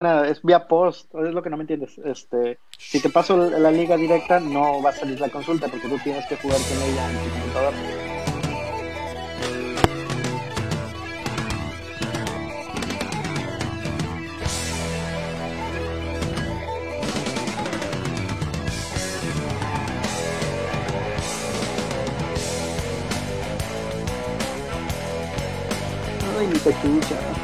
es vía post, es lo que no me entiendes. Este, si te paso la liga directa, no va a salir la consulta porque tú tienes que jugar con ella en tu computador. Ay, mi pechucha.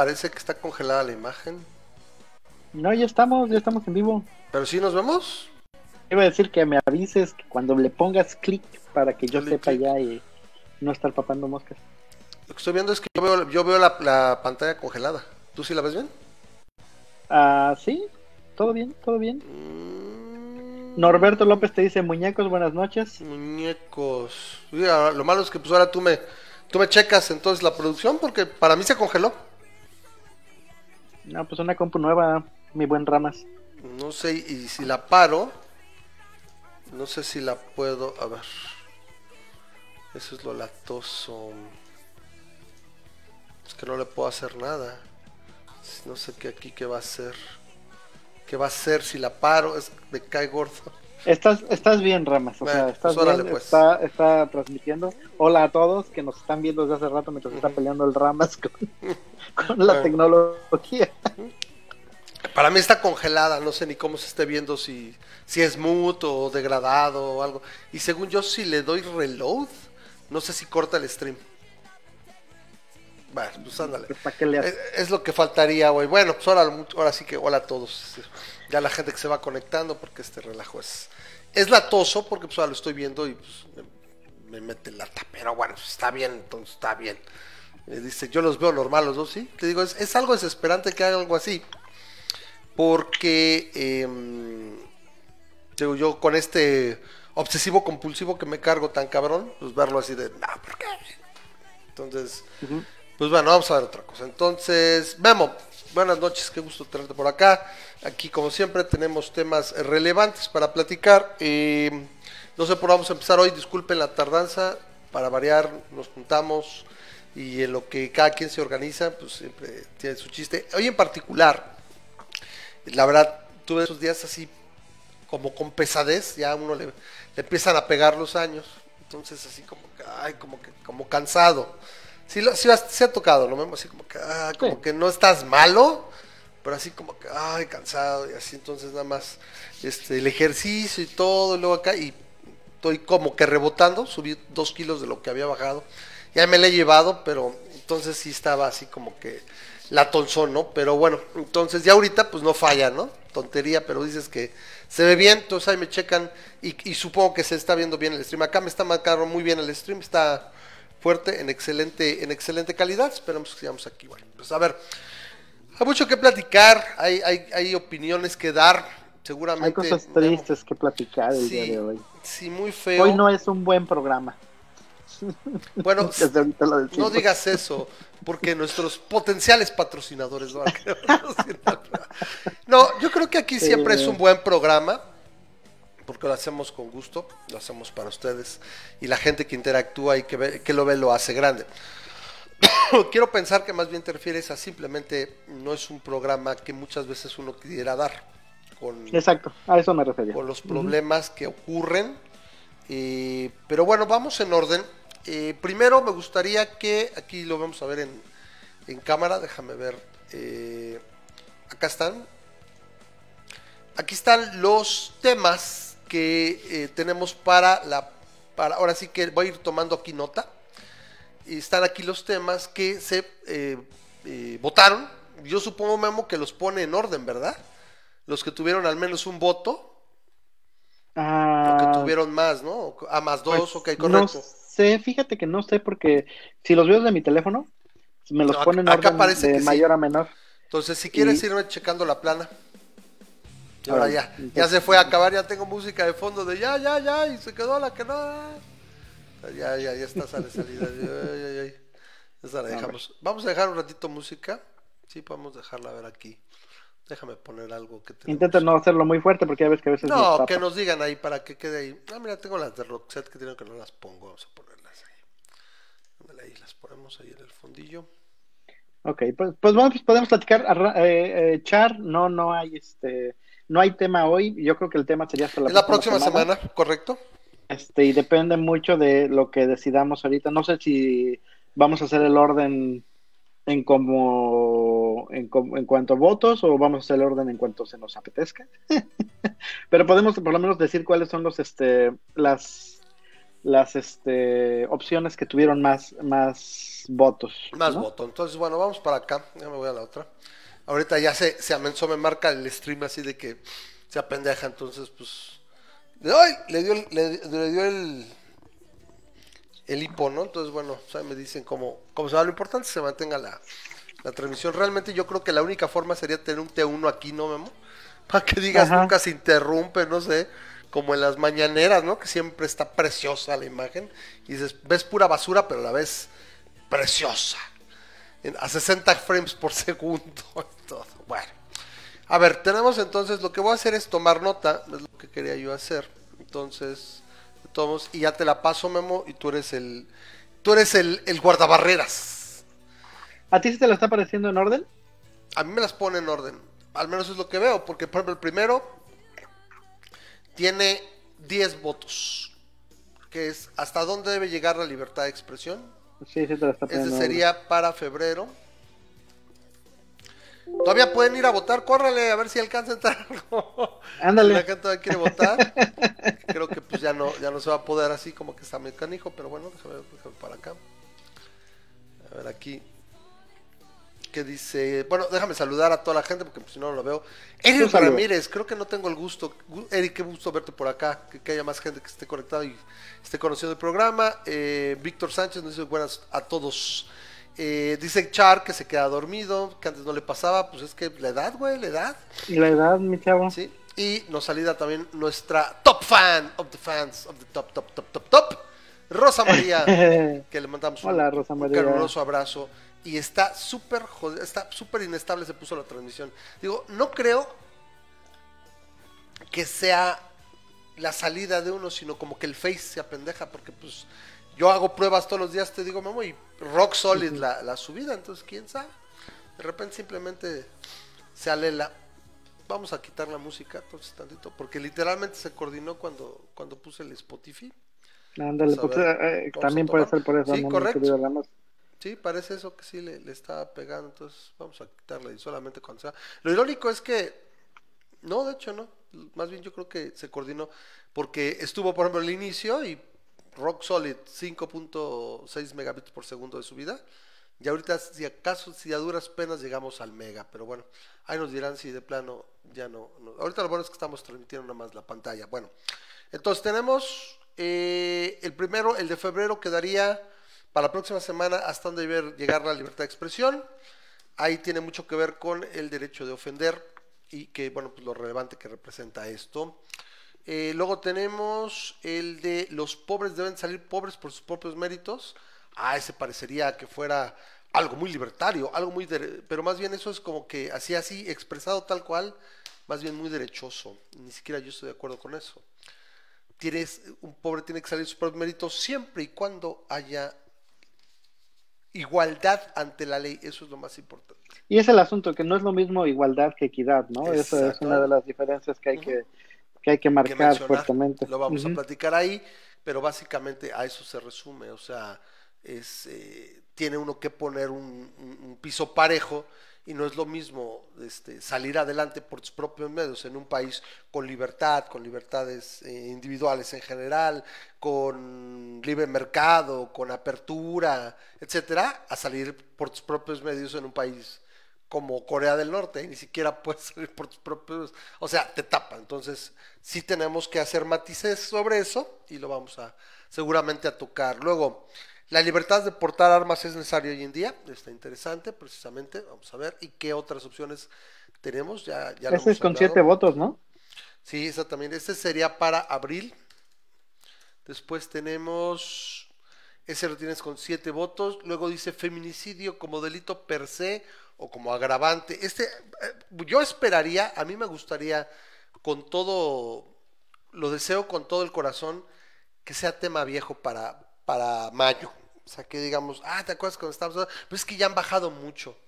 Parece que está congelada la imagen. No, ya estamos, ya estamos en vivo. Pero sí nos vemos. Iba a decir que me avises que cuando le pongas clic para que yo Dale sepa ya y no estar papando moscas. Lo que estoy viendo es que yo veo, yo veo la, la pantalla congelada. ¿Tú sí la ves bien? Ah, sí, todo bien, todo bien. Mm, Norberto López te dice muñecos, buenas noches. Muñecos. Lo malo es que pues ahora tú me, tú me checas entonces la producción porque para mí se congeló. No, pues una compu nueva, mi buen Ramas. No sé, y si la paro, no sé si la puedo. A ver. Eso es lo latoso. Es que no le puedo hacer nada. No sé qué aquí qué va a hacer. ¿Qué va a hacer si la paro? Es, me cae gordo. Estás, estás bien, Ramas, o Bueno, sea, estás pues bien, pues. está, está transmitiendo. Hola a todos que nos están viendo desde hace rato mientras está peleando el Ramas con, con la Bueno. tecnología. Para mí está congelada, no sé ni cómo se esté viendo, si, si es mute o degradado o algo. Y según yo, si le doy reload, no sé si corta el stream. Bueno, pues ándale. Pues. Es, es lo que faltaría, güey. Bueno, pues ahora, ahora sí que hola a todos. Ya la gente que se va conectando porque este relajo es... Es latoso porque pues ahora lo estoy viendo y pues me, me mete lata. Pero bueno, pues, está bien, entonces está bien. Eh, dice, yo los veo normal los dos, ¿sí? Te digo, es, es algo desesperante que haga algo así. Porque, em, digo, yo con este obsesivo compulsivo que me cargo tan cabrón, pues verlo así de, no, ¿por qué? Entonces, pues bueno, vamos a ver otra cosa. Entonces, Memo, buenas noches, qué gusto tenerte por acá. Aquí, como siempre, tenemos temas relevantes para platicar. No sé por vamos a empezar hoy, disculpen la tardanza, para variar, nos juntamos y en lo que cada quien se organiza, pues siempre tiene su chiste. Hoy en particular, la verdad, tuve esos días así como con pesadez, ya a uno le, empiezan a pegar los años, entonces así como ay, como que, como cansado. Sí, lo, sí, ha- sí ha tocado, lo mismo así como que, ah, como Sí. que no estás malo, pero así como que, ay, cansado, y así entonces nada más, este, el ejercicio y todo, y luego acá, y estoy como que rebotando, subí dos kilos de lo que había bajado, ya me la he llevado, pero entonces sí estaba así como que la tonzón, ¿no? Pero bueno, entonces ya ahorita pues no falla, ¿no? Tontería, pero dices que se ve bien, entonces ahí me checan y, y supongo que se está viendo bien el stream. Acá me está marcando muy bien el stream, está fuerte, en excelente, en excelente calidad, esperamos que sigamos aquí. Bueno, pues a ver, hay mucho que platicar, hay, hay, hay opiniones que dar, seguramente. Hay cosas tristes que platicar el Sí, día de hoy. sí, muy feo. Hoy no es un buen programa. Bueno. No digas eso, porque nuestros potenciales patrocinadores no. No, yo creo que aquí siempre es un buen programa, porque lo hacemos con gusto, lo hacemos para ustedes, y la gente que interactúa y que, ve- que lo ve lo hace grande. Quiero pensar que más bien te refieres a simplemente no es un programa que muchas veces uno quisiera dar con, Exacto, a eso me refería. con los problemas que ocurren. Eh, pero bueno, vamos en orden. Eh, primero me gustaría que, aquí lo vamos a ver en, en cámara, déjame ver. eh, acá están. Aquí están los temas que eh, tenemos para la... Para, ahora sí que voy a ir tomando aquí nota. Están aquí los temas que se eh, eh, votaron. Yo supongo, Memo, que los pone en orden, ¿verdad? los que tuvieron al menos un voto, Ah, o que tuvieron más, ¿no? A más dos, pues, ok, No correcto. sé, fíjate que no sé porque si los veo de mi teléfono, me los No, ponen en acá orden parece de que sí. mayor a menor. Entonces, si quieres Y- irme checando la plana. Y Ah, ahora ya, ya se fue a acabar, ya tengo música de fondo de ya, ya, ya, y se quedó la que no. Ya, ya, ya está, sale salida. Ay, ay, ay. Esa la dejamos. Vamos a dejar un ratito música. Sí, podemos dejarla ver aquí. Déjame poner algo que tenemos. Intenta no hacerlo muy fuerte porque ya ves que a veces No, que nos digan ahí para que quede ahí. Ah, mira, tengo las de Roxette que tienen que no las pongo. Vamos a ponerlas ahí. Ahí las ponemos ahí en el fondillo. Ok, pues, pues vamos, podemos platicar. eh, eh, Char, no, no hay este, no hay tema hoy. Yo creo que el tema sería hasta la, la próxima semana, ¿correcto? Este, y depende mucho de lo que decidamos ahorita. No sé si vamos a hacer el orden en como en, en cuanto a votos o vamos a hacer el orden en cuanto se nos apetezca. Pero podemos por lo menos decir cuáles son los este las las este opciones que tuvieron más más votos. Más ¿no? voto. Entonces, bueno, vamos para acá. Ya me voy a la otra. Ahorita ya se, se amenzó, me marca el stream así de que se apendeja. Entonces, pues. ¡Ay! Le dio el, le, le dio el, el hipo, ¿no? Entonces, bueno, pues ahí me dicen cómo, cómo se va. Lo importante es que se mantenga la, la transmisión. Realmente yo creo que la única forma sería tener un T1 aquí, ¿no, Memo? Para que digas, Ajá. nunca se interrumpe, no sé. Como en las mañaneras, ¿no? Que siempre está preciosa la imagen. Y dices, ves pura basura, pero la ves preciosa. En- a 60 frames por segundo. y todo. Bueno. A ver, tenemos entonces, lo que voy a hacer es tomar nota, es lo que quería yo hacer. Entonces, tomos y ya te la paso, Memo, y tú eres el, tú eres el, el guardabarreras. ¿A ti sí te lo está pareciendo en orden? A mí me las pone en orden, al menos es lo que veo, porque por ejemplo el primero tiene 10 votos, que es hasta dónde debe llegar la libertad de expresión. Sí, sí te lo está poniendo. Ese sería para febrero. Todavía pueden ir a votar, córrale a ver si alcanza a entrar. Ándale. La gente todavía quiere votar. Creo que pues ya no, ya no se va a poder así como que está mecánico, pero bueno, déjame, déjame para acá. A ver aquí. Que dice, bueno, déjame saludar a toda la gente porque pues, si no no lo veo. Eric. Ramírez, creo que no tengo el gusto. Gu- Eric, qué gusto verte por acá, que, que haya más gente que esté conectada y esté conociendo el programa. Eh, Víctor Sánchez nos dice buenas a todos. Eh, dice Char que se queda dormido, que antes no le pasaba, pues es que la edad, güey, la edad. Y la edad, mi chavo. ¿sí? Y nos salida también nuestra top fan of the fans of the top, top, top, top, top, Rosa María, que le mandamos un, Rosa un caluroso abrazo. Y está súper está súper inestable, se puso la transmisión. Digo, no creo que sea la salida de uno, sino como que el face se apendeja, porque pues yo hago pruebas todos los días, te digo, Memo, y rock solid la, la subida, entonces quién sabe. De repente simplemente se alela. Vamos a quitar la música, entonces tantito, porque literalmente se coordinó cuando, cuando puse el Spotify. Ándale, pues, eh, eh, también puede ser por eso, Sí, ¿no, mi correcto. Sí, parece eso que sí le, le está pegando, entonces vamos a quitarle y solamente cuando sea. Lo irónico es que, no, de hecho no, más bien yo creo que se coordinó porque estuvo, por ejemplo, el inicio y Rock Solid 5.6 megabits por segundo de subida. Y ahorita, si acaso, si a duras penas llegamos al mega, pero bueno, ahí nos dirán si de plano ya no. no. Ahorita lo bueno es que estamos transmitiendo nada más la pantalla. Bueno, entonces tenemos eh, el primero, el de febrero, quedaría para la próxima semana hasta donde debe llegar la libertad de expresión. Ahí tiene mucho que ver con el derecho de ofender y que, bueno, pues lo relevante que representa esto. Eh, luego tenemos el de los pobres deben salir pobres por sus propios méritos. Ah, ese parecería que fuera algo muy libertario, algo muy... Pero más bien eso es como que así, así, expresado tal cual, más bien muy derechoso. Ni siquiera yo estoy de acuerdo con eso. Tienes, un pobre tiene que salir sus propios méritos siempre y cuando haya igualdad ante la ley. Eso es lo más importante. Y es el asunto, que no es lo mismo igualdad que equidad, ¿no? Esa es una de las diferencias que hay que, que, hay que marcar fuertemente. Lo vamos a platicar ahí, pero básicamente a eso se resume. O sea, es, eh, tiene uno que poner un, un- un piso parejo y no es lo mismo este, salir adelante por tus propios medios en un país con libertad, con libertades eh, individuales en general, con libre mercado, con apertura, etcétera, a salir por tus propios medios en un país como Corea del Norte, y ni siquiera puedes salir por tus propios, o sea, te tapan. Entonces, sí tenemos que hacer matices sobre eso y lo vamos a seguramente a tocar. Luego, la libertad de portar armas es necesaria hoy en día, está interesante, precisamente, vamos a ver, y qué otras opciones tenemos, ya, ya lo Ese es con hablado. siete votos, ¿no? Sí, exactamente. Este sería para abril. Después tenemos. Ese lo tienes con siete votos. Luego dice feminicidio como delito per se o como agravante. Este, eh, yo esperaría, a mí me gustaría, con todo, lo deseo con todo el corazón, que sea tema viejo para, para mayo. O sea, que digamos, ah, ¿te acuerdas cuando estábamos? Pero es que ya han bajado mucho.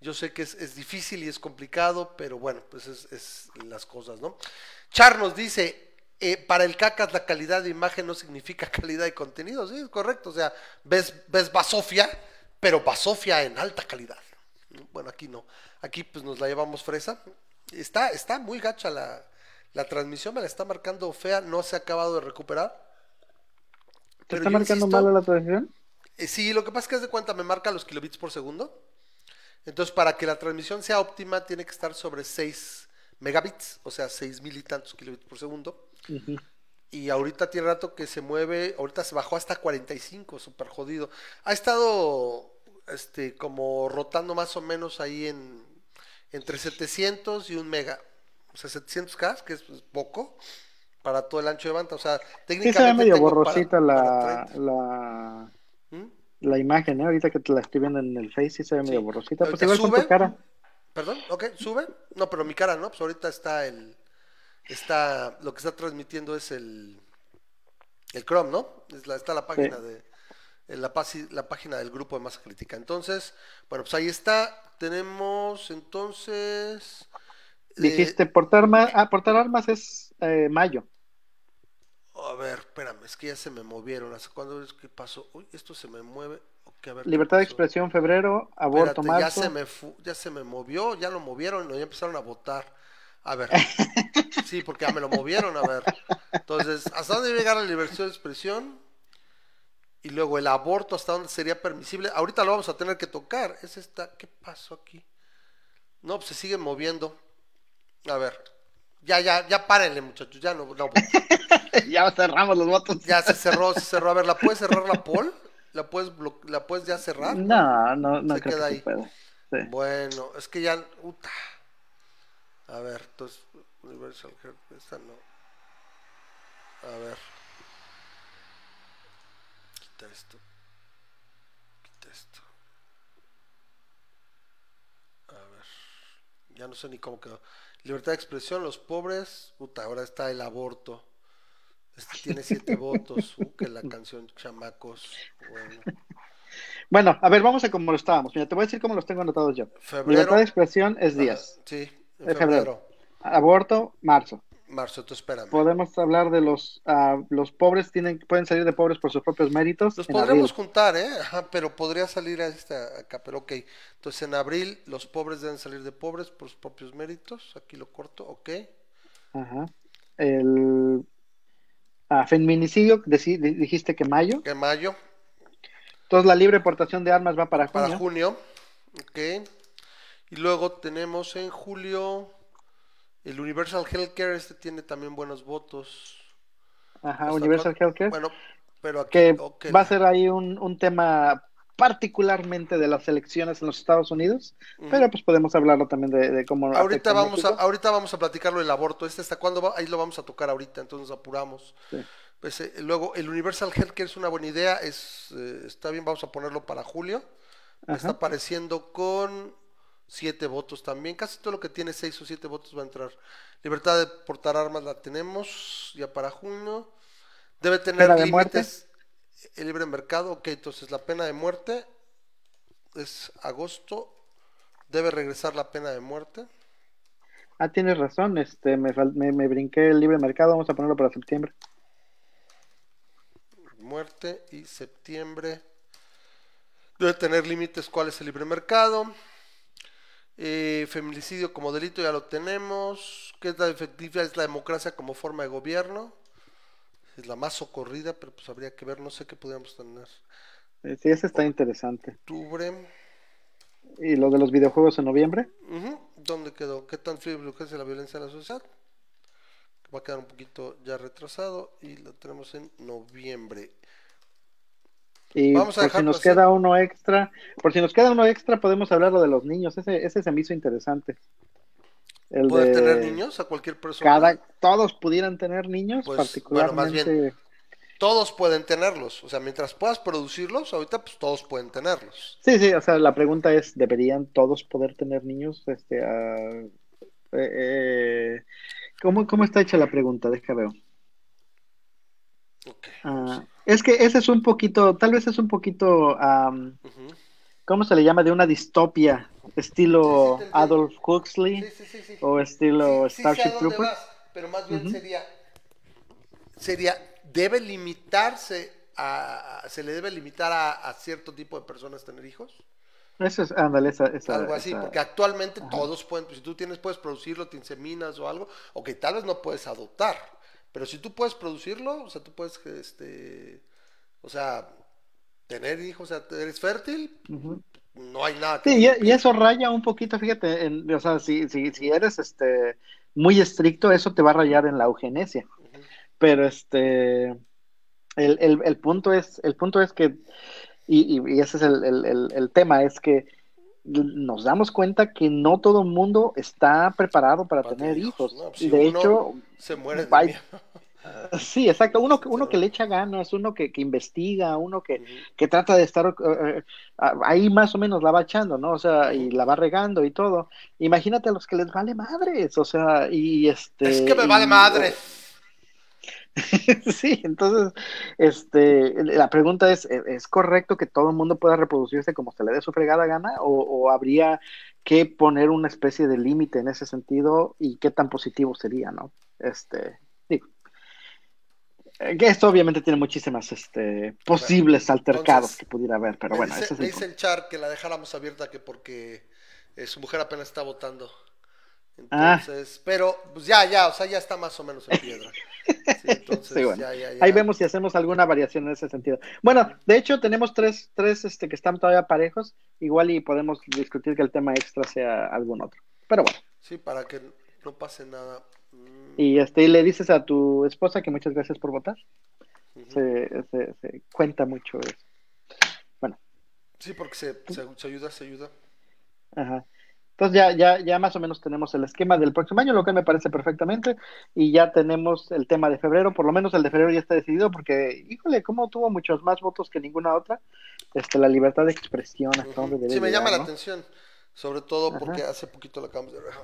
Yo sé que es, es difícil y es complicado, pero bueno, pues es, es las cosas, ¿no? Char nos dice, eh, para el cacas la calidad de imagen no significa calidad de contenido, sí, es correcto, o sea, ves, ves basofia, pero basofia en alta calidad. Bueno, aquí no, aquí pues nos la llevamos fresa. Está, está muy gacha la, la transmisión, me la está marcando fea, no se ha acabado de recuperar. ¿Te está marcando insisto, mal la transmisión? Eh, sí, lo que pasa es que haz de cuenta me marca los kilobits por segundo. Entonces, para que la transmisión sea óptima, tiene que estar sobre 6 megabits, o sea, 6 mil y tantos kilobits por segundo. Y ahorita tiene rato que se mueve, ahorita se bajó hasta 45, súper jodido. Ha estado este como rotando más o menos ahí en entre 700 y un mega. O sea, 700K, que es pues, poco para todo el ancho de banda. O sea, Sí se ve técnicamente medio borrosita para la, 30. la. La imagen, ¿eh? Ahorita que te la estoy viendo en el Face, sí se ve medio borrosita. Pues igual con sube. tu cara. Perdón, ok, sube. No, pero mi cara no, pues ahorita está el. Está. Lo que está transmitiendo es el. El Chrome, ¿no? Es la, está la página Sí. de. La, la página del grupo de masa crítica. Entonces, bueno, pues ahí está. Tenemos entonces. eh, Dijiste portar armas. Ah, portar armas es eh, mayo. A ver, espérame, es que ya se me movieron. ¿Hace cuándo es que pasó? Uy, esto se me mueve. Ok, a ver, ¿qué Libertad de expresión, febrero. Aborto, Espérate, ya marzo. se me fu- ya se me movió, ya lo movieron, ya empezaron a votar. A ver. Sí, porque ya me lo movieron, a ver. Entonces, ¿hasta dónde llegar la libertad de expresión? Y luego el aborto, ¿hasta dónde sería permisible? Ahorita lo vamos a tener que tocar. Es esta, ¿qué pasó aquí? No, pues se sigue moviendo. A ver. Ya, ya, ya párenle, muchachos, ya no, no voten. ya cerramos los votos. Ya se cerró, se cerró. A ver, ¿la puedes cerrar la poll? ¿La puedes, ¿La puedes ya cerrar? No, no, no Se creo queda que ahí. Sí. Bueno, es que ya. uta. A ver, entonces. Universal Health, esta no. A ver. Quita esto. Quita esto. A ver. Ya no sé ni cómo quedó. Libertad de expresión, los pobres. Puta, ahora está el aborto. Este tiene siete votos. Uh, que la canción Chamacos. Bueno. Bueno, a ver, vamos a cómo lo estábamos. Mira, te voy a decir cómo los tengo anotados yo. Febrero. Libertad de expresión es días. Sí, en febrero. febrero. Aborto, marzo. Marzo, tú espérame. Podemos hablar de los ah, los pobres tienen pueden salir de pobres por sus propios méritos. Los abril. juntar, ¿eh? Ajá, pero podría salir a esta acá, pero ok. Entonces en abril los pobres deben salir de pobres por sus propios méritos. Aquí lo corto, ok. Ajá. El ah, feminicidio dijiste que mayo. En mayo, Entonces la libre portación de armas va para junio. para junio, ok. Y luego tenemos en julio el Universal Healthcare, este tiene también buenos votos. Ajá, ¿Hasta Universal cuándo? Healthcare. Bueno, pero aquí, que va a ser ahí un, un tema particularmente de las elecciones en los Estados Unidos, pero pues podemos hablarlo también de, de cómo Ahorita vamos, a, ahorita vamos a platicarlo del aborto. Este hasta cuándo va, ahí lo vamos a tocar ahorita, entonces nos apuramos. Sí. Pues, eh, luego, el Universal Healthcare es una buena idea, es, eh, está bien, vamos a ponerlo para julio. Ajá. está apareciendo con siete votos también. Casi todo lo que tiene seis o siete votos va a entrar. Libertad de portar armas la tenemos ya para junio. Debe tener límites el libre mercado. Ok, entonces la pena de muerte es agosto. Debe regresar la pena de muerte. Ah, tienes razón, este, me, me, me brinqué el libre mercado, vamos a ponerlo para septiembre. muerte y septiembre. Debe tener límites cuál es el libre mercado. Eh, feminicidio como delito ya lo tenemos. ¿Qué es la efectiva? Es la democracia como forma de gobierno. Es la más socorrida, pero pues habría que ver, no sé qué podríamos tener. Sí, ese está interesante. Octubre. ¿Y lo de los videojuegos en noviembre? Ujú, ¿Dónde quedó? ¿Qué tan frío es la violencia en la sociedad? Va a quedar un poquito ya retrasado y lo tenemos en noviembre. Y Vamos a por si nos queda uno extra, por si nos queda uno extra, podemos hablar lo de los niños. Ese, ese se me hizo interesante. El ¿Poder de tener niños a cualquier persona? Cada, todos pudieran tener niños, Pues, bueno, particularmente. más bien, Todos pueden tenerlos. O sea, mientras puedas producirlos, ahorita pues todos pueden tenerlos. Sí, sí, o sea, la pregunta es, ¿deberían todos poder tener niños? Este, ah, eh, eh, ¿cómo, ¿Cómo está hecha la pregunta? Deja ver. Ok. Ah, es que ese es un poquito, tal vez es un poquito, Ujú. ¿Cómo se le llama? De una distopia, estilo. Adolf Huxley Sí, sí, sí, sí. o estilo Sí, sí sé Starship a dónde Troopers. vas, pero más bien sería, sería, debe limitarse a, se le debe limitar a, a cierto tipo de personas tener hijos. Eso es, ándale, esa, esa- algo así, esa- porque actualmente todos pueden, pues, si tú tienes, puedes producirlo, te inseminas o algo, ok, tal vez no puedes adoptar, pero si tú puedes producirlo, o sea, tú puedes, este, o sea, tener hijos, o sea, eres fértil, no hay nada que Sí, y, eso raya un poquito, fíjate, en- o sea, si, si, si eres este muy estricto, eso te va a rayar en la eugenesia. Pero este el, el, el punto es, el punto es que, y, y- ese es el, el- tema, es que nos damos cuenta que no todo el mundo está preparado para, Para tener hijos. ¿no? Si de hecho, se muere de hay-. Sí, exacto, uno, que- uno que le echa ganas, uno que, que investiga, uno que, que trata de estar eh, eh, ahí más o menos la va echando, ¿no? O sea, y la va regando y todo. Imagínate a los que les vale madres, o sea, y este... Es que me vale y- madre. Sí, entonces, este, la pregunta es, ¿e- ¿es correcto que todo el mundo pueda reproducirse como se le dé su fregada gana? ¿O, o habría que poner una especie de límite en ese sentido? ¿Y qué tan positivo sería, no? Este, digo, esto obviamente tiene muchísimas, este, posibles altercados entonces, que pudiera haber, pero bueno, dice, ese es me el char que la dejáramos abierta que porque eh, su mujer apenas está votando. Ah. Entonces, pero pues ya, ya, o sea, ya está más o menos en piedra. Sí, entonces, Sí, bueno. ya, ya, ya. Ahí vemos si hacemos alguna variación en ese sentido. Bueno, de hecho tenemos tres, tres este, que están todavía parejos, igual y podemos discutir que el tema extra sea algún otro. Pero bueno, Sí, para que no pase nada. Y este, y le dices a tu esposa que muchas gracias por votar. Se, se, se cuenta mucho eso. Bueno, Sí, porque se, se, ayuda, se ayuda. ajá. Entonces ya, ya, ya más o menos tenemos el esquema del próximo año, lo que me parece perfectamente, y ya tenemos el tema de febrero, por lo menos el de febrero ya está decidido, porque, híjole, cómo tuvo muchos más votos que ninguna otra, este, la libertad de expresión, hasta dónde debe Sí, me llegar, llama la atención. Sobre todo Ajá. porque hace poquito la acabamos de dejar.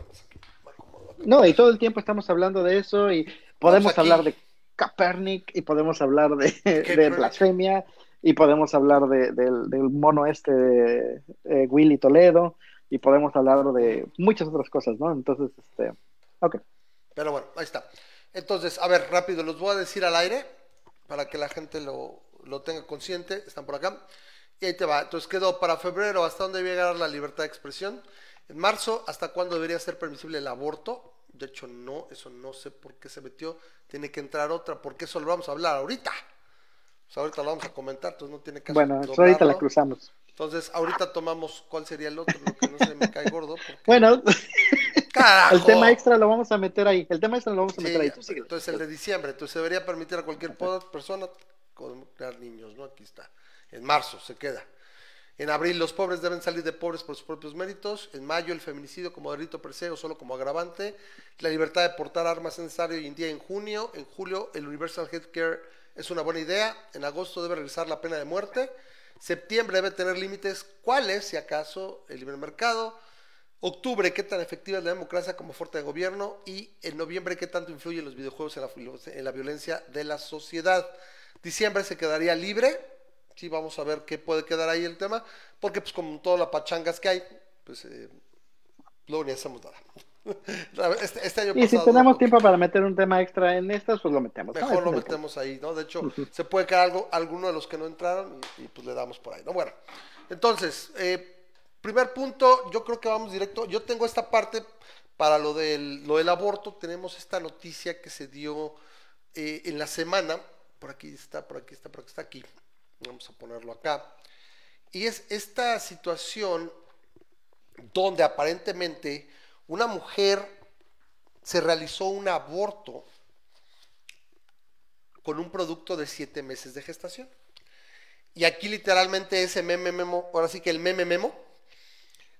No, y todo el tiempo estamos hablando de eso y podemos hablar de Copernic y podemos hablar de, blasfemia y podemos hablar de, del, del mono este de eh, Willy Toledo y podemos hablar de muchas otras cosas, ¿no? Entonces, este, ok. Pero bueno, ahí está. Entonces, a ver, rápido, los voy a decir al aire para que la gente lo, lo tenga consciente. Están por acá. Y ahí te va. Entonces quedó para febrero, ¿hasta dónde debe llegar la libertad de expresión? En marzo, ¿hasta cuándo debería ser permisible el aborto? De hecho, no, eso no sé por qué se metió. Tiene que entrar otra, porque eso lo vamos a hablar ahorita. O sea, ahorita lo vamos a comentar, entonces no tiene caso. Bueno, eso ahorita la cruzamos. Entonces, ahorita tomamos cuál sería el otro, lo que no se me cae gordo. porque- Bueno, ¡Carajo! el tema extra lo vamos a meter ahí. El tema extra lo vamos a Sí, meter ahí. Tú entonces el de diciembre, entonces se debería permitir a cualquier persona con- crear niños, ¿no? Aquí está. En marzo se queda. En abril los pobres deben salir de pobres por sus propios méritos. En mayo el feminicidio como delito per o solo como agravante. La libertad de portar armas es necesario hoy en día en junio. En julio el Universal Healthcare es una buena idea. En agosto debe regresar la pena de muerte. Septiembre debe tener límites. ¿Cuáles, si acaso? El libre mercado. Octubre, qué tan efectiva es la democracia como fuerte de gobierno. Y en noviembre, qué tanto influyen los videojuegos en la, en la violencia de la sociedad. Diciembre se quedaría libre. Sí, vamos a ver qué puede quedar ahí el tema. Porque, pues, como todas las pachangas que hay, pues, eh, luego ni hacemos nada. Este, este año Y si tenemos tiempo para meter un tema extra en estas, pues lo metemos. Mejor Ese lo metemos ahí, ¿no? De hecho, se puede quedar algo, alguno de los que no entraron y, y, pues le damos por ahí, ¿no? Bueno, entonces, eh, primer punto, yo creo que vamos directo. Yo tengo esta parte para lo del, lo del aborto. Tenemos esta noticia que se dio eh, en la semana. Por aquí está, por aquí está, por aquí está aquí. Vamos a ponerlo acá. Y es esta situación donde aparentemente una mujer se realizó un aborto con un producto de siete meses de gestación. Y aquí literalmente ese meme memo, ahora sí que el meme memo,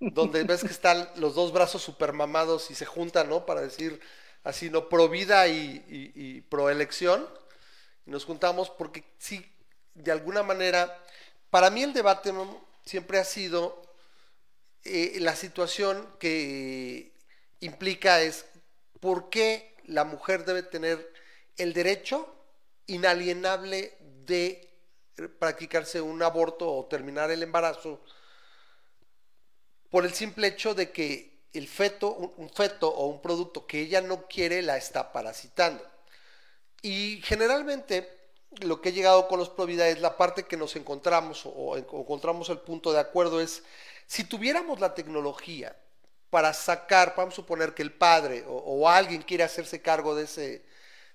donde ves que están los dos brazos super mamados y se juntan, ¿no? Para decir así, ¿no? Pro vida y, y- y pro elección. Y nos juntamos porque sí, de alguna manera, para mí el debate siempre ha sido eh, la situación que implica es por qué la mujer debe tener el derecho inalienable de practicarse un aborto o terminar el embarazo por el simple hecho de que el feto, un feto o un producto que ella no quiere la está parasitando. Y generalmente lo que he llegado con los Provida es la parte que nos encontramos o, o en- o encontramos el punto de acuerdo es si tuviéramos la tecnología para sacar, vamos a suponer que el padre o, o alguien quiere hacerse cargo de ese,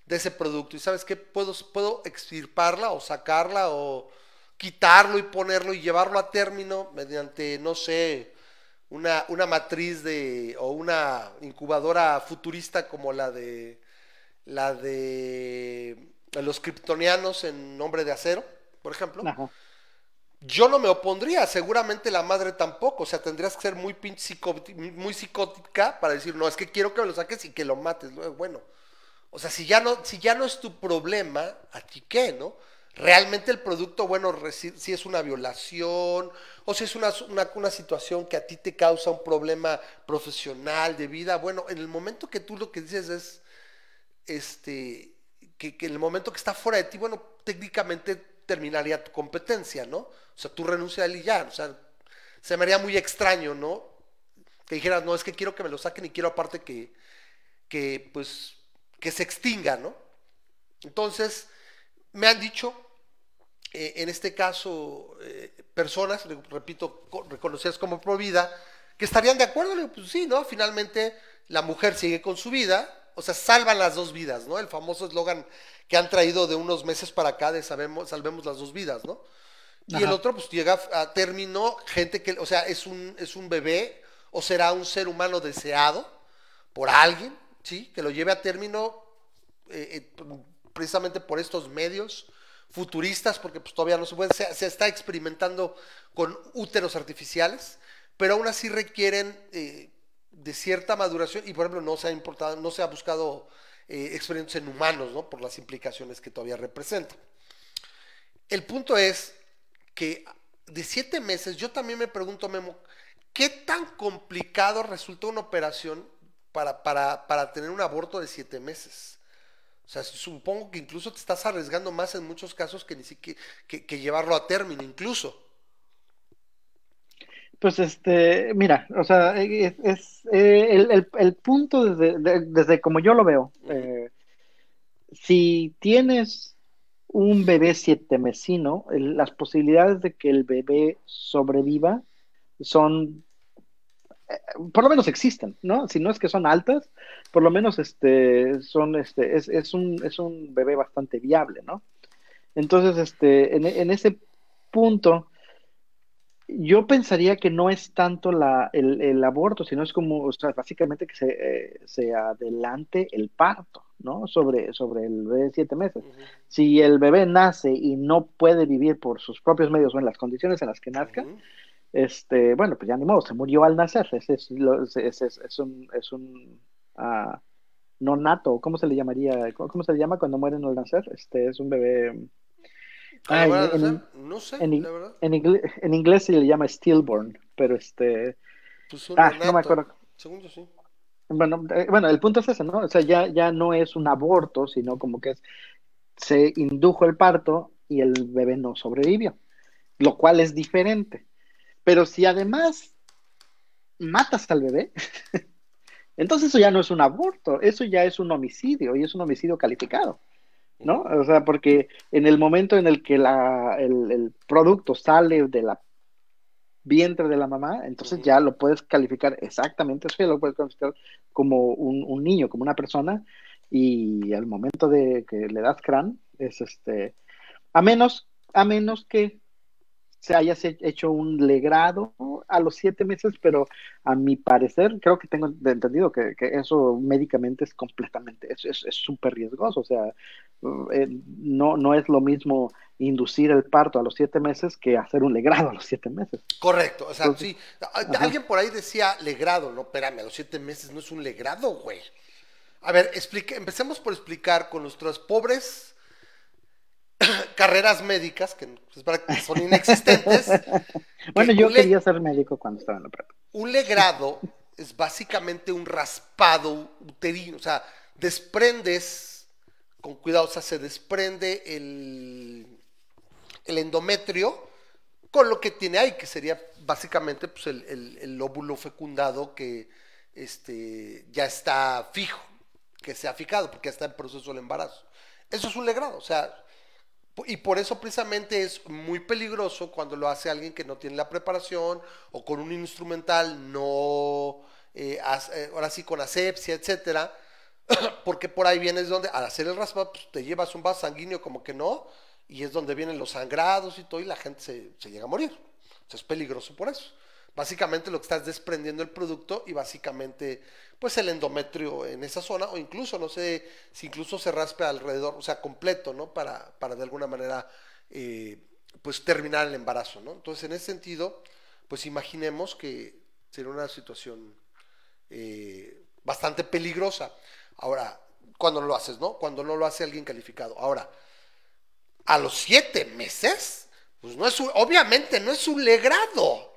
de ese producto y sabes qué, puedo, puedo extirparla o sacarla o quitarlo y ponerlo y llevarlo a término mediante, no sé, una, una matriz de o una incubadora futurista como la de la de los kryptonianos en Nombre de Acero, por ejemplo. Ajá. Yo no me opondría, seguramente la madre tampoco, o sea, tendrías que ser muy muy psicótica para decir, no, es que quiero que me lo saques y que lo mates. luego, Bueno, o sea, si ya no, si ya no es tu problema, ¿a ti qué, no? Realmente el producto, bueno, si es una violación o si es una, una, una situación que a ti te causa un problema profesional, de vida, bueno, en el momento que tú lo que dices es, este, que, en el momento que está fuera de ti, bueno, técnicamente terminaría tu competencia, ¿no? O sea, tú renuncias a él y ya, o sea, se me haría muy extraño, ¿no? Que dijeras, no, es que quiero que me lo saquen y quiero aparte que, que pues, que se extinga, ¿no? Entonces, me han dicho, eh, en este caso, eh, personas, re- repito, co- reconocidas como pro vida, que estarían de acuerdo, Le digo, pues sí, ¿no? Finalmente la mujer sigue con su vida, o sea, salvan las dos vidas, ¿no? El famoso eslogan que han traído de unos meses para acá de sabemos, salvemos las dos vidas, ¿no? Y el otro, pues llega a término, gente que, o sea, es un, es un bebé o será un ser humano deseado por alguien, ¿sí? Que lo lleve a término eh, eh, precisamente por estos medios futuristas, porque pues todavía no se puede, se, se está experimentando con úteros artificiales, pero aún así requieren eh, de cierta maduración y por ejemplo no se ha importado, no se ha buscado eh, experimentos en humanos, ¿no? Por las implicaciones que todavía representan. El punto es que de siete meses, yo también me pregunto, Memo, ¿qué tan complicado resulta una operación para, para, para tener un aborto de siete meses? O sea, supongo que incluso te estás arriesgando más en muchos casos que ni siquiera que llevarlo a término, incluso. Pues este, mira, o sea, es, es, eh, el, el- el punto desde, de- desde como yo lo veo, eh, si tienes un bebé siete mesino, el- las posibilidades de que el bebé sobreviva son, eh, por lo menos existen, ¿no? Si no es que son altas, por lo menos este, son, este, es, es un, es un bebé bastante viable, ¿no? Entonces, este, en, en ese punto, yo pensaría que no es tanto la, el, el aborto, sino es como, o sea, básicamente que se, eh, se adelante el parto, ¿no? Sobre, sobre el bebé de siete meses. Si el bebé nace y no puede vivir por sus propios medios o en las condiciones en las que nazca, este, bueno, pues ya ni modo, se murió al nacer. Ese es, lo- ese- ese es, es un, es un ah, no nato, ¿cómo se le llamaría? ¿Cómo, cómo se le llama cuando mueren al nacer? Este es un bebé. Ah, verdad, en- o sea, no sé, en, la verdad. en, inglés se le llama stillborn, pero este, Pues ah, no me acuerdo. Según yo sí. Bueno, eh, bueno, el punto es ese, ¿no? O sea, ya, ya no es un aborto, sino como que es, se indujo el parto y el bebé no sobrevivió, lo cual es diferente. Pero si además matas al bebé, entonces eso ya no es un aborto, eso ya es un homicidio y es un homicidio calificado, ¿no? O sea, porque en el momento en el que la, el, el producto sale de la vientre de la mamá, entonces ya lo puedes calificar exactamente, eso ya lo puedes calificar como un, un niño, como una persona, y al momento de que le das crán, es este, a menos, a menos que se hayas he- hecho un legrado a los siete meses, pero a mi parecer, creo que tengo entendido que, que eso médicamente es completamente, es es- es súper riesgoso, o sea, eh, no, no es lo mismo inducir el parto a los siete meses que hacer un legrado a los siete meses. Correcto, o sea, Entonces, sí. Ajá. Alguien por ahí decía legrado, no, espérame, a los siete meses no es un legrado, güey. A ver, explique, empecemos por explicar con nuestras pobres carreras médicas, que es verdad que son inexistentes. Bueno, yo quería ser médico cuando estaba en la prepa. Un legrado es básicamente un raspado uterino, o sea, desprendes, con cuidado, o sea, se desprende el, el endometrio con lo que tiene ahí, que sería básicamente pues, el, el- el óvulo fecundado que este, ya está fijo, que se ha fijado, porque ya está en proceso del embarazo. Eso es un legrado, o sea, y por eso precisamente es muy peligroso cuando lo hace alguien que no tiene la preparación o con un instrumental no, eh, eh, ahora sí con asepsia, etcétera, porque por ahí vienes donde al hacer el raspado pues, te llevas un vaso sanguíneo como que no, y es donde vienen los sangrados y todo, y la gente se, se llega a morir. O sea, es peligroso por eso. Básicamente lo que estás desprendiendo el producto y básicamente pues el endometrio en esa zona o incluso no sé si incluso se raspe alrededor, o sea, completo, ¿no? Para, para de alguna manera eh, pues terminar el embarazo, ¿no? Entonces en ese sentido pues imaginemos que sería una situación eh, bastante peligrosa. Ahora, cuando lo haces, ¿no? Cuando no lo hace alguien calificado. Ahora, a los siete meses, pues no es un, obviamente no es un legrado.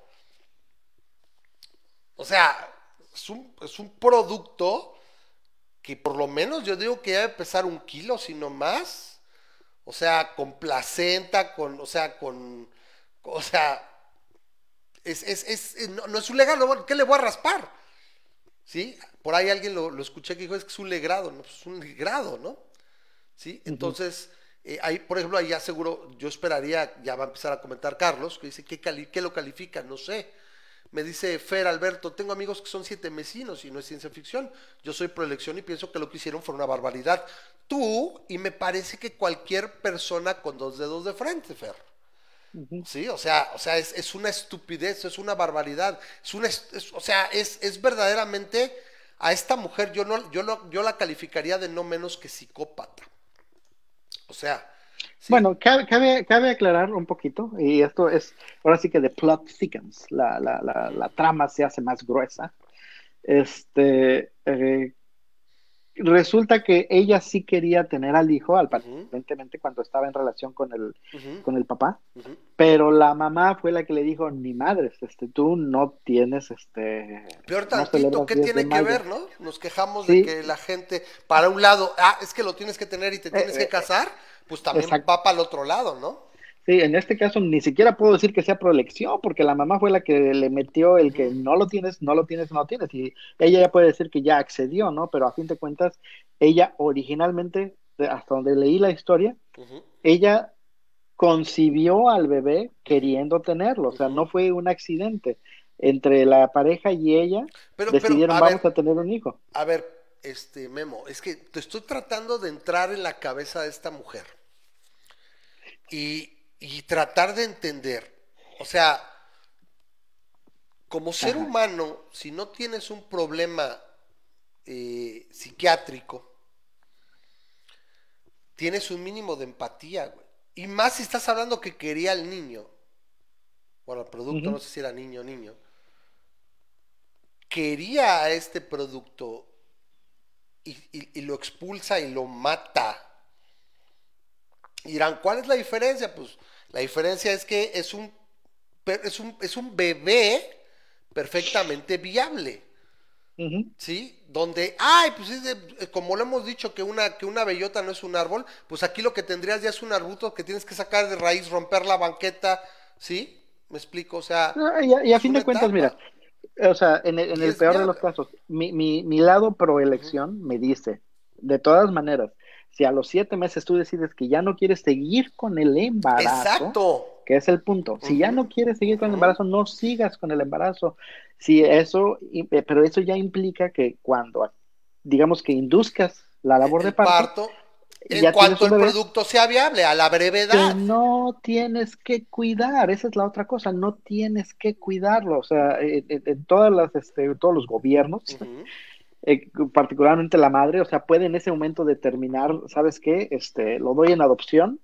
O sea, es un, es un producto que por lo menos yo digo que debe pesar un kilo, si no más. O sea, con placenta, con, o sea, con, o sea, es, es, es, no, no es un legrado, ¿qué le voy a raspar? ¿Sí? Por ahí alguien lo, lo escuché que dijo, es que es un legrado, no, pues es un legrado, ¿no? ¿Sí? Entonces, eh, ahí, por ejemplo, ahí ya seguro, yo esperaría, ya va a empezar a comentar Carlos, que dice, ¿qué, cali- qué lo califica? No sé. Me dice Fer Alberto, tengo amigos que son siete mesinos y no es ciencia ficción. Yo soy pro elección y pienso que lo que hicieron fue una barbaridad. Tú, y me parece que cualquier persona con dos dedos de frente, Fer. Sí, o sea, o sea, es, es una estupidez, es una barbaridad, es una, es- es- o sea, es, es verdaderamente a esta mujer yo no, yo no, yo la calificaría de no menos que psicópata. O sea, sí, Bueno, cabe, cabe, cabe aclarar un poquito, y esto es, ahora sí que the plot thickens, la, la, la, la trama se hace más gruesa. Este, eh, resulta que ella sí quería tener al hijo, aparentemente cuando estaba en relación con el, con el papá, pero la mamá fue la que le dijo, ni madres, este, tú no tienes, este, Peor no tantito, celebras ¿qué 10 de tiene que mayo". ver, no? Nos quejamos Sí. de que la gente, para un lado, ah, es que lo tienes que tener y te tienes Eh, que eh, casar, pues también exacto. va para el otro lado, ¿no? Sí, en este caso ni siquiera puedo decir que sea proelección, porque la mamá fue la que le metió el que no lo tienes, no lo tienes, no lo tienes. Y ella ya puede decir que ya accedió, ¿no? Pero a fin de cuentas, ella originalmente, hasta donde leí la historia, ella concibió al bebé queriendo tenerlo, o sea, no fue un accidente. Entre la pareja y ella Pero, pero, decidieron, a vamos ver, a tener un hijo. a ver, este Memo, es que te estoy tratando de entrar en la cabeza de esta mujer y, y tratar de entender, o sea, como ser Ajá. humano, si no tienes un problema eh, psiquiátrico, tienes un mínimo de empatía, güey. Y más si estás hablando que quería al niño, bueno, el producto, no sé si era niño o niño, quería a este producto y, y- y lo expulsa y lo mata. Y dirán, ¿cuál es la diferencia? Pues la diferencia es que es un, es un, es un bebé perfectamente viable. ¿Sí? Donde, ay, pues es de- como lo hemos dicho que una, que una bellota no es un árbol, pues aquí lo que tendrías ya es un arbusto que tienes que sacar de raíz, romper la banqueta, ¿sí? ¿Me explico? O sea, No, Y a, y a es fin de cuentas, etapa. mira, o sea, en el, en el peor de los casos, mi, mi, mi lado pro elección me dice, de todas maneras, si a los siete meses tú decides que ya no quieres seguir con el embarazo, exacto. que es el punto, si ya no quieres seguir con el embarazo, no sigas con el embarazo. Si eso, eh, pero eso ya implica que cuando, digamos que induzcas la labor el de parto, parto, en ya cuanto el producto sea viable, a la brevedad. que no tienes que cuidar, esa es la otra cosa, no tienes que cuidarlo, o sea, en, todas las, este, todos los gobiernos. Eh, particularmente la madre, o sea, puede en ese momento determinar, ¿sabes qué? Este, lo doy en adopción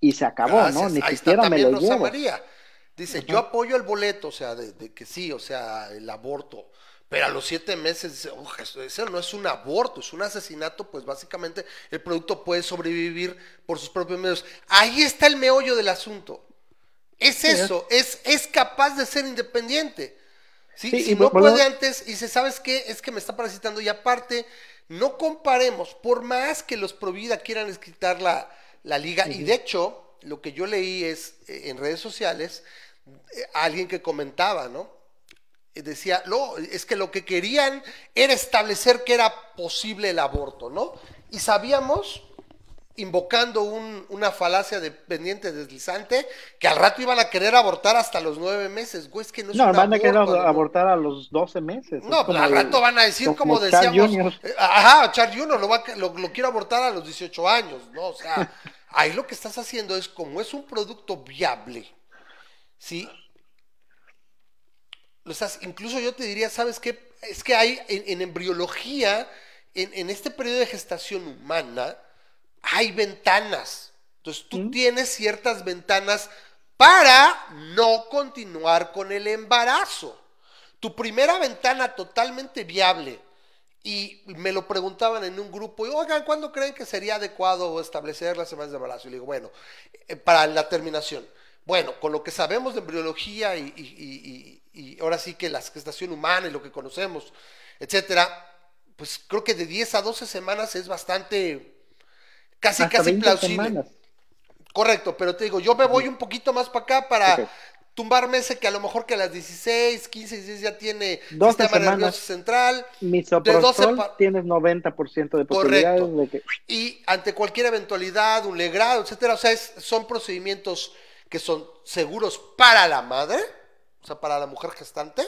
y se acabó, ¿no? Ni Ahí está siquiera me también lo Rosa. María. Dice, yo apoyo el boleto, o sea, de, de que sí, o sea, el aborto. Pero a los siete meses, "Uj, eso, eso no es un aborto, es un asesinato, pues básicamente el producto puede sobrevivir por sus propios medios. Ahí está el meollo del asunto. Es- eso, es, es capaz de ser independiente. ¿Sí? Sí, si y no vol- puede volvemos- antes, y dice, ¿sabes qué? Es que me está parasitando. Y aparte, no comparemos, por más que los Provida quieran quitar la, la liga, y de hecho, lo que yo leí es eh, en redes sociales, eh, alguien que comentaba, ¿no? Eh, Decía, no, es que lo que querían era establecer que era posible el aborto, ¿no? Y sabíamos, invocando un- una falacia de pendiente deslizante, que al rato iban a querer abortar hasta los nueve meses, güey, es que no es No, van a querer abortar a los 12 meses. es No, como al rato van a decir, como, Charles decíamos, eh, ajá, Charles Jr. Lo, va a- lo, lo quiero abortar a los 18 años, ¿no? O sea, ahí lo que estás haciendo es, como es un producto viable, ¿sí? Lo estás, incluso yo te diría, ¿sabes qué? Es que hay en, en embriología, en, en este periodo de gestación humana, hay ventanas. Entonces tú tienes ciertas ventanas para no continuar con el embarazo. Tu primera ventana totalmente viable, y me lo preguntaban en un grupo, y, oigan, ¿cuándo creen que sería adecuado establecer las semanas de embarazo? Y le digo, bueno, eh, para la terminación. Bueno, con lo que sabemos de embriología y, y- y- y- y ahora sí que la gestación humana y lo que conocemos, etcétera, pues creo que de 10 a 12 semanas es bastante, casi, hasta casi 20 plausible. semanas. Correcto, pero te digo, yo me voy un poquito más para acá para tumbarme ese que a lo mejor que a las 16, 15, 16 ya tiene 12 sistema semanas. nervioso central. De 12 Misoprostol pa- tienes 90% de posibilidades Correcto. de que... Y ante cualquier eventualidad, un legrado, etcétera, o sea, es- son procedimientos que son seguros para la madre, o sea, para la mujer gestante,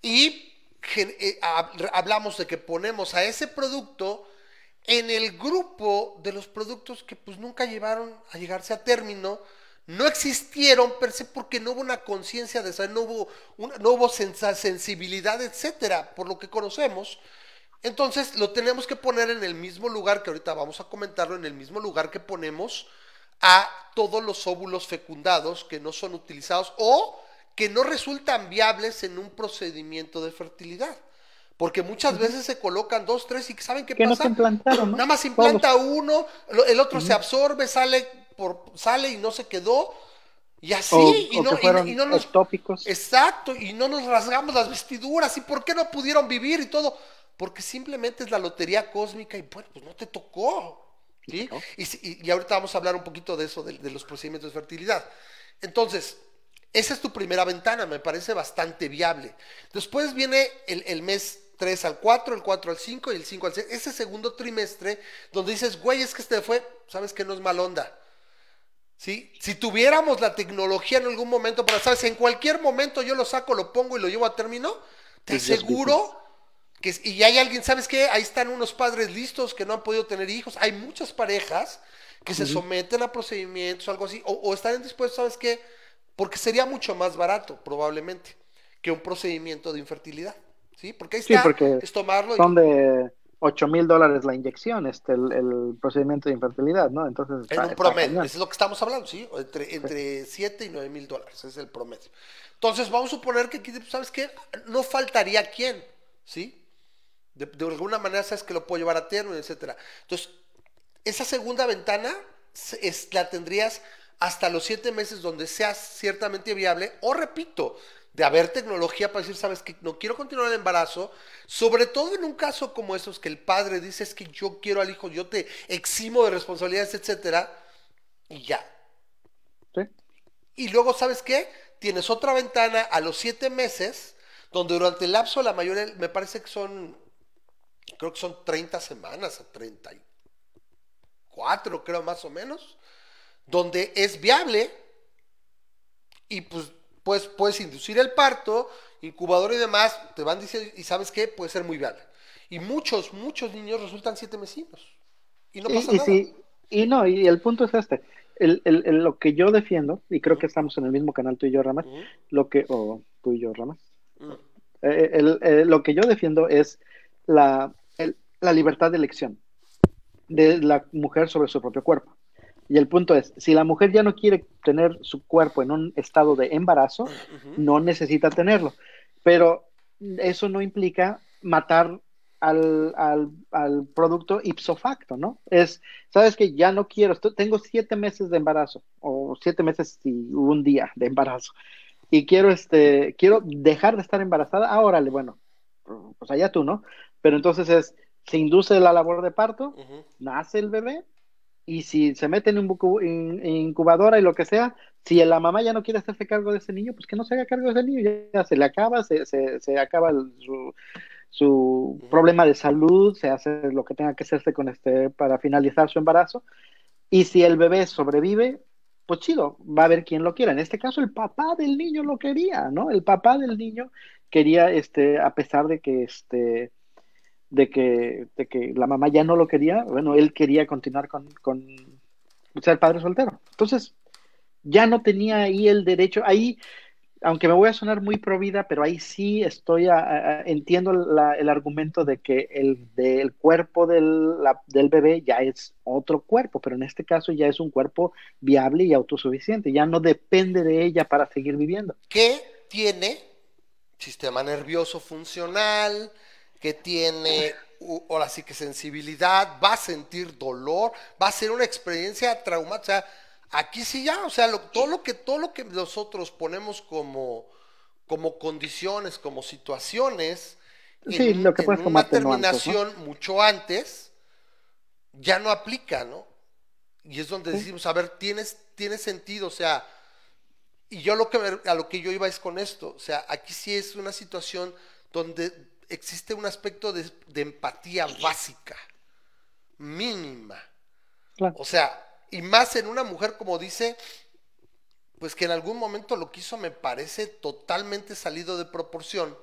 y eh, hab- hablamos de que ponemos a ese producto en el grupo de los productos que pues nunca llevaron a llegarse a término, no existieron per se porque no hubo una conciencia de eso, no hubo, una- no hubo sensibilidad, etcétera, por lo que conocemos. Entonces lo tenemos que poner en el mismo lugar, que ahorita vamos a comentarlo, en el mismo lugar que ponemos a todos los óvulos fecundados que no son utilizados o que no resultan viables en un procedimiento de fertilidad. Porque muchas veces se colocan dos, tres y ¿saben qué Que no pasa? se implantaron, ¿no? Nada más implanta uno, el otro se absorbe, sale por sale y no se quedó. Y así, o, y, o no, y- no nos ectópicos. Exacto, y no nos rasgamos las vestiduras. ¿Y por qué no pudieron vivir y todo? Porque simplemente es la lotería cósmica y bueno, pues no te tocó. ¿sí? No. Y- y ahorita vamos a hablar un poquito de eso, de, de los procedimientos de fertilidad. Entonces, esa es tu primera ventana, me parece bastante viable. Después viene el, el mes 3 al 4, el 4 al 5 y el 5 al 6. Ese segundo trimestre donde dices, güey, es que este fue, sabes que no es mal onda. ¿Sí? Si tuviéramos la tecnología en algún momento, para, ¿sabes? En cualquier momento yo lo saco, lo pongo y lo llevo a término, te aseguro que, y hay alguien, ¿sabes qué? Ahí están unos padres listos que no han podido tener hijos. Hay muchas parejas que se someten a procedimientos o algo así, o, o están dispuestos, ¿sabes qué? Porque sería mucho más barato, probablemente, que un procedimiento de infertilidad. ¿Sí? Porque ahí Sí, está, porque es tomarlo y Son de 8 mil dólares la inyección, este, el, el procedimiento de infertilidad, ¿no? Entonces, En un promedio, es lo que estamos hablando, ¿sí? Entre, entre 7 y 9 mil dólares, es el promedio. Entonces, vamos a suponer que aquí, ¿sabes qué? No faltaría quién, ¿sí? De, de alguna manera sabes que lo puedo llevar a término, etcétera. Entonces, esa segunda ventana es- la tendrías hasta los siete meses donde seas ciertamente viable, o repito, de haber tecnología para decir, sabes que no quiero continuar el embarazo, sobre todo en un caso como esos que el padre dice es que yo quiero al hijo, yo te eximo de responsabilidades, etcétera, y ya. ¿Sí? Y luego, ¿sabes qué? Tienes otra ventana a los siete meses, donde durante el lapso, la mayoría, me parece que son, creo que son 30 semanas, a 34, creo más o menos, donde es viable y pues, pues puedes inducir el parto, incubador y demás, te van diciendo, y ¿sabes qué? Puede ser muy viable. Y muchos, muchos niños resultan siete mesinos. Y no Y- pasa y, nada. Y no, y el punto es este. El, el- el- lo que yo defiendo, y creo que estamos en el mismo canal tú y yo, Ramas, lo que, o tú y yo, Ramas, eh, el- eh, lo que yo defiendo es la, la libertad de elección de la mujer sobre su propio cuerpo. Y el punto es, si la mujer ya no quiere tener su cuerpo en un estado de embarazo, no necesita tenerlo. Pero eso no implica matar al, al, al producto ipso facto, ¿no? Es, sabes que ya no quiero, tengo siete meses de embarazo, o siete meses y un día de embarazo, y quiero, este, quiero dejar de estar embarazada, ah, órale, bueno, pues allá tú, ¿no? Pero entonces es, se induce la labor de parto, nace el bebé y si se mete en, un incubadora y lo que sea, si la mamá ya no quiere hacerse cargo de ese niño, pues que no se haga cargo de ese niño, ya, se le acaba, se, se, se acaba el- su, su problema de salud, se hace lo que tenga que hacerse con este para finalizar su embarazo. Y si el bebé sobrevive, pues chido, va a haber quien lo quiera. En este caso, el papá del niño lo quería, ¿no? El papá del niño quería, este, a pesar de que, este, de que, de que la mamá ya no lo quería, bueno, él quería continuar con, con ser padre soltero. Entonces, ya no tenía ahí el derecho, ahí, aunque me voy a sonar muy pro vida, pero ahí sí estoy, a- entiendo el argumento de que el del cuerpo del, del bebé ya es otro cuerpo, pero en este caso ya es un cuerpo viable y autosuficiente, ya no depende de ella para seguir viviendo. que tiene sistema nervioso funcional, que tiene ahora sí que sensibilidad, va a sentir dolor, va a ser una experiencia traumática. O sea, aquí sí ya, o sea, lo- todo lo que todo lo que nosotros ponemos como como condiciones, como situaciones, Sí, lo que puedes una terminación mucho antes, ya no aplica, ¿no? Y es donde decimos, a ver, tienes, tiene sentido, o sea, y yo lo que me- a lo que yo iba es con esto, o sea, aquí sí es una situación donde existe un aspecto de, de empatía básica, mínima. Claro. O sea, y más en una mujer como dice, pues que en algún momento lo quiso, me parece totalmente salido de proporción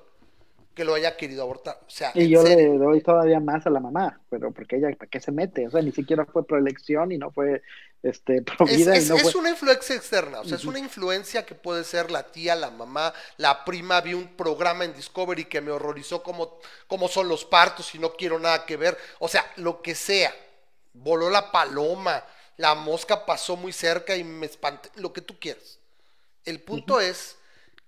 que lo haya querido abortar. O sea, Y yo le doy todavía más a la mamá, pero porque ella, ¿para qué se mete? O sea, ni siquiera fue pro elección y no fue este, Es, vida es- y no es fue... una influencia externa, o sea, es una influencia que puede ser la tía, la mamá, la prima. Vi un programa en Discovery que me horrorizó cómo, cómo son los partos y no quiero nada que ver. O sea, lo que sea. Voló la paloma, la mosca pasó muy cerca y me espanté, lo que tú quieras. El punto es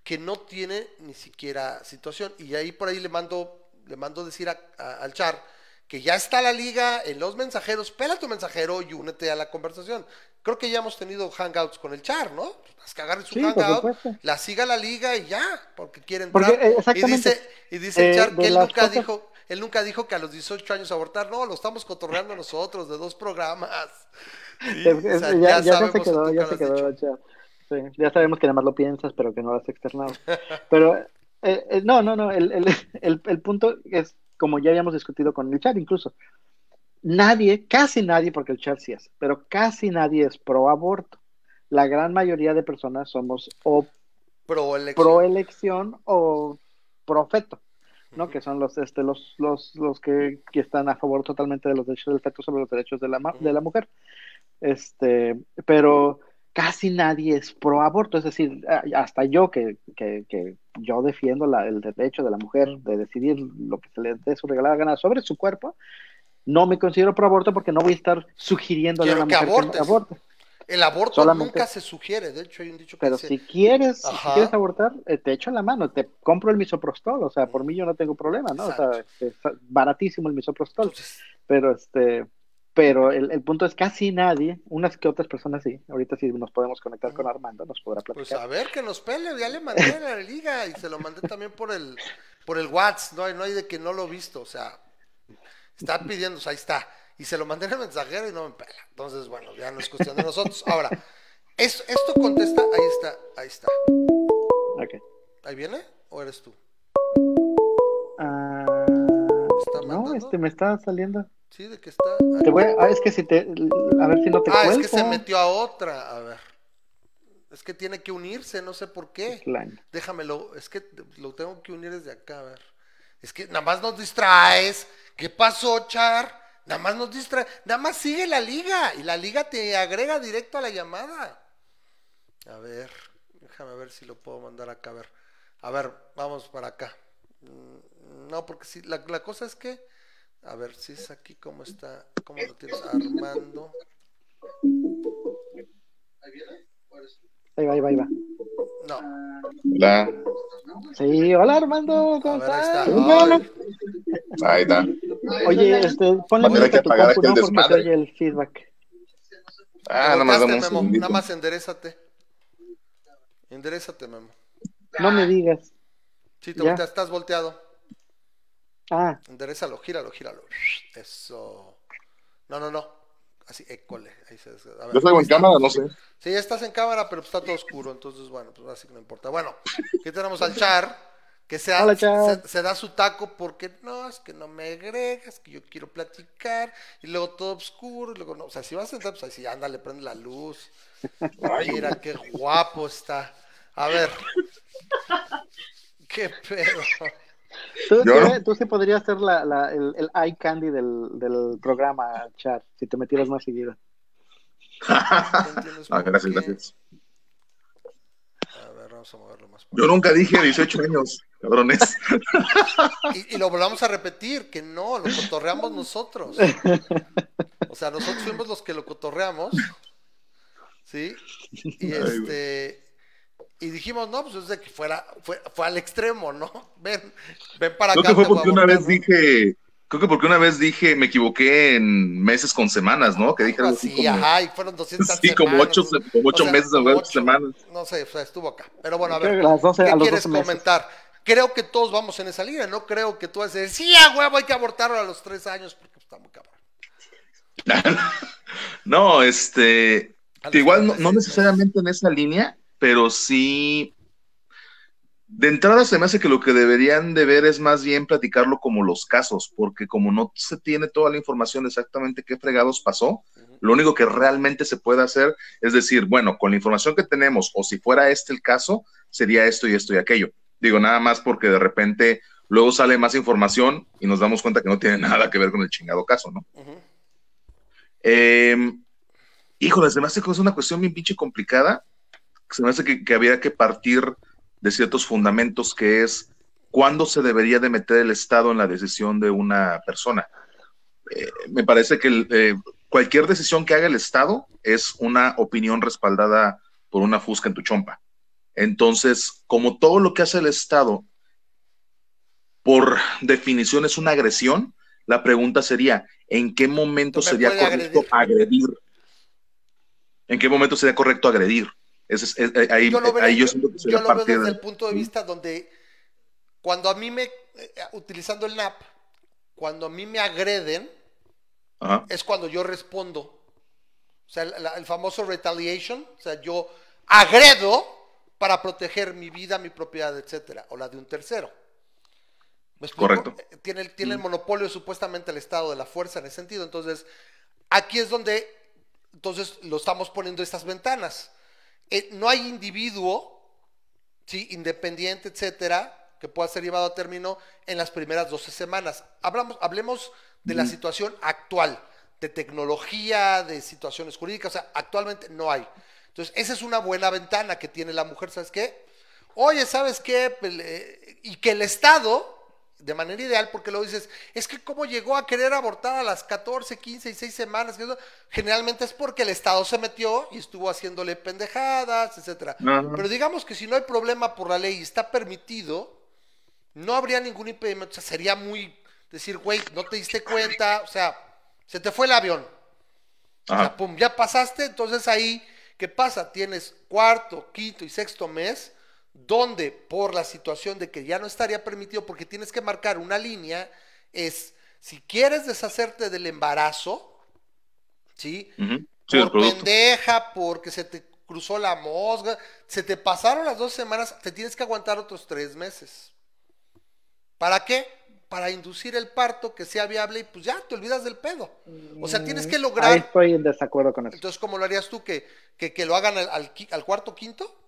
que no tiene ni siquiera situación. Y ahí por ahí le mando, le mando decir a- a- al Char que ya está la liga en los mensajeros, pela tu mensajero y únete a la conversación. Creo que ya hemos tenido hangouts con el Char, ¿no? Las que agarre su Sí, hangout, la siga la liga y ya, porque quiere Porque, entrar. eh, y dice, y dice el Eh, Char que él nunca cosas- dijo, él nunca dijo que a los 18 años abortar, no, lo estamos cotorreando nosotros de dos programas. Sí, Es- es- o sea, ya, ya, se quedó, ya se quedó. ya. Sí, ya sabemos que nada más lo piensas, pero que no lo has externado. Pero, eh, eh, no, no, no, el, el, el, el punto es, como ya habíamos discutido con el chat incluso, nadie, casi nadie, porque el chat sí es, pero casi nadie es pro aborto. La gran mayoría de personas somos o Pro elección. pro elección o pro feto, ¿no? Que son los, este, los, los, los que, que están a favor totalmente de los derechos del feto sobre los derechos de la, ma- de la mujer. Este, pero casi nadie es pro aborto, es decir, hasta yo que, que, que yo defiendo la- el derecho de la mujer de decidir lo que se le dé su regalada gana sobre su cuerpo, no me considero pro aborto porque no voy a estar sugiriendo a la mujer que abortes. aborte. El aborto Solamente- nunca se sugiere, de hecho hay un dicho que Pero dice, si quieres, si quieres abortar, eh, te echo la mano, te compro el misoprostol, o sea, por mí yo no tengo problema, ¿no? O sea, es baratísimo el misoprostol, entonces, pero este, pero el, el punto es casi nadie, unas que otras personas sí, ahorita sí nos podemos conectar con Armando, nos podrá pues platicar. a ver que nos pele, ya le mandé a la liga y se lo mandé también por el por el WhatsApp, no hay, no hay de que no lo he visto, o sea, está pidiendo, o sea, ahí está. Y se lo mandé en el mensajero y no me pela. Entonces, bueno, ya no es cuestión de nosotros. Ahora, es- esto contesta, ahí está, ahí está. Ok. ¿Ahí viene? ¿O eres tú? Ah, ¿Está no, este me está saliendo. Sí, de que está. Te voy a, ah, es que si te, a ver si no te Ah, es que se metió a otra. A ver. Es que tiene que unirse, no sé por qué. Slime. Déjamelo, es que lo tengo que unir desde acá, a ver. Es que nada más nos distraes. ¿Qué pasó, Char? Nada más nos distrae, nada más sigue la liga y la liga te agrega directo a la llamada. A ver, déjame ver si lo puedo mandar acá. A ver, a ver, vamos para acá. Mm, No, porque sí, la, la cosa es que, a ver si es aquí, ¿cómo está? ¿Cómo lo tienes? Armando. Ahí va, ahí va, ahí va. No, La, Sí, hola Armando, ¿cómo ver, ahí estás? ahí está. Oye, este, ponle música a tu compu, ¿no? aquel Porque desmadre. oye el feedback. Ah, te nada más dame Memo, nada más enderezate. Enderezate, Memo. No me digas. Sí, te volteas, estás volteado. Ah, Enderezalo, gíralo, gíralo. Eso. No, no, no. Así, école. Ahí se, a ver, Yo salgo en está. cámara, no sé. Sí, ya estás en cámara, pero pues está todo oscuro, entonces bueno, pues así que no importa. Bueno, aquí tenemos al Char, que se, ha- Hola, Char. se, se da su taco porque no, es que no me agregas, que yo quiero platicar, y luego todo oscuro, y luego no, o sea, si vas a entrar, pues así, ándale, prende la luz. Mira, qué guapo está. A ver. Qué pedo. Tú, Yo tú- no. tú sí podrías ser la, la, el, el eye candy del, del programa, Char, si te metieras más seguido. Ah, gracias, qué. gracias. A ver, vamos a moverlo más. por Yo nunca dije 18 años, cabrones. Y, y lo volvamos a repetir, que no, lo cotorreamos nosotros. O sea, nosotros fuimos los que lo cotorreamos. ¿Sí? Y Ay, este. Y dijimos, no, pues es de que fuera, fue, fue al extremo, ¿no? Ven, ven para Creo acá. que fue porque una vez dije, creo que porque una vez dije, me equivoqué en meses con semanas, ¿no? Que dije algo así Sí, como, ajá, y fueron 200 sí, como ocho, como ocho O sea, meses como ocho, semanas. No sé, o sea, estuvo acá. Pero bueno, a Creo ver, que las 12 ¿qué a los quieres 12 meses. comentar? Creo que todos vamos en esa línea, no creo que tú vas a decir, sí, a huevo, hay que abortarlo a los tres años, porque está muy cabrón. no, este, igual no, 36 no necesariamente en esa línea, pero sí. De entrada se me hace que lo que deberían de ver es más bien platicarlo como los casos, porque como no se tiene toda la información de exactamente qué fregados pasó, lo único que realmente se puede hacer es decir, bueno, con la información que tenemos, o si fuera este el caso, sería esto y esto y aquello. Digo, nada más porque de repente luego sale más información y nos damos cuenta que no tiene nada que ver con el chingado caso, ¿no? Ujú. Eh, híjole, se me hace que es una cuestión bien pinche complicada. Se me hace que, que había que partir de ciertos fundamentos que es cuándo se debería de meter el Estado en la decisión de una persona. Eh, me parece que el, eh, cualquier decisión que haga el Estado es una opinión respaldada por una fusca en tu chompa. Entonces, como todo lo que hace el Estado, por definición es una agresión, la pregunta sería, ¿en qué momento ¿Me sería correcto agredir? ¿En qué momento sería correcto agredir? Es- es- ahí, yo lo, veré- ahí yo siento que yo lo veo desde de- el punto de vista donde cuando a mí me, eh, utilizando el NAP, cuando a mí me agreden, Ajá, es cuando yo respondo. O sea, el, famoso retaliation, o sea, yo agredo para proteger mi vida, mi propiedad, etcétera, o la de un tercero. Correcto. Eh, Tiene, tiene el monopolio supuestamente el estado de la fuerza en ese sentido. Entonces, aquí es donde entonces lo estamos poniendo estas ventanas. Eh, no hay individuo, sí, independiente, etcétera, que pueda ser llevado a término en las primeras 12 semanas. Hablamos, hablemos de la situación actual, de tecnología, de situaciones jurídicas, o sea, actualmente no hay. Entonces, esa es una buena ventana que tiene la mujer, ¿sabes qué? Oye, ¿sabes qué? Pues, eh, Y que el Estado, de manera ideal, porque luego dices, es que cómo llegó a querer abortar a las 14, 15 y 6 semanas, generalmente es porque el Estado se metió y estuvo haciéndole pendejadas, etcétera. Pero digamos que si no hay problema por la ley y está permitido, no habría ningún impedimento, o sea, sería muy decir, güey, no te diste cuenta, o sea, se te fue el avión. O Ajá. sea, pum, ya pasaste, entonces ahí, ¿qué pasa? Tienes cuarto, quinto y sexto mes, donde por la situación de que ya no estaría permitido, porque tienes que marcar una línea, es si quieres deshacerte del embarazo, ¿sí? por pendeja, porque se te cruzó la mosga, se te pasaron las dos semanas, te tienes que aguantar otros tres meses. ¿Para qué? Para inducir el parto que sea viable y pues ya te olvidas del pedo. O sea, tienes que Ahí lograr. estoy en desacuerdo con eso. Entonces, ¿cómo lo harías tú? ¿Que, que, que lo hagan al, al cuarto quinto?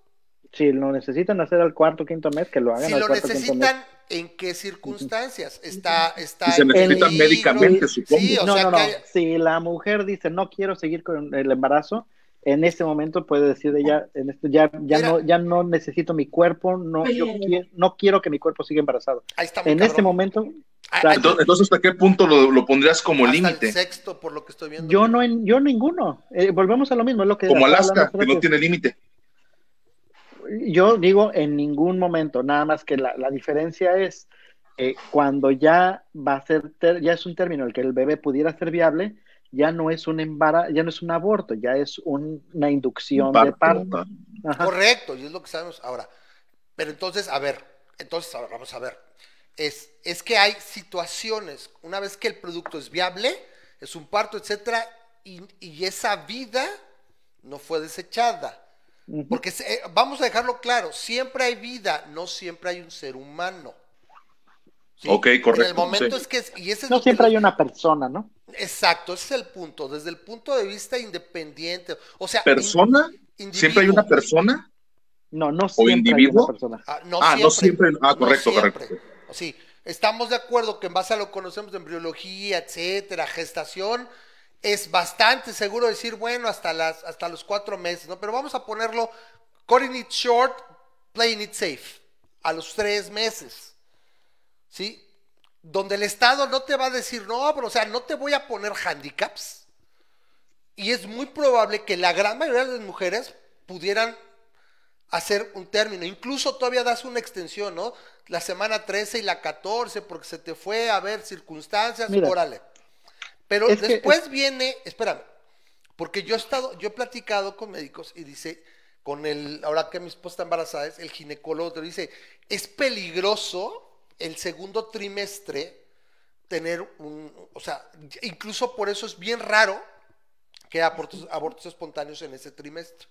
Si lo necesitan hacer al cuarto quinto mes, que lo hagan Si al lo cuarto quinto mes. necesitan, ¿en qué circunstancias? Está, está Si se necesitan médicamente, supongo. Sí, o no, sea no, no. que Si la mujer dice no quiero seguir con el embarazo, en este momento puede decir ella, en este, ya, ya Mira. no, ya no necesito mi cuerpo, no, yo qui- no quiero que mi cuerpo siga embarazado. ahí está muy En este momento, Ah. Entonces, entonces, ¿hasta qué punto lo, lo pondrías como límite? sexto, por lo que estoy viendo. yo no, en- yo ninguno. Eh, volvemos a lo mismo, es lo que Como Alaska, que no tiene límite. Yo digo en ningún momento, nada más que la, la diferencia es eh, cuando ya va a ser, ter- ya es un término el que el bebé pudiera ser viable, ya no es un embarazo, ya no es un aborto, ya es un- una inducción de Parto, parto. Ajá. Correcto, y es lo que sabemos ahora. Pero entonces, a ver, entonces ahora vamos a ver. Es, es que hay situaciones, una vez que el producto es viable, es un parto, etcétera, y, y esa vida no fue desechada. Porque se- eh, vamos a dejarlo claro, siempre hay vida, no siempre hay un ser humano. ¿Sí? Ok, correcto, En el momento sí. es que es- y ese es No que siempre hay una persona, ¿no? Exacto, ese es el punto, desde el punto de vista independiente, o sea, ¿Persona? in- ¿Siempre hay una persona? No, no siempre individuo? hay una persona. Ah, no Ah, no siempre. Ah, no correcto, siempre. correcto. Sí, estamos de acuerdo que en base a lo que conocemos de embriología, etcétera, gestación, es bastante seguro decir, bueno, hasta, las, hasta los cuatro meses, ¿no? Pero vamos a ponerlo, cutting it short, playing it safe, a los tres meses, ¿sí? Donde el Estado no te va a decir, no, pero, o sea, no te voy a poner handicaps. Y es muy probable que la gran mayoría de las mujeres pudieran hacer un término. Incluso todavía das una extensión, ¿no? La semana 13 y la 14, porque se te fue a ver circunstancias, Mira, órale. Pero es que- después viene, espérame, porque yo he estado, yo he platicado con médicos y dice, con el, ahora que mi esposa está embarazada, es el ginecólogo te dice, es peligroso el segundo trimestre tener un, o sea, incluso por eso es bien raro que haya abortos, abortos espontáneos en ese trimestre.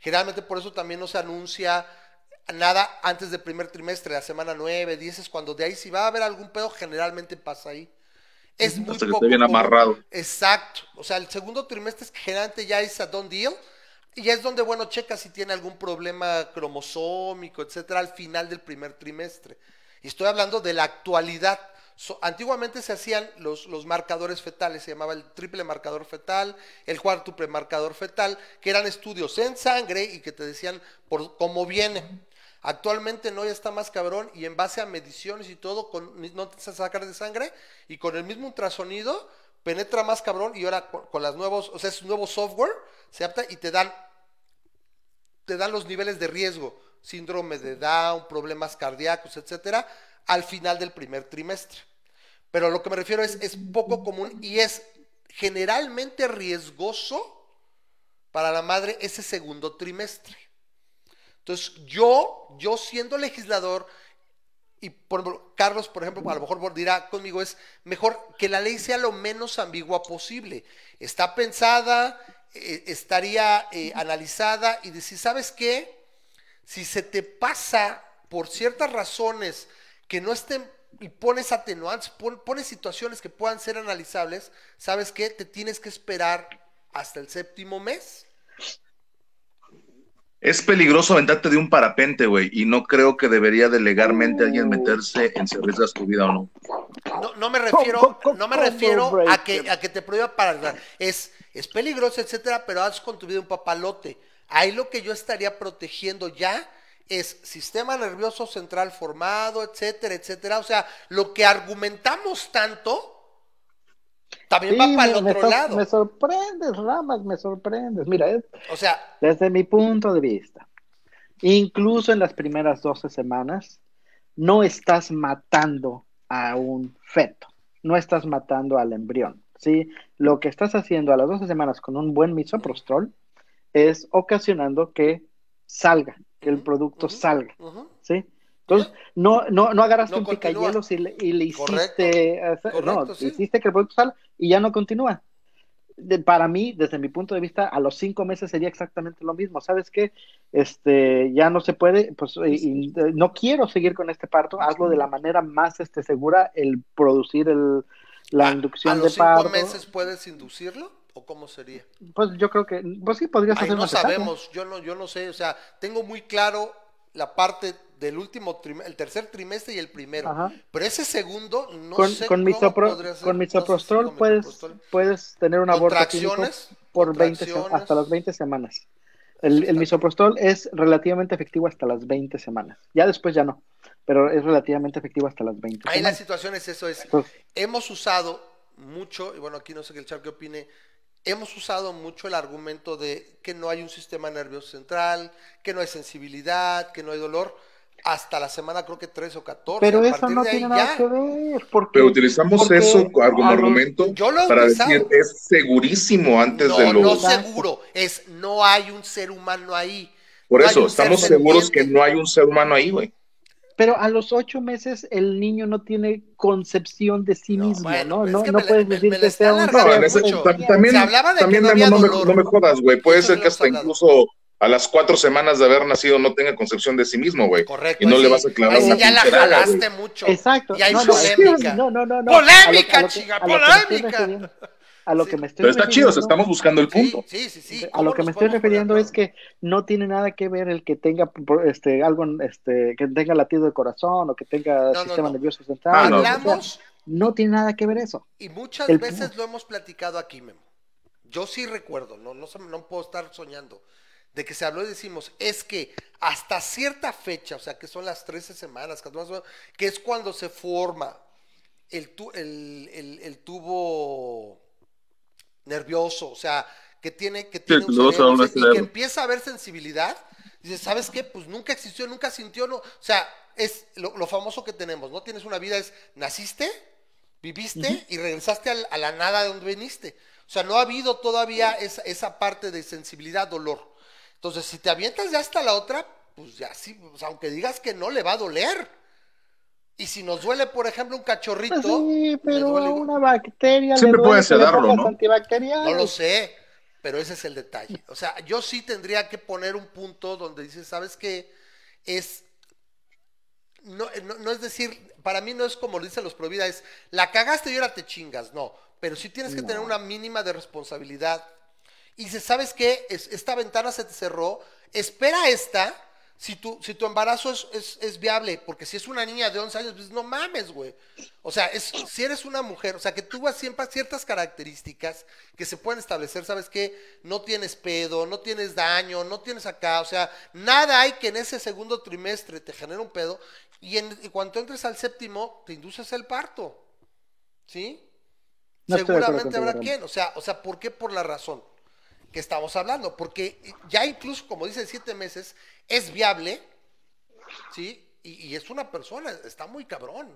Generalmente por eso también no se anuncia nada antes del primer trimestre, la semana 9, 10 es cuando de ahí si va a haber algún pedo, generalmente pasa ahí. Es muy Hasta que poco esté bien común. amarrado. Exacto. O sea, el segundo trimestre es que generalmente ya es a done deal. Y es donde, bueno, checa si tiene algún problema cromosómico, etcétera, al final del primer trimestre. Y estoy hablando de la actualidad. So- antiguamente se hacían los, los marcadores fetales, se llamaba el triple marcador fetal, el cuádruple marcador fetal, que eran estudios en sangre y que te decían por cómo viene. Actualmente no, ya está más cabrón y en base a mediciones y todo, con, no te sacar de sangre y con el mismo ultrasonido penetra más cabrón y ahora con, con las nuevos, o sea, es un nuevo software, se adapta y te dan, te dan los niveles de riesgo, síndrome de Down, problemas cardíacos, etcétera, al final del primer trimestre. Pero lo que me refiero es, es poco común y es generalmente riesgoso para la madre ese segundo trimestre. Entonces, yo, yo siendo legislador, y por ejemplo, Carlos, por ejemplo, a lo mejor dirá conmigo, es mejor que la ley sea lo menos ambigua posible. Está pensada, eh, estaría eh, analizada y decir, ¿sabes qué? Si se te pasa por ciertas razones que no estén y pones atenuantes, pon- pones situaciones que puedan ser analizables, ¿sabes qué? Te tienes que esperar hasta el séptimo mes. Es peligroso aventarte de un parapente, güey, y no creo que debería de legalmente alguien meterse en si arriesgas tu vida o no. No, no me refiero, no me refiero a que, a que te prohíba para es, es peligroso, etcétera, pero haz con tu vida un papalote. Ahí lo que yo estaría protegiendo ya es sistema nervioso central formado, etcétera, etcétera. O sea, lo que argumentamos tanto también Sí, va para el me, me otro estás- lado. me sorprendes, Ramas, me sorprendes. Mira, es- O sea, desde mi punto de vista, incluso en las primeras 12 semanas, no estás matando a un feto, no estás matando al embrión, ¿sí? Lo que estás haciendo a las 12 semanas con un buen misoprostol es ocasionando que salga, que el producto salga. ¿sí? Entonces, no, no, no agarraste No un picayelos y le, y le Correcto, hiciste, hacer- correcto, no, sí. hiciste que el producto salga y ya no continúa. De- para mí, desde mi punto de vista, a los cinco meses sería exactamente lo mismo. ¿Sabes qué? Este, ya no se puede, pues, y- y, no quiero seguir con este parto. Hazlo de la manera más este, segura, el producir el, la a, inducción a de los cinco parto. meses puedes inducirlo ¿O cómo sería? Pues yo creo que, pues sí, podrías Ahí hacer no sabemos, yo no, yo no sé, o sea, tengo muy claro la parte del último trimestre, el tercer trimestre y el primero. Ajá. Pero ese segundo no con, sé con, cómo misopro- ser, con no sé si misoprostol puedes, misoprostol. puedes tener un aborto por 20 se- contracciones. hasta las 20 semanas. El, el misoprostol es relativamente efectivo hasta las 20 semanas. Ya después ya no, pero es relativamente efectivo hasta las 20 Ahí la semanas. situación es eso, es, Entonces, hemos usado mucho, y bueno, aquí no sé que el chat qué opine, hemos usado mucho el argumento de que no hay un sistema nervioso central, que no hay sensibilidad, que no hay dolor, hasta la semana creo que 3 o 14. pero a eso partir no de ahí tiene nada ya. que ver. Porque, Pero utilizamos porque eso como argumento Yo lo he para utilizado. decir es segurísimo antes No, de lo. no seguro, es no hay un ser humano ahí. Por No eso, estamos seguros que no hay un ser humano ahí, güey. Pero a los ocho meses el niño no tiene concepción de sí No, mismo, bueno, ¿no? es No, que no me puedes me- decir me que sea un No, también, Se hablaba de que también no había Memo, no, me, no me jodas, güey. Puede ser que hasta hablado. incluso a las cuatro semanas de haber nacido no tenga concepción de sí mismo, güey. Correcto. Y no le vas a clavar una ya la jalaste mucho. Exacto. Y hay no, no, polémica. No, no, no, no. ¡Polémica, A lo que- chinga, a lo que me estoy que me Pero está chido, o sea, refiriendo- estamos buscando el punto. sí, sí, sí. a ¿Cómo lo que me estoy refiriendo es que no tiene nada que ver el que tenga este algo este que tenga latido de corazón o que tenga no, sistema no. nervioso central. Ah, o sea. Hablamos No tiene nada que ver eso. y muchas El- veces lo hemos platicado aquí, Memo. Yo sí recuerdo, no, no, no puedo estar soñando, de que se habló y decimos, es que hasta cierta fecha, o sea, que son las 13 semanas, 14, que es cuando se forma el, tu- el, el- el tubo nervioso, o sea, que tiene, que tiene un a y que empieza a haber sensibilidad, dices, ¿sabes qué? Pues nunca existió, nunca sintió, no, o sea, es lo, lo famoso que tenemos, ¿no? Tienes una vida, es, naciste, viviste y regresaste al- a la nada de donde viniste. O sea, no ha habido todavía esa, esa parte de sensibilidad, dolor. Entonces, si te avientas ya hasta la otra, pues ya sí, pues, aunque digas que no, le va a doler. Y si nos duele, por ejemplo, un cachorrito, Pues sí, pero duele una bacteria Siempre que le sedarlo, ¿no? No lo sé, pero ese es el detalle. O sea, yo sí tendría que poner un punto donde dices, ¿sabes qué? Es. No, no, no es decir, para mí no es como lo dicen los Provida, es la cagaste y ahora te chingas, no. Pero sí tienes que tener una mínima de responsabilidad. Y dices, ¿sabes qué? Es- esta ventana se te cerró, espera esta. Si tu, si tu embarazo es, es, es viable, porque si es una niña de 11 años, pues no mames, güey. O sea, es, si eres una mujer, o sea, que tú vas siempre ciertas características que se pueden establecer, ¿sabes qué? No tienes pedo, no tienes daño, no tienes acá, o sea, nada hay que en ese segundo trimestre te genere un pedo y en y cuando entres al séptimo te induces el parto, ¿sí? No Seguramente habrá quien, o sea, o sea, ¿por qué? Por la razón que estamos hablando, porque ya incluso, como dice, siete meses, es viable, ¿sí? Y, y es una persona, está muy cabrón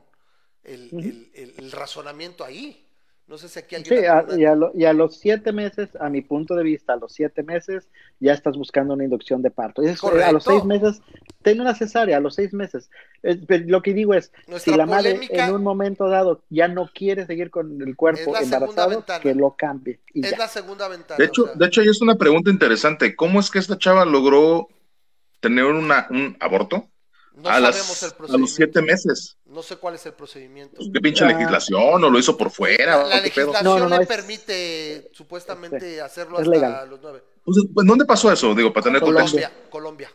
el, el- el- el razonamiento ahí. No sé si aquí alguien... Sí, a- y, a lo- y a los siete meses, a mi punto de vista, a los siete meses ya estás buscando una inducción de parto. Es- Correcto. a los seis meses, ten una cesárea, a los seis meses. Es- lo que digo es, Nuestra si la madre en un momento dado ya no quiere seguir con el cuerpo embarazado, que lo cambie. Y es ya. la segunda ventana. De hecho, o sea, de hecho, ahí es una pregunta interesante. ¿Cómo es que esta chava logró tener una, un aborto no a, las- sabemos el a los siete meses? No sé cuál es el procedimiento. Pues, ¿Qué pinche Ah. legislación? ¿O lo hizo por fuera? La, ¿O la legislación No, no, no, le es- permite supuestamente Sí, hacerlo es hasta legal. los nueve. Pues, ¿Dónde pasó eso? Digo, para tener Colombia. contexto. Colombia.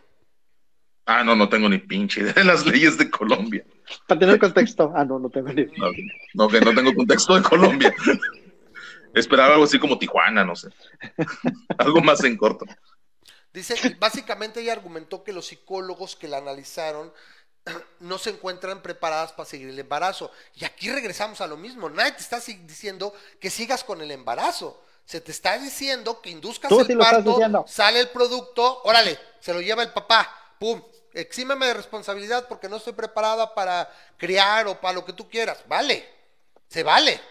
Ah, no, no tengo ni pinche idea de las leyes de Colombia. Para tener contexto, ah, no, no tengo ni No, no, que no tengo contexto de Colombia. Esperaba algo así como Tijuana, no sé. algo más en corto. Dice, básicamente ella argumentó que los psicólogos que la analizaron no se encuentran preparadas para seguir el embarazo. Y aquí regresamos a lo mismo. Nadie te está diciendo que sigas con el embarazo. Se te está diciendo que induzcas Tú el sí parto, sale el producto, órale, se lo lleva el papá, pum, exímeme de responsabilidad porque no estoy preparada para criar o para lo que tú quieras. Vale, se vale.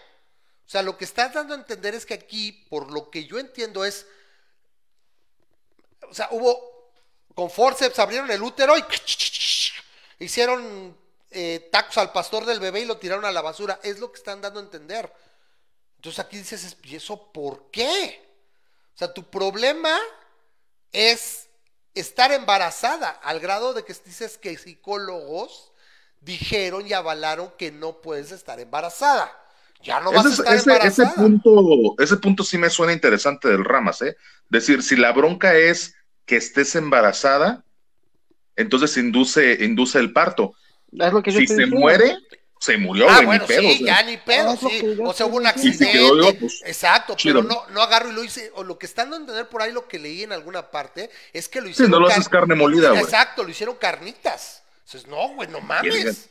O sea, lo que estás dando a entender es que aquí, por lo que yo entiendo, es o sea, hubo con forceps abrieron el útero y hicieron eh, tacos al pastor del bebé y lo tiraron a la basura. Es lo que están dando a entender. Entonces aquí dices, es- ¿y eso por qué? O sea, tu problema es estar embarazada al grado de que dices que psicólogos dijeron y avalaron que no puedes estar embarazada. Ya no vas Ese, a estar ese- ese embarazada. punto, ese punto sí me suena interesante del Ramas, ¿eh? Decir, si la bronca es que estés embarazada, entonces induce, induce el parto. Es lo que yo Si se diciendo. muere, se murió, Ah, güey, bueno, ni pedo. sí, o sea. ya ni pedo, Ah, sí. O sea, hubo un accidente. diciendo. Y si quedó yo, pues, Exacto, chido. pero no, no agarro y lo hice. O lo que están dando a entender por ahí, lo que leí en alguna parte, es que lo Sí, hicieron. no lo haces carne molida, güey. Exacto, lo hicieron carnitas. Dices, no, güey, no mames.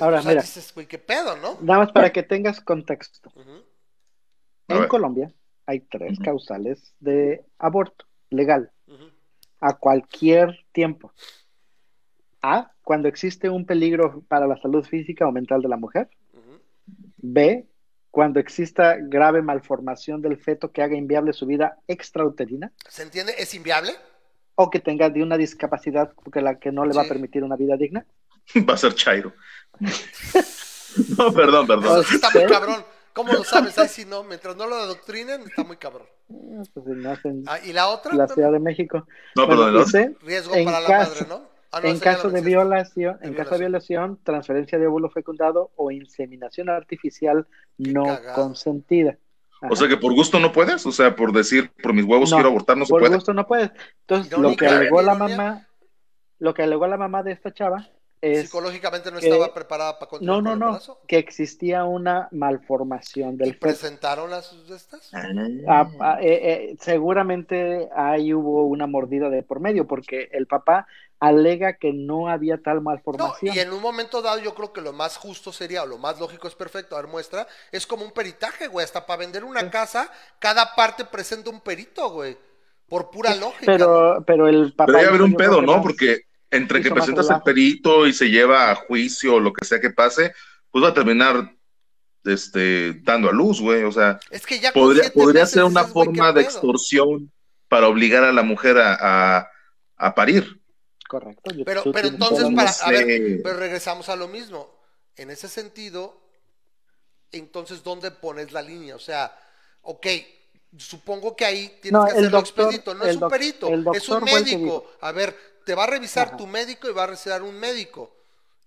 Ahora, o sea, mira. dices, güey, qué pedo, ¿no? Nada más para que tengas contexto. En ver. Colombia hay tres causales de aborto legal a cualquier tiempo. A, cuando existe un peligro para la salud física o mental de la mujer. B, cuando exista grave malformación del feto que haga inviable su vida extrauterina ¿Se entiende? ¿Es inviable? o que tenga de una discapacidad que la que no le va a permitir una vida digna. Va a ser Chairo. no, perdón, perdón. sí está muy cabrón. ¿Cómo lo sabes? Ahí sí no, mientras no lo adoctrinen, está muy cabrón. Pues, en Ah, ¿Y la otra? la Ciudad de México. No, Bueno, perdón. C, Riesgo En para la madre, ¿no? Ah, no, en caso de violación, De en caso de violación. transferencia de óvulo fecundado o inseminación artificial Qué no cagado. consentida. O sea que por gusto no puedes, o sea, por decir, por mis huevos No, quiero abortar, no se Por puede. gusto no puedes. Entonces, lo que alegó la mamá, lo que alegó la mamá de esta chava es Psicológicamente no que- estaba preparada para continuar no, no, con el no, embarazo. que existía una malformación ¿Y del feto. presentaron las de estas? Ah, ah, eh, eh, seguramente ahí hubo una mordida de por medio, porque el papá alega que no había tal No, malformación. y en un momento dado yo creo que lo más justo sería, o lo más lógico es perfecto, a ver, muestra, es como un peritaje, güey, hasta para vender una casa, cada parte presenta un perito, güey, por pura lógica. ¿no? pero, pero el papá. Pero debe haber un pedo, ¿no? más- Porque entre que presentas el perito y se lleva a juicio o lo que sea que pase, pues va a terminar este, dando a luz, güey. O sea, Es que ya podría, podría ser una dices, güey, ¿qué forma de extorsión para obligar a la mujer a, a- a parir. Correcto. yo- Pero, pero entonces, para, a ver, sé. pero regresamos a lo mismo. En ese sentido, entonces, ¿dónde pones la línea? O sea, ok, supongo que ahí tienes No, que el hacerlo doctor- expedito. No es el un perito, el es doctor un médico. A ver, te va a revisar Ajá. tu médico y va a revisar un médico.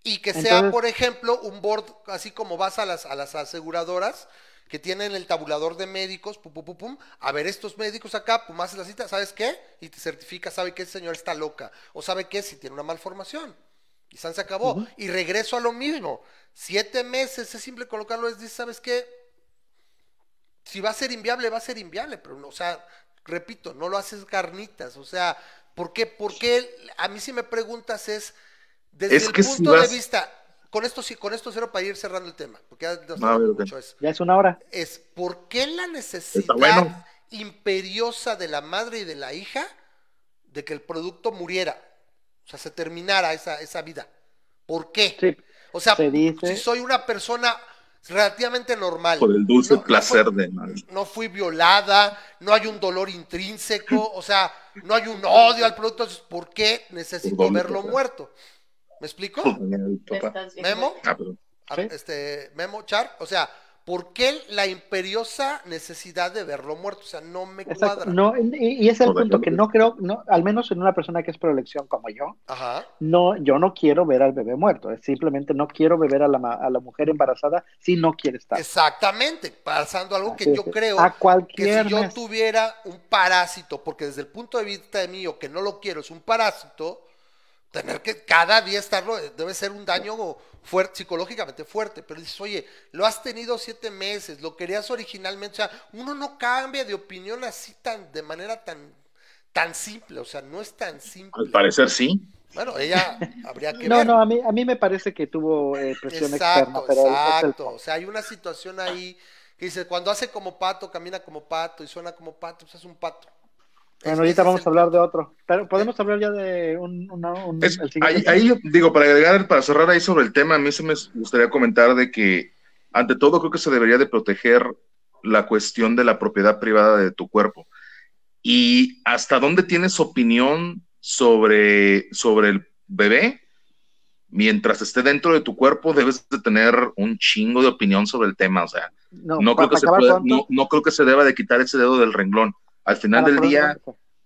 Y que sea, Entonces- por ejemplo, un board, así como vas a las, a las aseguradoras que tienen el tabulador de médicos, pum, pum, pum, pum, a ver estos médicos acá, pum, haces la cita, ¿sabes qué? Y te certifica, sabe que ese señor está loca, o sabe que si tiene una malformación. Y San se acabó. Y regreso a lo mismo. Siete meses es simple colocarlo, es, ¿sabes qué? Si va a ser inviable, va a ser inviable, pero no, o sea, repito, no lo haces carnitas, o sea, ¿por qué? ¿Por qué? A mí si me preguntas es, desde Es el si punto vas- de vista, con esto sí, con esto cero para ir cerrando el tema, porque ya ok. mucho eso Ya es una hora. es ¿por qué la necesidad bueno. imperiosa de la madre y de la hija de que el producto muriera? O sea, se terminara esa, esa vida. ¿Por qué? Sí. O sea, Se dice- si soy una persona relativamente normal. Por el dulce no- no placer fue- de... no fui violada, no hay un dolor intrínseco, o sea, no hay un odio al producto, entonces, ¿por qué necesito verlo muerto? ¿Me explico? Memo, Ah, perdón. a- Sí. este, Memo, Char, o sea, ¿por qué la imperiosa necesidad de verlo muerto? O sea, no me Exacto. cuadra. No, y, y es el punto que no creo, no, al menos en una persona que es pro elección como yo, Ajá. no, yo no quiero ver al bebé muerto. Es simplemente no quiero ver a la, ma- a la mujer embarazada si no quiere estar. Exactamente, pasando algo que yo creo a que cualquier si yo mes. tuviera un parásito, porque desde el punto de vista de mío, que no lo quiero, es un parásito, tener que cada día estarlo eh, debe ser un daño fuerte, psicológicamente fuerte. Pero dices, oye, lo has tenido siete meses, lo querías originalmente, o sea, uno no cambia de opinión así tan, de manera tan, tan simple, o sea, no es tan simple. Al parecer sí. Bueno, ella habría que No, ver. no, a mí, a mí me parece que tuvo eh, presión externa, Exacto, pero es el exacto. O sea, hay una situación ahí que dice, cuando hace como pato, camina como pato y suena como pato, pues es un pato. Bueno, Ese ahorita es vamos el a hablar de otro. Pero podemos hablar ya de un, una- un- Es- el siguiente. ahí, ahí, digo, para agregar, para cerrar ahí sobre el tema, a mí se me gustaría comentar de que, ante todo, creo que se debería de proteger la cuestión de la propiedad privada de tu cuerpo. Y hasta dónde tienes opinión sobre, sobre el bebé, mientras esté dentro de tu cuerpo, debes de tener un chingo de opinión sobre el tema. O sea, no, no, creo que se pueda- no, no creo que se deba de quitar ese dedo del renglón. Al final del día,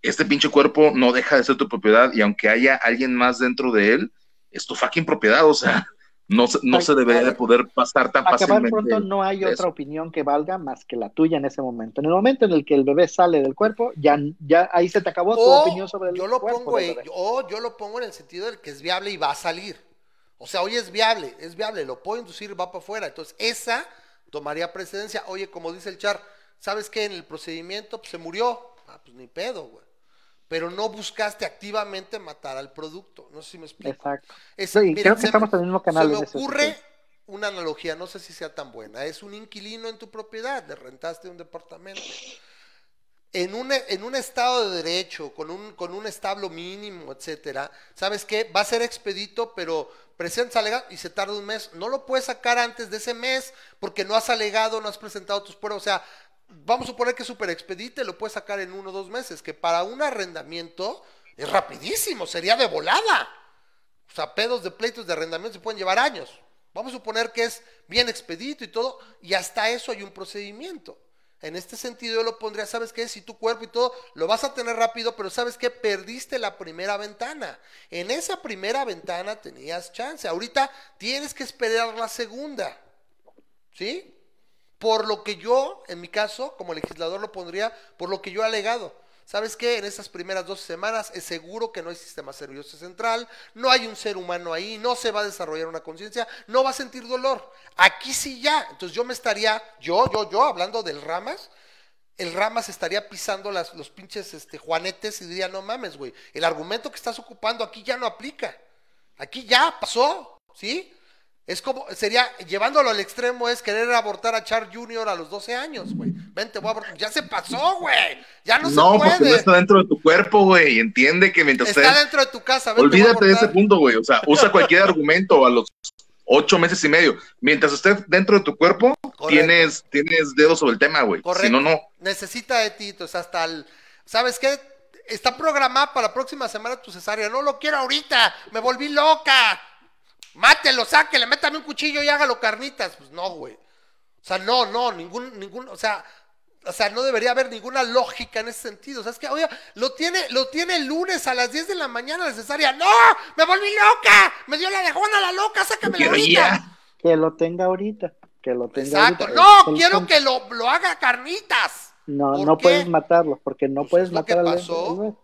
este pinche cuerpo no deja de ser tu propiedad y aunque haya alguien más dentro de él, es tu fucking propiedad, o sea, No se, no se debería de poder pasar tan Acabar fácilmente. pronto no hay otra opinión que valga más que la tuya en ese momento. En el momento en el que el bebé sale del cuerpo, ya, ya ahí se te acabó tu O opinión sobre el yo lo cuerpo pongo, del bebé. o yo lo pongo en el sentido del que es viable y va a salir. O sea, hoy es viable, es viable, lo puedo inducir, va para afuera. Entonces, esa tomaría precedencia. Oye, como dice el char, ¿sabes qué? En el procedimiento pues, se murió. Ah, pues ni pedo, güey. Pero no buscaste activamente matar al producto. No sé si me explico. Exacto. Es- Sí, miren, creo que se estamos me- en el mismo canal Se me ocurre una analogía, no sé si sea tan buena. Es un inquilino en tu propiedad, le rentaste un departamento. En un, en un estado de derecho, con un, con un establo mínimo, etcétera, ¿sabes qué? Va a ser expedito, pero presentas alegato y se tarda un mes. No lo puedes sacar antes de ese mes porque no has alegado, no has presentado tus pruebas. O sea, vamos a suponer que expedito y lo puedes sacar en uno o dos meses, que para un arrendamiento es rapidísimo, sería de volada. O sea, pedos de pleitos de arrendamiento se pueden llevar años. Vamos a suponer que es bien expedito y todo, y hasta eso hay un procedimiento. En este sentido yo lo pondría, ¿sabes qué? Si tu cuerpo y todo lo vas a tener rápido, pero ¿sabes qué? Perdiste la primera ventana. En esa primera ventana tenías chance. Ahorita tienes que esperar la segunda. ¿Sí? Por lo que yo, en mi caso, como legislador lo pondría, por lo que yo he alegado. ¿Sabes qué? En estas primeras dos semanas es seguro que no hay sistema nervioso central, no hay un ser humano ahí, no se va a desarrollar una conciencia, no va a sentir dolor. Aquí sí ya. Entonces yo me estaría, yo, yo, yo, hablando del Ramas, el Ramas estaría pisando las, los pinches este, juanetes y diría, no mames, güey, el argumento que estás ocupando aquí ya no aplica. Aquí ya pasó, ¿sí? Es como, sería, llevándolo al extremo, es querer abortar a Char Jr. a los 12 años, güey. Vente, voy a abortar. Ya se pasó, güey. Ya no, No, se porque no puede. está dentro de tu cuerpo, güey. Entiende que mientras Está dentro de tu casa, vente, Olvídate de ese punto, güey. O sea, usa cualquier argumento a los ocho meses y medio. Mientras estés dentro de tu cuerpo, tienes, tienes dedos sobre el tema, güey. Correcto. Si no, no. Necesita de ti, entonces hasta el. ¿Sabes qué? Está programada para la próxima semana tu cesárea. No lo quiero ahorita. Me volví loca. Mátelo, sáquele, métame un cuchillo y hágalo carnitas. Pues no, güey. O sea, no, no, ningún, ningún, o sea, o sea, no debería haber ninguna lógica en ese sentido. O sea, es que, oye, lo tiene, lo tiene el lunes a las 10 de la mañana la cesárea. ¡No! ¡Me volví loca! ¡Me dio la de Juana la loca! ¡Sácamela ahorita! ya. Que lo tenga ahorita. Que lo tenga Exacto. ahorita. No, quiero que lo, lo haga carnitas. No, ¿Por no qué? puedes matarlo, porque no Pues puedes es lo que matar pasó. al.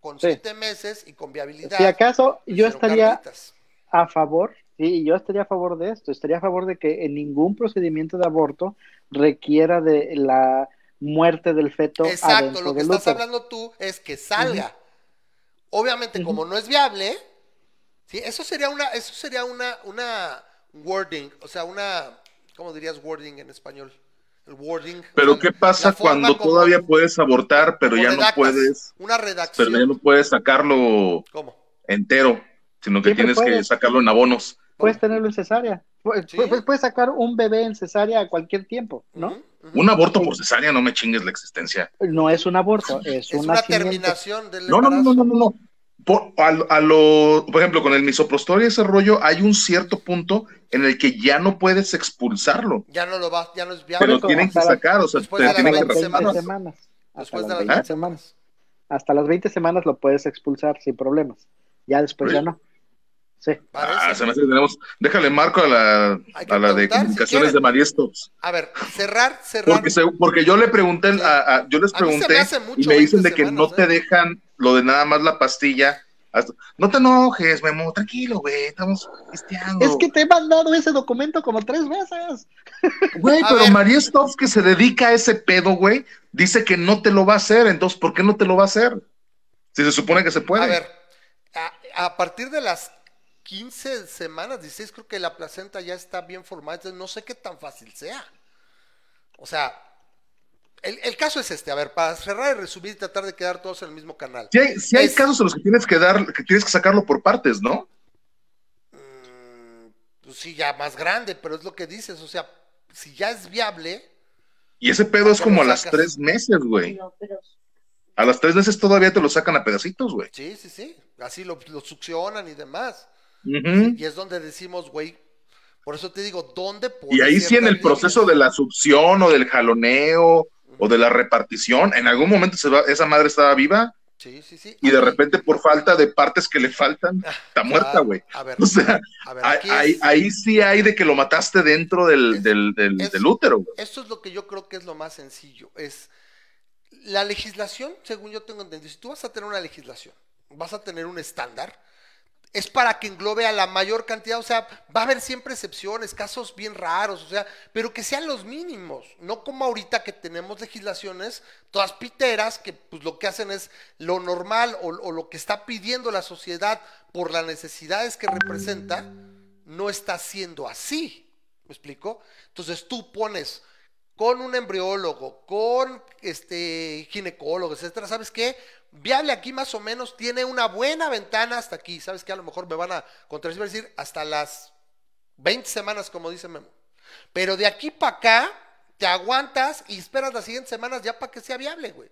Con Sí. siete meses y con viabilidad. Si acaso yo hicieron estaría carnitas. A favor, sí, yo estaría a favor de esto, estaría a favor de que en ningún procedimiento de aborto requiera de la muerte del feto Exacto, lo que del estás útero. hablando tú es que salga. Obviamente, como no es viable, ¿sí? eso sería una, eso sería una, una wording, o sea, una, ¿cómo dirías wording en español? El wording. o Pero sea, ¿qué pasa cuando como- todavía puedes abortar, pero ya no puedes, Una redacción. pero ya no puedes sacarlo ¿Cómo? entero, sino que Siempre tienes que sacarlo en abonos? Puedes tenerlo en cesárea. Puedes, Sí. puedes- puedes sacar un bebé en cesárea a cualquier tiempo, ¿no? Un aborto por cesárea, no me chingues la existencia. No es un aborto, es, Es un una terminación del No, no, no, no, no, no. Por, a, a lo, por ejemplo, con el misoprostol y ese rollo, hay un cierto punto en el que ya no puedes expulsarlo. Ya no lo va, ya no es viable. Pero lo tienen que hasta la- sacar, o sea, después te de las tienen que hasta las 20 20 rasurar. semanas. Hasta Después las de las 20 20 semanas. Hasta las 20 semanas lo puedes expulsar sin problemas. Ya después ya no. Sí. Ah, se me hace que tenemos. Déjale marco a la, a la de si comunicaciones de María Stops. A ver, cerrar, cerrar. Porque, se- porque yo le pregunté, Sí. a- a- yo les A mí se me pregunté hace mucho y me dicen 20 de que no te ¿eh? dejan lo de nada más la pastilla. hasta- no te enojes, Memo, tranquilo, güey, estamos pisteando. Es que te he mandado ese documento como tres veces. Güey, pero ver. María Stops que se dedica a ese pedo, güey, dice que no te lo va a hacer, entonces, ¿por qué no te lo va a hacer? Si se supone que se puede. A ver, a, a partir de las 15 semanas, 16, creo que la placenta ya está bien formada, entonces no sé qué tan fácil sea. O sea, el, el caso es este, a ver, para cerrar y resumir y tratar de quedar todos en el mismo canal. Si hay, sí hay Es- casos en los que tienes que dar, que tienes que sacarlo por partes, ¿no? Mm, pues sí, ya más grande, pero es lo que dices, o sea, si ya es viable, Y ese pedo ¿Por es como a las tres meses, güey. No, pero A las tres meses todavía te lo sacan a pedacitos, güey. sí, sí, sí, así lo, lo succionan y demás. Y es donde decimos, güey, por eso te digo, ¿dónde Y ahí sí en el proceso de la succión o del jaloneo o de la repartición, en algún momento se va- esa madre estaba viva Sí, sí, sí. y de repente por falta de partes que le faltan, está muerta, güey. A ver, O sea, a ver, ahí, sí hay de que lo mataste dentro del, Es- del, del- es- del útero, güey. Esto es lo que yo creo que es lo más sencillo. Es la legislación, según yo tengo entendido, si tú vas a tener una legislación, vas a tener un estándar, es para que englobe a la mayor cantidad, o sea, va a haber siempre excepciones, casos bien raros, o sea, pero que sean los mínimos, no como ahorita que tenemos legislaciones todas piteras que pues lo que hacen es lo normal o, lo que está pidiendo la sociedad por las necesidades que representa, no está siendo así. ¿Me explico? Entonces tú pones con un embriólogo, con este ginecólogo, etcétera, ¿sabes qué? Viable aquí más o menos tiene una buena ventana hasta aquí, ¿sabes qué? A lo mejor me van a contradecir, decir hasta las 20 semanas, como dice Memo. Pero de aquí para acá, te aguantas y esperas las siguientes semanas ya para que sea viable, güey.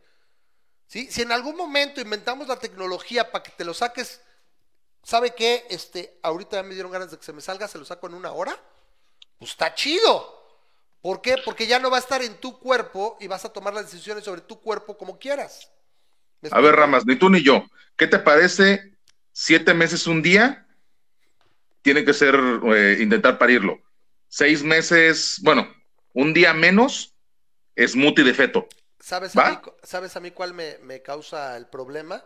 ¿Sí? Si en algún momento inventamos la tecnología para que te lo saques, ¿sabe qué? Este, ahorita ya me dieron ganas de que se me salga, se lo saco en una hora. Pues está chido. ¿Por qué? Porque ya no va a estar en tu cuerpo y vas a tomar las decisiones sobre tu cuerpo como quieras. ¿Me A ver? Ramas, ni tú ni yo. ¿Qué te parece? Siete meses, un día, tiene que ser eh, intentar parirlo. Seis meses, bueno, un día menos es muti de feto. ¿Sabes a, mí, ¿Sabes a mí cuál me, me causa el problema?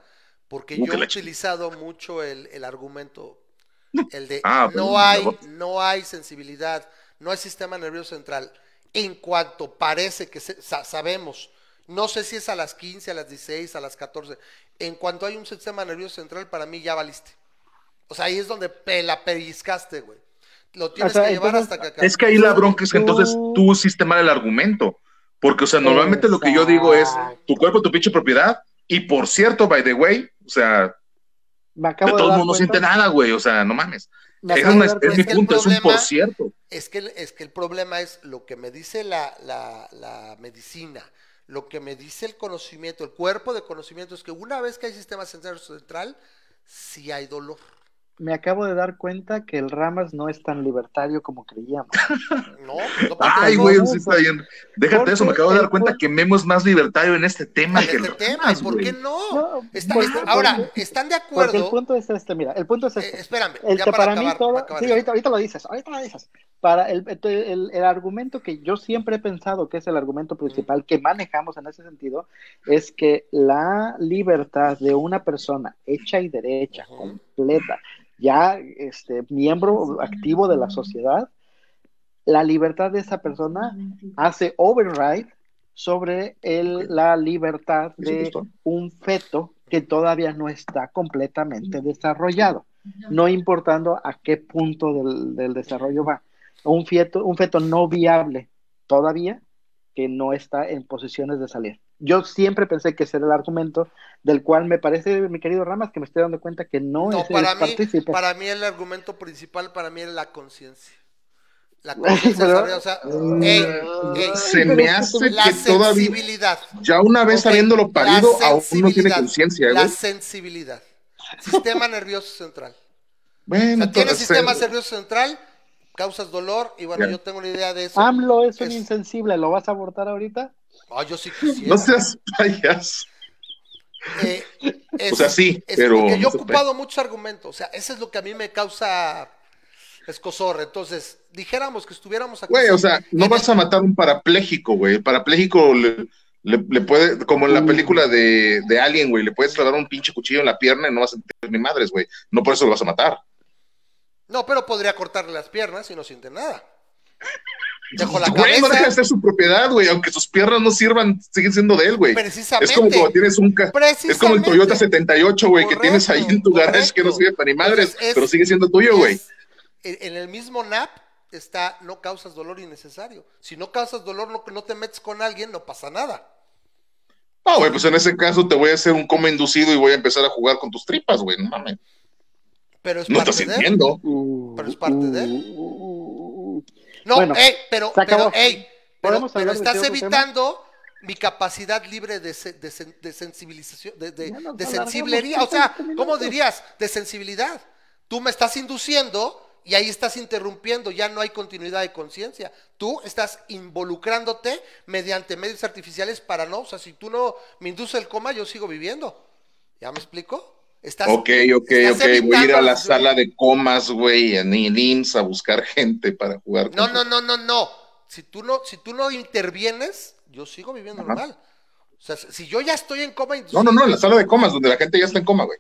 Porque Uh, yo he utilizado mucho el, el argumento, el de Ah, no hay, no hay sensibilidad, no hay sistema nervioso central. En cuanto parece que se- sa- sabemos, no sé si es a las 15, a las 16, a las 14, en cuanto hay un sistema nervioso central, para mí ya valiste. O sea, ahí es donde pe- la pellizcaste, güey. Lo tienes sea, que llevar entonces, hasta que acabe. Es que ahí la bronca es que entonces tú hiciste mal el argumento. Porque, o sea, normalmente lo que yo digo es tu cuerpo, tu pinche propiedad. Y por cierto, by the way, o sea, Me de acabo de, todos dar modos no cuenta- siente nada, güey. O sea, no mames. es, una- mi el punto, es un por cierto. Es que, el- es que el problema es lo que me dice la, la- la medicina, lo que me dice el conocimiento, el cuerpo de conocimiento, es que una vez que hay sistema central, sí hay dolor. Me acabo de dar cuenta que el Ramas no es tan libertario como creíamos. No, no porque Ay, no, güey, no, sí está bien. Déjate eso, me acabo de dar cuenta que Memo es más libertario en este tema en que este el tema, Ramas, ¿y por qué no? No, Está- porque- está- ahora, porque- ¿están de Porque el acuerdo? punto es este, mira, el punto es Eh, este. espérame, El ya que para, para, acabar, mí todo, para sí, ahorita, ahorita lo dices, ahorita lo dices. Para el, el, el argumento que yo siempre he pensado que es el argumento principal que manejamos en ese sentido, es que la libertad de una persona hecha y derecha, completa, ya este miembro activo de la sociedad, la libertad de esa persona hace override sobre el, la libertad ¿Sí de un feto que todavía no está completamente desarrollado, no importando a qué punto del, del desarrollo va. Un feto, un feto no viable todavía que no está en posiciones de salir. Yo siempre pensé que ese era el argumento del cual me parece, mi querido Ramas, que me estoy dando cuenta que no, No, es para el mí, partícipe. para mí el argumento principal para mí es la conciencia. La conciencia o sea, ey, Se me hace la que todavía, sensibilidad. ya una vez Ok, habiéndolo parido, la aún no tiene sensibilidad, conciencia, La sensibilidad. Sistema nervioso central. Bueno, O sea, tienes entonces, sistema eh, nervioso central, causas dolor, y bueno, yo tengo una idea de eso. AMLO es un insensible, ¿lo vas a abortar ahorita? Ah, yo sí quisiera. no seas payaso. Eh, es- O sea, sí, es pero porque yo he ocupado muchos argumentos. O sea, eso es lo que a mí me causa escosor. Entonces, dijéramos que estuviéramos aquí. Güey, o sea, no vas a matar un parapléjico, güey. El parapléjico le, le- le puede, como en la película de, de Alien, güey, le puedes clavar un pinche cuchillo en la pierna y no vas a sentir ni madres, güey. No por eso lo vas a matar. No, pero podría cortarle las piernas y no siente nada. Dejo la Güey, no deja de ser su propiedad, güey. Aunque sus piernas no sirvan, siguen siendo de él, güey. Precisamente. Es como cuando tienes un... ca- Es como el. Toyota 78, güey, que tienes ahí en tu Correcto, garage que no sirve para ni madres, Entonces, es- pero sigue siendo tuyo, güey. en el mismo NAP está no causas dolor innecesario. Si no causas dolor, no, no te metes con alguien, no pasa nada. No, güey, pues en ese caso te voy a hacer un coma inducido y voy a empezar a jugar con tus tripas, güey. No mames. Pero es No estás parte de. sintiendo. Pero es parte de él. No, Bueno, ey, pero, pero, ey, pero, ¿Podemos pero estás tema? evitando mi capacidad libre de, se- de, sen- de sensibilización, de, de, de sensiblería. O 15 sea, ¿cómo dirías? De sensibilidad. Tú me estás induciendo y ahí estás interrumpiendo, ya no hay continuidad de conciencia. Tú estás involucrándote mediante medios artificiales para no, o sea, si tú no me induces el coma, yo sigo viviendo. ¿Ya me explico? Estás, Ok, ok, estás ok. Voy a ir a la sala de comas, güey, en el IMSS a buscar gente para jugar. No, no, no, no, no. Si tú no, si tú no intervienes, yo sigo viviendo Ajá. normal. O sea, si yo ya estoy en coma... No, no, no, en la sala de comas, donde la gente ya está en coma, güey.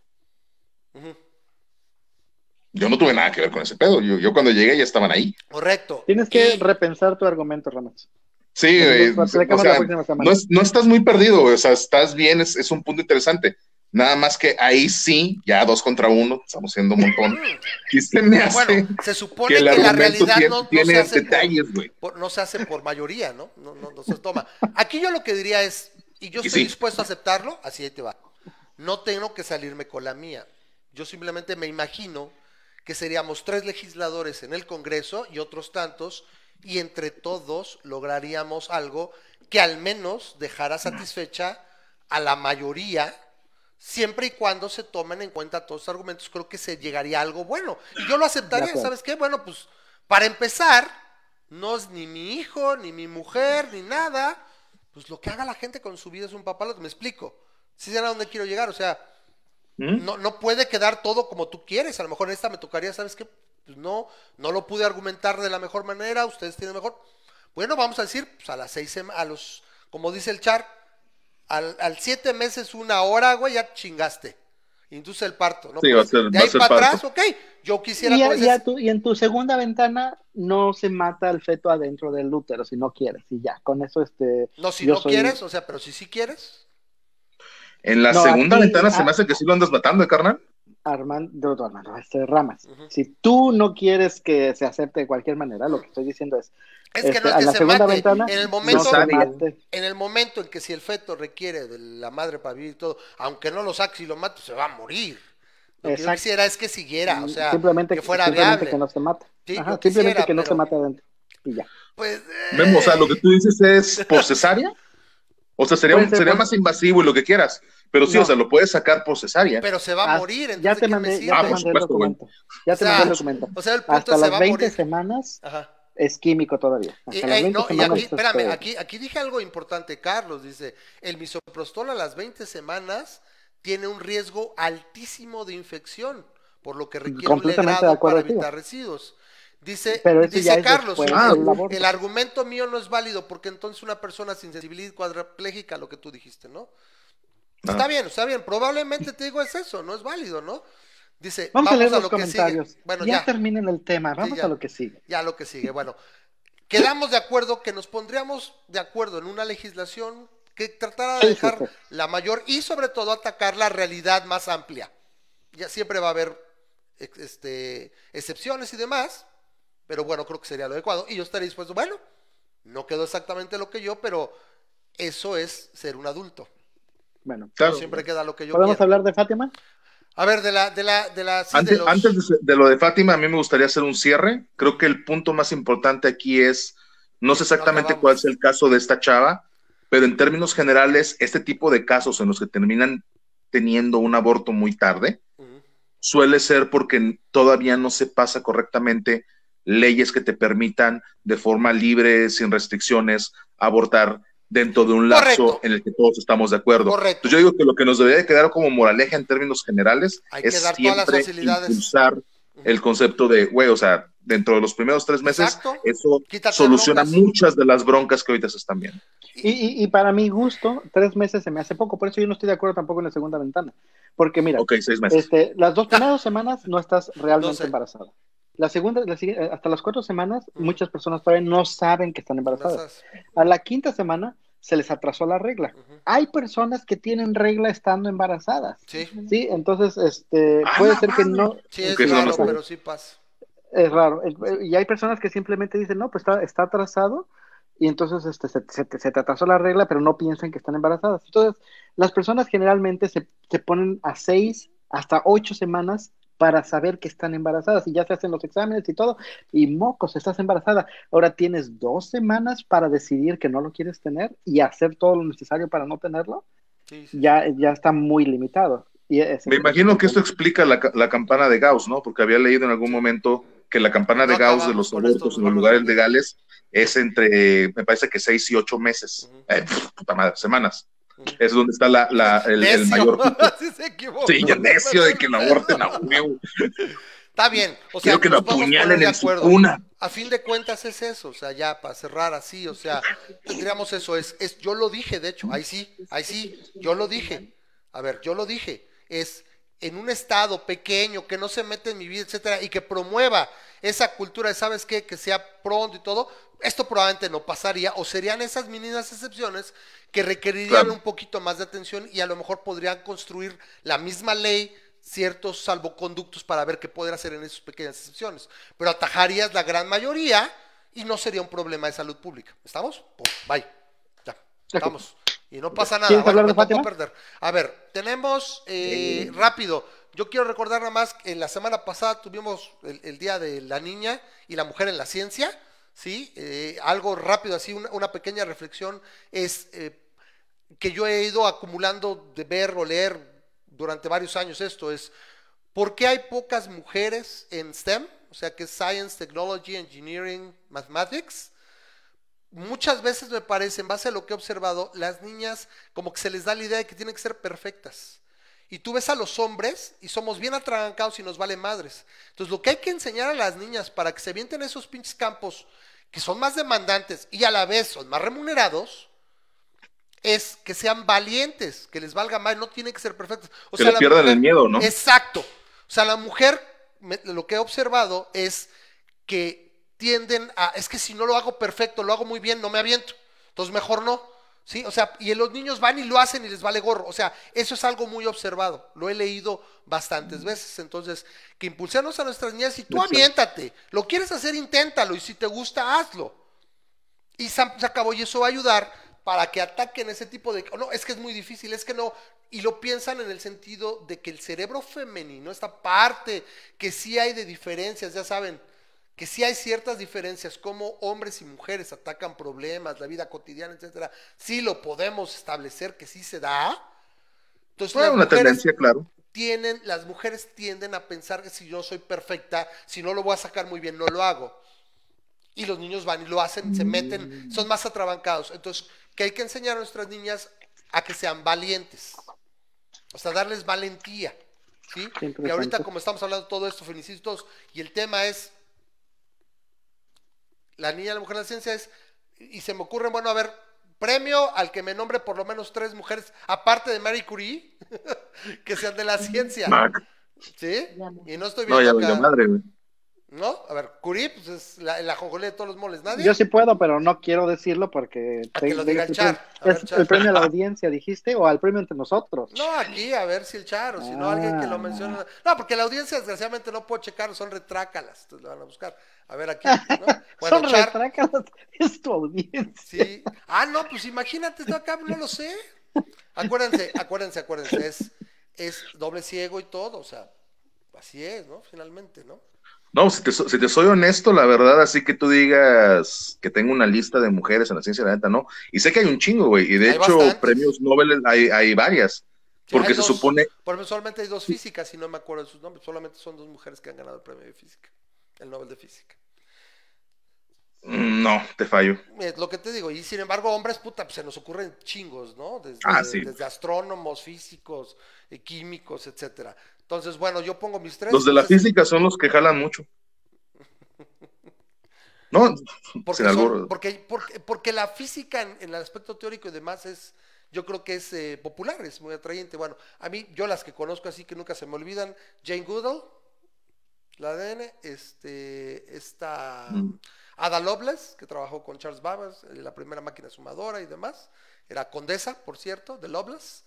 Yo no tuve nada que ver con ese pedo. Yo, yo cuando llegué ya estaban ahí. Correcto. Tienes que Y- repensar tu argumento, Ramos. Sí, eh, o sea, no, es- no estás muy perdido, güey, o sea, estás bien, es, es un punto interesante. Nada más que ahí sí, ya dos contra uno, estamos siendo un montón. Y se me hace Bueno, se supone que la realidad tiene, no, no tiene se hace por- detalles, güey. por- no se hace por mayoría, ¿no? No, no, no se toma. Aquí yo lo que diría es, y yo estoy sí. dispuesto a aceptarlo, así ahí te va. No tengo que salirme con la mía. Yo simplemente me imagino que seríamos tres legisladores en el Congreso y otros tantos, y entre todos lograríamos algo que al menos dejara satisfecha a la mayoría, siempre y cuando se tomen en cuenta todos los argumentos, creo que se llegaría a algo bueno. Y yo lo aceptaría. ¿sabes qué? Bueno, pues para empezar, no es ni mi hijo, ni mi mujer, ni nada. Pues lo que haga la gente con su vida es un papalote, me explico. Si es a dónde quiero llegar, o sea, ¿Mm? no, no puede quedar todo como tú quieres. A lo mejor en esta me tocaría, ¿sabes qué? Pues no, no lo pude argumentar de la mejor manera, ustedes tienen mejor. Bueno, vamos a decir, pues a las seis, a los, como dice el char, al, al siete meses, una hora, güey, ya chingaste. Induce el parto, ¿no? Sí, va a ser- de ahí ser para parto. atrás, ok. Yo quisiera Y, a- y a tu- y en tu segunda ventana no se mata el feto adentro del útero si no quieres. Y ya, con eso este. No, si yo no soy- quieres, o sea, pero si sí quieres. En la No, segunda ventana se ah. me hace que sí lo andas matando, ¿eh, carnal? Armando, Armando, este, Ramas. Si tú no quieres que se acepte de cualquier manera, lo que estoy diciendo es. Es que este, no es a que la se segunda mate. ventana en el no momento, se Sabia. mate. en el momento en que si el feto requiere de la madre para vivir y todo, aunque no lo saques y lo mates, se va a morir. Lo que yo Exacto. quisiera es que siguiera, o sea, simplemente que fuera simplemente viable. que no se mate. Sí, Ajá, yo simplemente quisiera, que no pero- se mate adentro. Y ya. Pues, eh, Memo, o sea, lo que tú dices es por cesárea. O sea, sería, un- sería más invasivo y lo que quieras. Pero sí, No. o sea, lo puedes sacar por cesárea. pero se va a Ah, morir, entonces ya ¿de te mandé, ya Ah, te mandé el documento. Ya O te sea, mandé el documento. O sea, el punto Hasta se las va a 20 morir. semanas Ajá. es químico todavía. Hasta Y, las ey, 20 no, y semanas aquí, es, espérame, este, aquí, aquí dije algo importante, Carlos, dice, el misoprostol a las 20 semanas tiene un riesgo altísimo de infección, por lo que requiere un legrado para evitar residuos. Dice, Pero dice Carlos, después Ah, el argumento mío no es válido porque entonces una persona sin sensibilidad cuadraplégica, lo que tú dijiste, ¿no? Ah. Está bien, está bien, probablemente te digo es eso, no es válido, ¿no? Dice, Vamos, a leer los lo que comentarios. sigue. Bueno, ya, ya. terminen el tema. Vamos ya. a lo que sigue. Ya lo que sigue. Bueno, quedamos de acuerdo que nos pondríamos de acuerdo en una legislación que tratara de sí, dejar sí. la mayor y sobre todo atacar la realidad más amplia. Ya siempre va a haber este, excepciones y demás, pero bueno, creo que sería lo adecuado. Y yo estaría dispuesto, bueno, no quedó exactamente lo que yo, pero eso es ser un adulto. Bueno, Claro. No siempre queda lo que yo ¿podemos quiero. hablar de Fátima? A ver, de la, de la, de la, sí, de Antes, los- antes de, lo de Fátima, a mí me gustaría hacer un cierre. Creo que el punto más importante aquí es, no sé exactamente cuál es el caso de esta chava, pero en términos generales, este tipo de casos en los que terminan teniendo un aborto muy tarde, suele ser porque todavía no se pasa correctamente leyes que te permitan de forma libre, sin restricciones, abortar dentro de un lapso Correcto. en el que todos estamos de acuerdo. Correcto. Entonces yo digo que lo que nos debería de quedar como moraleja en términos generales Hay que es dar todas las siempre impulsar el concepto de, güey, o sea, dentro de los primeros tres meses, Exacto. eso Quítate soluciona broncas. muchas de las broncas que ahorita se están viendo. Y, y, y para mi gusto, tres meses se me hace poco. Por eso yo no estoy de acuerdo tampoco en la segunda ventana. Porque mira, Ok, seis meses. este, las dos primeras semanas no estás realmente embarazada. La segunda, la eh, hasta las cuatro semanas, Ujú. muchas personas todavía no saben que están embarazadas. A la quinta semana se les atrasó la regla. Ujú. Hay personas que tienen regla estando embarazadas. Sí, Sí, entonces, este, ¡A puede ser que no, sí, es no raro, pero sí pasa. es raro. Eh, Y hay personas que simplemente dicen, no, pues está, está atrasado y entonces este, se, se te- se te atrasó la regla, pero no piensan que están embarazadas. Entonces, las personas generalmente se, se ponen a seis hasta ocho semanas para saber que están embarazadas y ya se hacen los exámenes y todo y mocos, estás embarazada. Ahora tienes dos semanas para decidir que no lo quieres tener y hacer todo lo necesario para no tenerlo. Sí, sí. Ya, ya está muy limitado. Y Me imagino que esto explica la, la campana de Gauss, ¿no? Porque había leído en algún momento que la campana No de Gauss de los abortos en los lugares de- legales es entre, me parece que seis y ocho meses. Eh, pf, puta madre, semanas. Es donde está la, la- el, mayor. Sí se equivocó. Sí, necio de que lo aborten a huevo. Está bien. O sea, Quiero que lo apuñalen en su cuna. A fin de cuentas es eso, o sea, ya para cerrar así, o sea, tendríamos eso, es, es, yo lo dije, de hecho, ahí sí, ahí sí, yo lo dije, a ver, yo lo dije, es en un estado pequeño que no se mete en mi vida, etcétera, y que promueva esa cultura de, ¿sabes qué? Que sea pronto y todo, esto probablemente no pasaría, o serían esas mínimas excepciones que requerirían Claro. un poquito más de atención y a lo mejor podrían construir la misma ley ciertos salvoconductos para ver qué poder hacer en esas pequeñas excepciones. Pero atajarías la gran mayoría y no sería un problema de salud pública. ¿Estamos? Pum, bye. Ya, estamos. Y no pasa nada. ¿Quieres Bueno, me tocó perder. A ver, tenemos eh, rápido. Yo quiero recordar nada más que la semana pasada tuvimos el, el Día de la Niña y la Mujer en la Ciencia. ¿sí? Eh, algo rápido, así, una, una pequeña reflexión es eh, que yo he ido acumulando de ver o leer durante varios años esto es ¿por qué hay pocas mujeres en STEM? O sea que es Science, Technology, Engineering, Mathematics. Muchas veces me parece, en base a lo que he observado, las niñas como que se les da la idea de que tienen que ser perfectas. Y tú ves a los hombres y somos bien atragancados y nos vale madres. Entonces lo que hay que enseñar a las niñas para que se vienten esos pinches campos que son más demandantes y a la vez son más remunerados, es que sean valientes, que les valga más, no tienen que ser perfectos. O Que le la pierdan el miedo, ¿no? Exacto. O sea, la mujer, me- lo que he observado es que tienden a, es que si no lo hago perfecto, lo hago muy bien, no me aviento. Entonces mejor no. ¿Sí? O sea, y los niños van y lo hacen y les vale gorro. O sea, eso es algo muy observado. Lo he leído bastantes veces. Entonces, que impulsemos a nuestras niñas y tú Exacto. aviéntate. Lo quieres hacer, inténtalo. Y si te gusta, hazlo. Y se acabó y eso va a ayudar para que ataquen ese tipo de... No, es que es muy difícil, es que no... Y lo piensan en el sentido de que el cerebro femenino, esta parte que sí hay de diferencias, ya saben, que sí hay ciertas diferencias, como hombres y mujeres atacan problemas, la vida cotidiana, etcétera, sí lo podemos establecer que sí se da. Entonces, las una tendencia, claro. tienen, las mujeres tienden a pensar que si yo soy perfecta, si no lo voy a sacar muy bien, no lo hago. Y los niños van y lo hacen, se meten, son más atrabancados. Entonces, que hay que enseñar a nuestras niñas a que sean valientes. O sea, darles valentía. ¿sí? Y ahorita, como estamos hablando de todo esto, feminicidios y todos, y el tema es la niña, la mujer, la ciencia es, y se me ocurre, bueno, a ver, premio al que me nombre por lo menos tres mujeres, aparte de Marie Curie, que sean de la ciencia. Mac. ¿Sí? Y no estoy No, viendo ya acá. madre, güey. ¿No? A ver, Curie, pues es la, la de todos los moles. ¿Nadie? Yo sí puedo, pero no quiero decirlo porque A que lo te- diga el Char. A ver, es Char. el premio a la audiencia, dijiste, o al premio entre nosotros. No, aquí, a ver si el charo, si no alguien que lo Ah. mencione. No, porque la audiencia desgraciadamente no puedo checar, son retrácalas, entonces lo van a buscar. A ver aquí, ¿no? Bueno, Son Char, retrácalas, es tu audiencia. sí. Ah, no, pues imagínate, esto acá no lo sé. Acuérdense, acuérdense, acuérdense, es, es doble ciego y todo, o sea, así es, ¿no? Finalmente, ¿no? No, si te, so- si te soy honesto, la verdad, así que tú digas que tengo una lista de mujeres en la ciencia, la neta, no. Y sé que hay un chingo, güey. Y de Hay hecho, bastantes. premios Nobel hay, hay varias. Sí, Porque hay se dos- supone, Por ejemplo, solamente hay dos físicas y no me acuerdo de sus nombres. Solamente son dos mujeres que han ganado el premio de física, el Nobel de Física. Mm, no, te fallo. Es lo que te digo. Y sin embargo, hombres, puta, pues se nos ocurren chingos, ¿no? Desde, Ah, sí. desde astrónomos, físicos, eh, químicos, etcétera. Entonces, bueno, yo pongo mis tres. Los de la entonces, física son los que jalan mucho. No, Porque, sin son- porque, porque, porque la física en, en el aspecto teórico y demás es, yo creo que es eh, popular, es muy atrayente. Bueno, a mí, yo las que conozco así que nunca se me olvidan, Jane Goodall, la ADN, este, esta Mm. Ada Lovelace, que trabajó con Charles Babbage, eh, la primera máquina sumadora y demás, era condesa, por cierto, de Lovelace.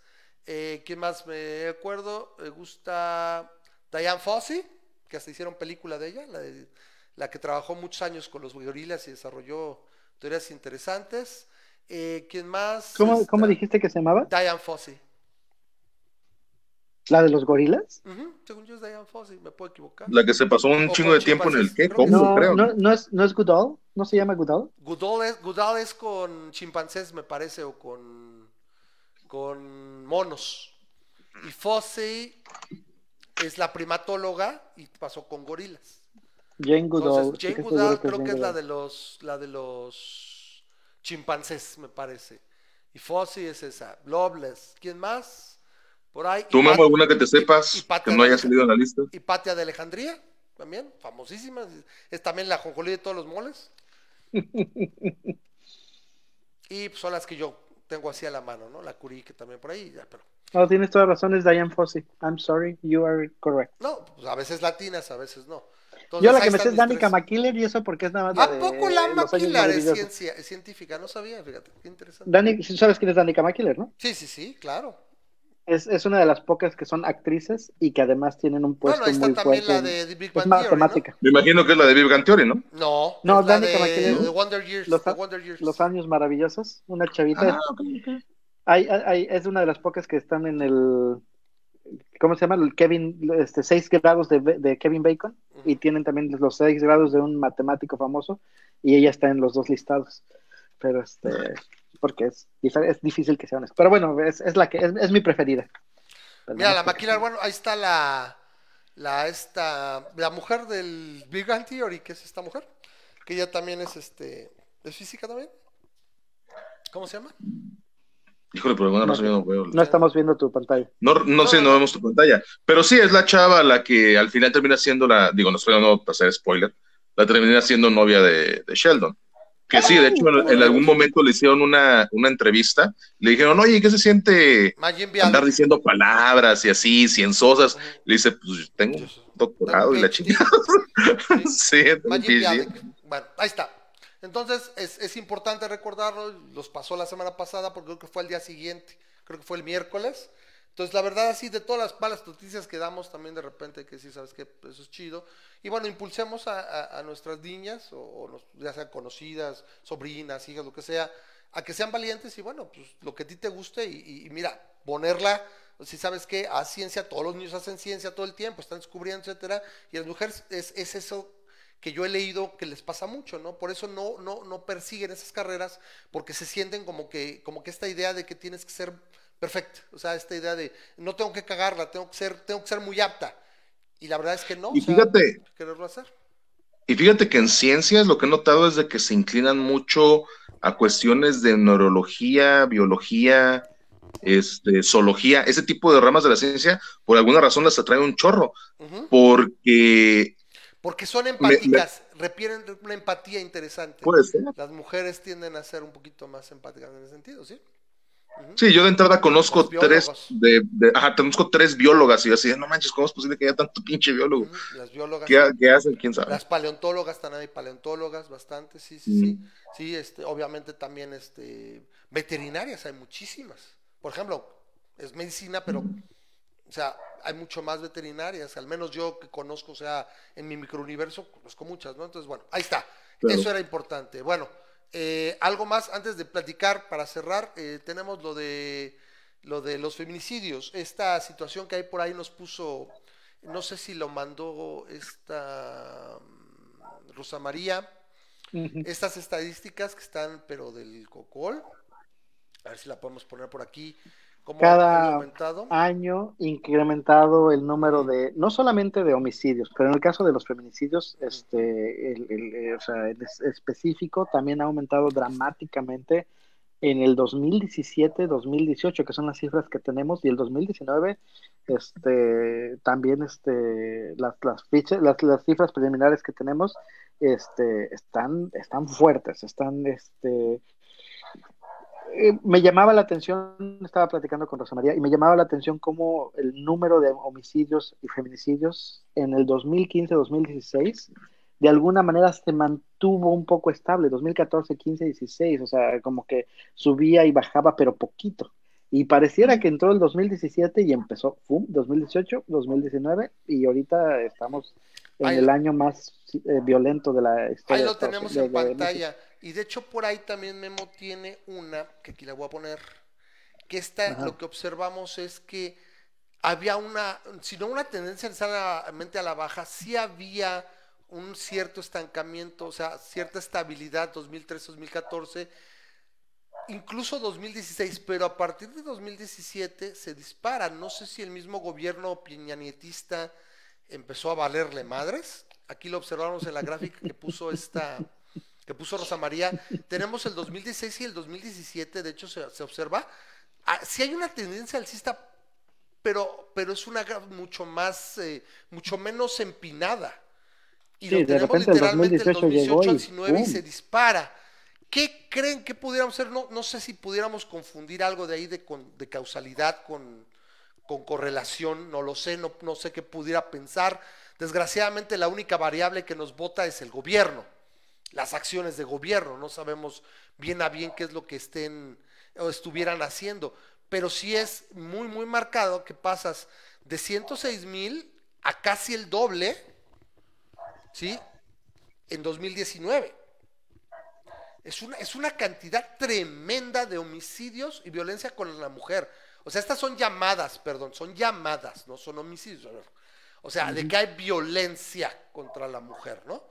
Eh, ¿Quién más me acuerdo? Me gusta Diane Fossey, que hasta hicieron película de ella, la, de- la que trabajó muchos años con los gorilas y desarrolló teorías interesantes. Eh, ¿Quién más? ¿Cómo, cómo dijiste que se llamaba? Diane Fossey. ¿La de los gorilas? Ujú, según yo es Diane Fossey, me puedo equivocar. La que se pasó un O chingo de tiempo en el que, No, creo. no, no es, no es Goodall, no se llama Goodall. Goodall es, Goodall es con chimpancés, me parece, o con, con monos. Y Fossey es la primatóloga y pasó con gorilas. Jane Goodall. Entonces, Jane Goodall creo que es la de los la de los chimpancés, me parece. Y Fossi es esa. Loveless. ¿Quién más? Por ahí. ¿Tú, Pat- alguna que te sepas y Patia que no haya de- salido en la lista? Y Patia de Alejandría, también, famosísima. Es también la jonjolí de todos los moles. y pues, son las que yo tengo así a la mano, ¿no? La Curí, que también por ahí, ya, pero. No, tienes toda razón, es Diane Fossey. I'm sorry, you are correct. No, pues a veces latinas, a veces no. Entonces, Yo la que me sé es Danica. McKiller y eso porque es nada más ¿A de poco la Maquilar es, ciencia, es científica? No sabía, fíjate, qué interesante. Dani, ¿sabes quién es Danica McKiller, no? Sí, sí, sí, claro. Es, es una de las pocas que son actrices y que además tienen un puesto Bueno, ahí está muy también fuerte. la en- de The Big es ¿no? matemática. Me imagino que es la de Big Bang Theory, ¿no? No, No, es la Danica de, de Wonder Years. Los, de Wonder Years. los años maravillosos, una chavita. Ah, ok, ok. Hay- hay- hay- es una de las pocas que están en el, ¿cómo se llama? El Kevin, este, seis grados de, de Kevin Bacon y tienen también los seis grados de un matemático famoso y ella está en los dos listados. Pero este, porque es, es difícil que sea honesto. Pero bueno, es, es la que es, es mi preferida. Mira, la sé. Maquilar, bueno, ahí está la, la, esta, la mujer del Big Bang Theory, que es esta mujer, que ella también es, este, es física también. ¿Cómo se llama? Híjole, por alguna No, razón yo no veo. No estamos viendo tu pantalla. No, no sé, No, no no. vemos tu pantalla. Pero sí, es la chava la que al final termina siendo la, digo, no estoy no para hacer spoiler, la termina siendo novia de, de Sheldon. Que sí, de hecho, en, algún momento le hicieron una, una entrevista, le dijeron, oye, ¿qué se siente andar diciendo palabras y así, cienciosas? Le dice, pues tengo un doctorado y la chingada. sí. Bueno, ahí está. Entonces, es, es importante recordarlo, los pasó la semana pasada porque creo que fue el día siguiente, creo que fue el miércoles. Entonces, la verdad, así de todas las malas noticias que damos, también de repente que sí, sabes que eso es chido. Y bueno, impulsemos a, a- nuestras niñas, o, nos- ya sean conocidas, sobrinas, hijas, lo que sea, a que sean valientes y bueno, pues lo que a ti te guste y, mira, ponerla, si sabes que a ciencia, todos los niños hacen ciencia todo el tiempo, están descubriendo, etcétera, y las mujeres es, es eso que yo he leído que les pasa mucho, ¿no? Por eso no, no, no persiguen esas carreras, porque se sienten como que, como que esta idea de que tienes que ser perfecta, o sea, esta idea de no tengo que cagarla, tengo que ser, tengo que ser muy apta. Y la verdad es que no, Y o sea, fíjate- quererlo hacer. Y fíjate que en ciencias lo que he notado es de que se inclinan mucho a cuestiones de neurología, biología, este, zoología, ese tipo de ramas de la ciencia, por alguna razón las atrae un chorro, porque Porque son empáticas, requieren una empatía interesante. puede ser. Las mujeres tienden a ser un poquito más empáticas en ese sentido, ¿sí? Sí, yo de entrada conozco tres, de, de- ajá, conozco tres biólogas y yo así, no manches, ¿cómo es posible que haya tanto pinche biólogo? Las biólogas. ¿Qué, qué hacen? ¿Quién sabe? Las paleontólogas, también hay paleontólogas bastante, sí, sí, Mm. sí. Sí, este, obviamente también este, veterinarias, hay muchísimas. Por ejemplo, es medicina, pero, o sea, hay mucho más veterinarias, al menos yo que conozco, o sea, en mi microuniverso conozco muchas, ¿no? Entonces, bueno, ahí está. Claro. Eso era importante. Bueno, eh, algo más antes de platicar, para cerrar, eh, tenemos lo de lo de los feminicidios. Esta situación que hay por ahí nos puso, no sé si lo mandó esta mm, Rosa María, estas estadísticas que están, pero del COCOL, a ver si la podemos poner por aquí, Cada año incrementado el número de, no solamente de homicidios, pero en el caso de los feminicidios, este, el, el- eh, o sea, específico, también ha aumentado dramáticamente en el 2017, 2018, que son las cifras que tenemos, y el 2019, este, también este, las, las, fichas, las, las cifras preliminares que tenemos este, están, están fuertes, están, este, eh, me llamaba la atención, estaba platicando con Rosa María, y me llamaba la atención cómo el número de homicidios y feminicidios en el 2015-2016 de alguna manera se mantuvo un poco estable, 2014, 15, 16, o sea, como que subía y bajaba, pero poquito. Y pareciera que entró el 2017 y empezó, ¡fum! 2018, 2019, y ahorita estamos en Ahí el año más eh, violento de la historia. Ahí lo tenemos de- en de pantalla. Y de hecho por ahí también Memo tiene una, que aquí la voy a poner, que esta, Ajá. lo que observamos es que había una, si no una tendencia necesariamente a la baja, sí había un cierto estancamiento, o sea, cierta estabilidad 2013-2014, incluso 2016, pero a partir de 2017 se dispara. No sé si el mismo gobierno piñanietista empezó a valerle madres. Aquí lo observamos en la gráfica que puso esta, que puso Rosa María, tenemos el 2016 y el 2017, de hecho se, se observa, ah, sí hay una tendencia alcista, pero, pero es una mucho más, eh, mucho menos empinada. Y Sí, lo tenemos el literalmente el 2018 llegó 2018 al y 19 y ¡pum! se dispara. ¿Qué creen que pudiéramos hacer? No, no sé si pudiéramos confundir algo de ahí de, con- de causalidad con, con correlación, no lo sé, no, no sé qué pudiera pensar. Desgraciadamente la única variable que nos vota es el gobierno, las acciones de gobierno, no sabemos bien a bien qué es lo que estén o estuvieran haciendo, pero sí es muy, muy marcado que pasas de 106 mil a casi el doble, ¿sí? En 2019. Es una, es una cantidad tremenda de homicidios y violencia con la mujer. O sea, estas son llamadas, perdón, son llamadas, no son homicidios. O sea, de que hay violencia contra la mujer, ¿no?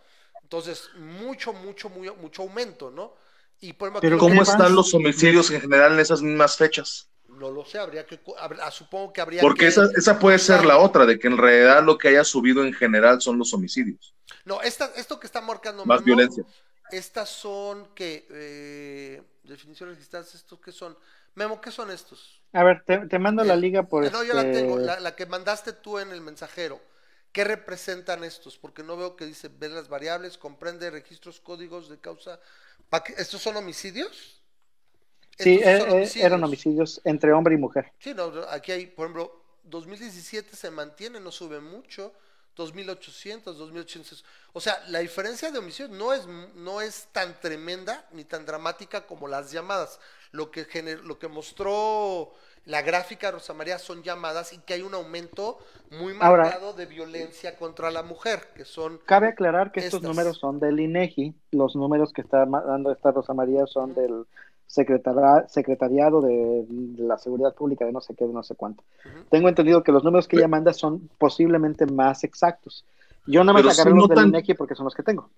Entonces, mucho, mucho, muy, mucho aumento, ¿no? Y por ejemplo, Pero ¿Cómo están los homicidios en general en esas mismas fechas? No lo sé, habría que, habr- supongo que habría Porque que... esa, esa puede ser la otra, de que en realidad lo que haya subido en general son los homicidios. No, esta, esto que está marcando Más violencia. Estas son que eh, definiciones registradas, estos que son. Memo, ¿qué son estos? A ver, te, te mando la Eh, liga por ah, No, yo la este- tengo, la, la que mandaste tú en el mensajero. ¿Qué representan estos? Porque no veo que dice ver las variables, comprende registros, códigos de causa. ¿Estos son homicidios? Sí, Estos eh, son eh, eran homicidios entre hombre y mujer. Sí, no, no, aquí hay, por ejemplo, 2017 se mantiene, no sube mucho, 2800, 2800. O sea, la diferencia de homicidios no es, no es tan tremenda ni tan dramática como las llamadas. Lo que, gener- lo que mostró la gráfica Rosa María son llamadas y que hay un aumento muy Ahora- marcado de violencia contra la mujer, que son... Cabe aclarar que estos números son del INEGI, los números que está dando esta Rosa María son del secretariado de, de la seguridad pública de no sé qué, de no sé cuánto. Tengo entendido que los números que ella manda son posiblemente más exactos. Yo nada más agarré sí los del INEGI porque son los que tengo.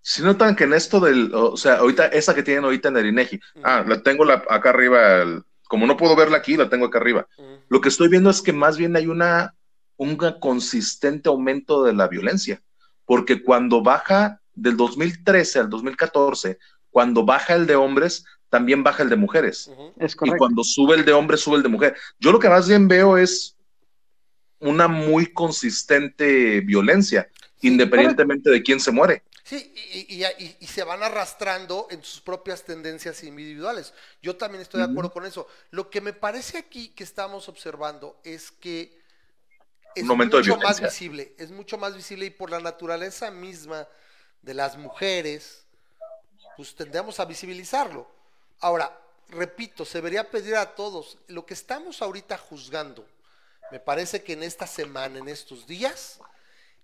Si notan que en esto del, o sea, ahorita, esa que tienen ahorita en el INEGI, ah, la tengo la, acá arriba, el- como no puedo verla aquí, la tengo acá arriba. Lo que estoy viendo es que más bien hay una, un consistente aumento de la violencia, porque cuando baja del 2013 al 2014, cuando baja el de hombres, también baja el de mujeres. Es Y correcto. cuando sube el de hombres, sube el de mujer. Yo lo que más bien veo es una muy consistente violencia, independientemente de quién se muere. Sí, y, y- y- y se van arrastrando en sus propias tendencias individuales. Yo también estoy de acuerdo con eso. Lo que me parece aquí que estamos observando es que es Un aumento de mucho más visible, es mucho más visible y por la naturaleza misma de las mujeres, pues tendemos a visibilizarlo. Ahora, repito, se debería pedir a todos, lo que estamos ahorita juzgando, me parece que en esta semana, en estos días,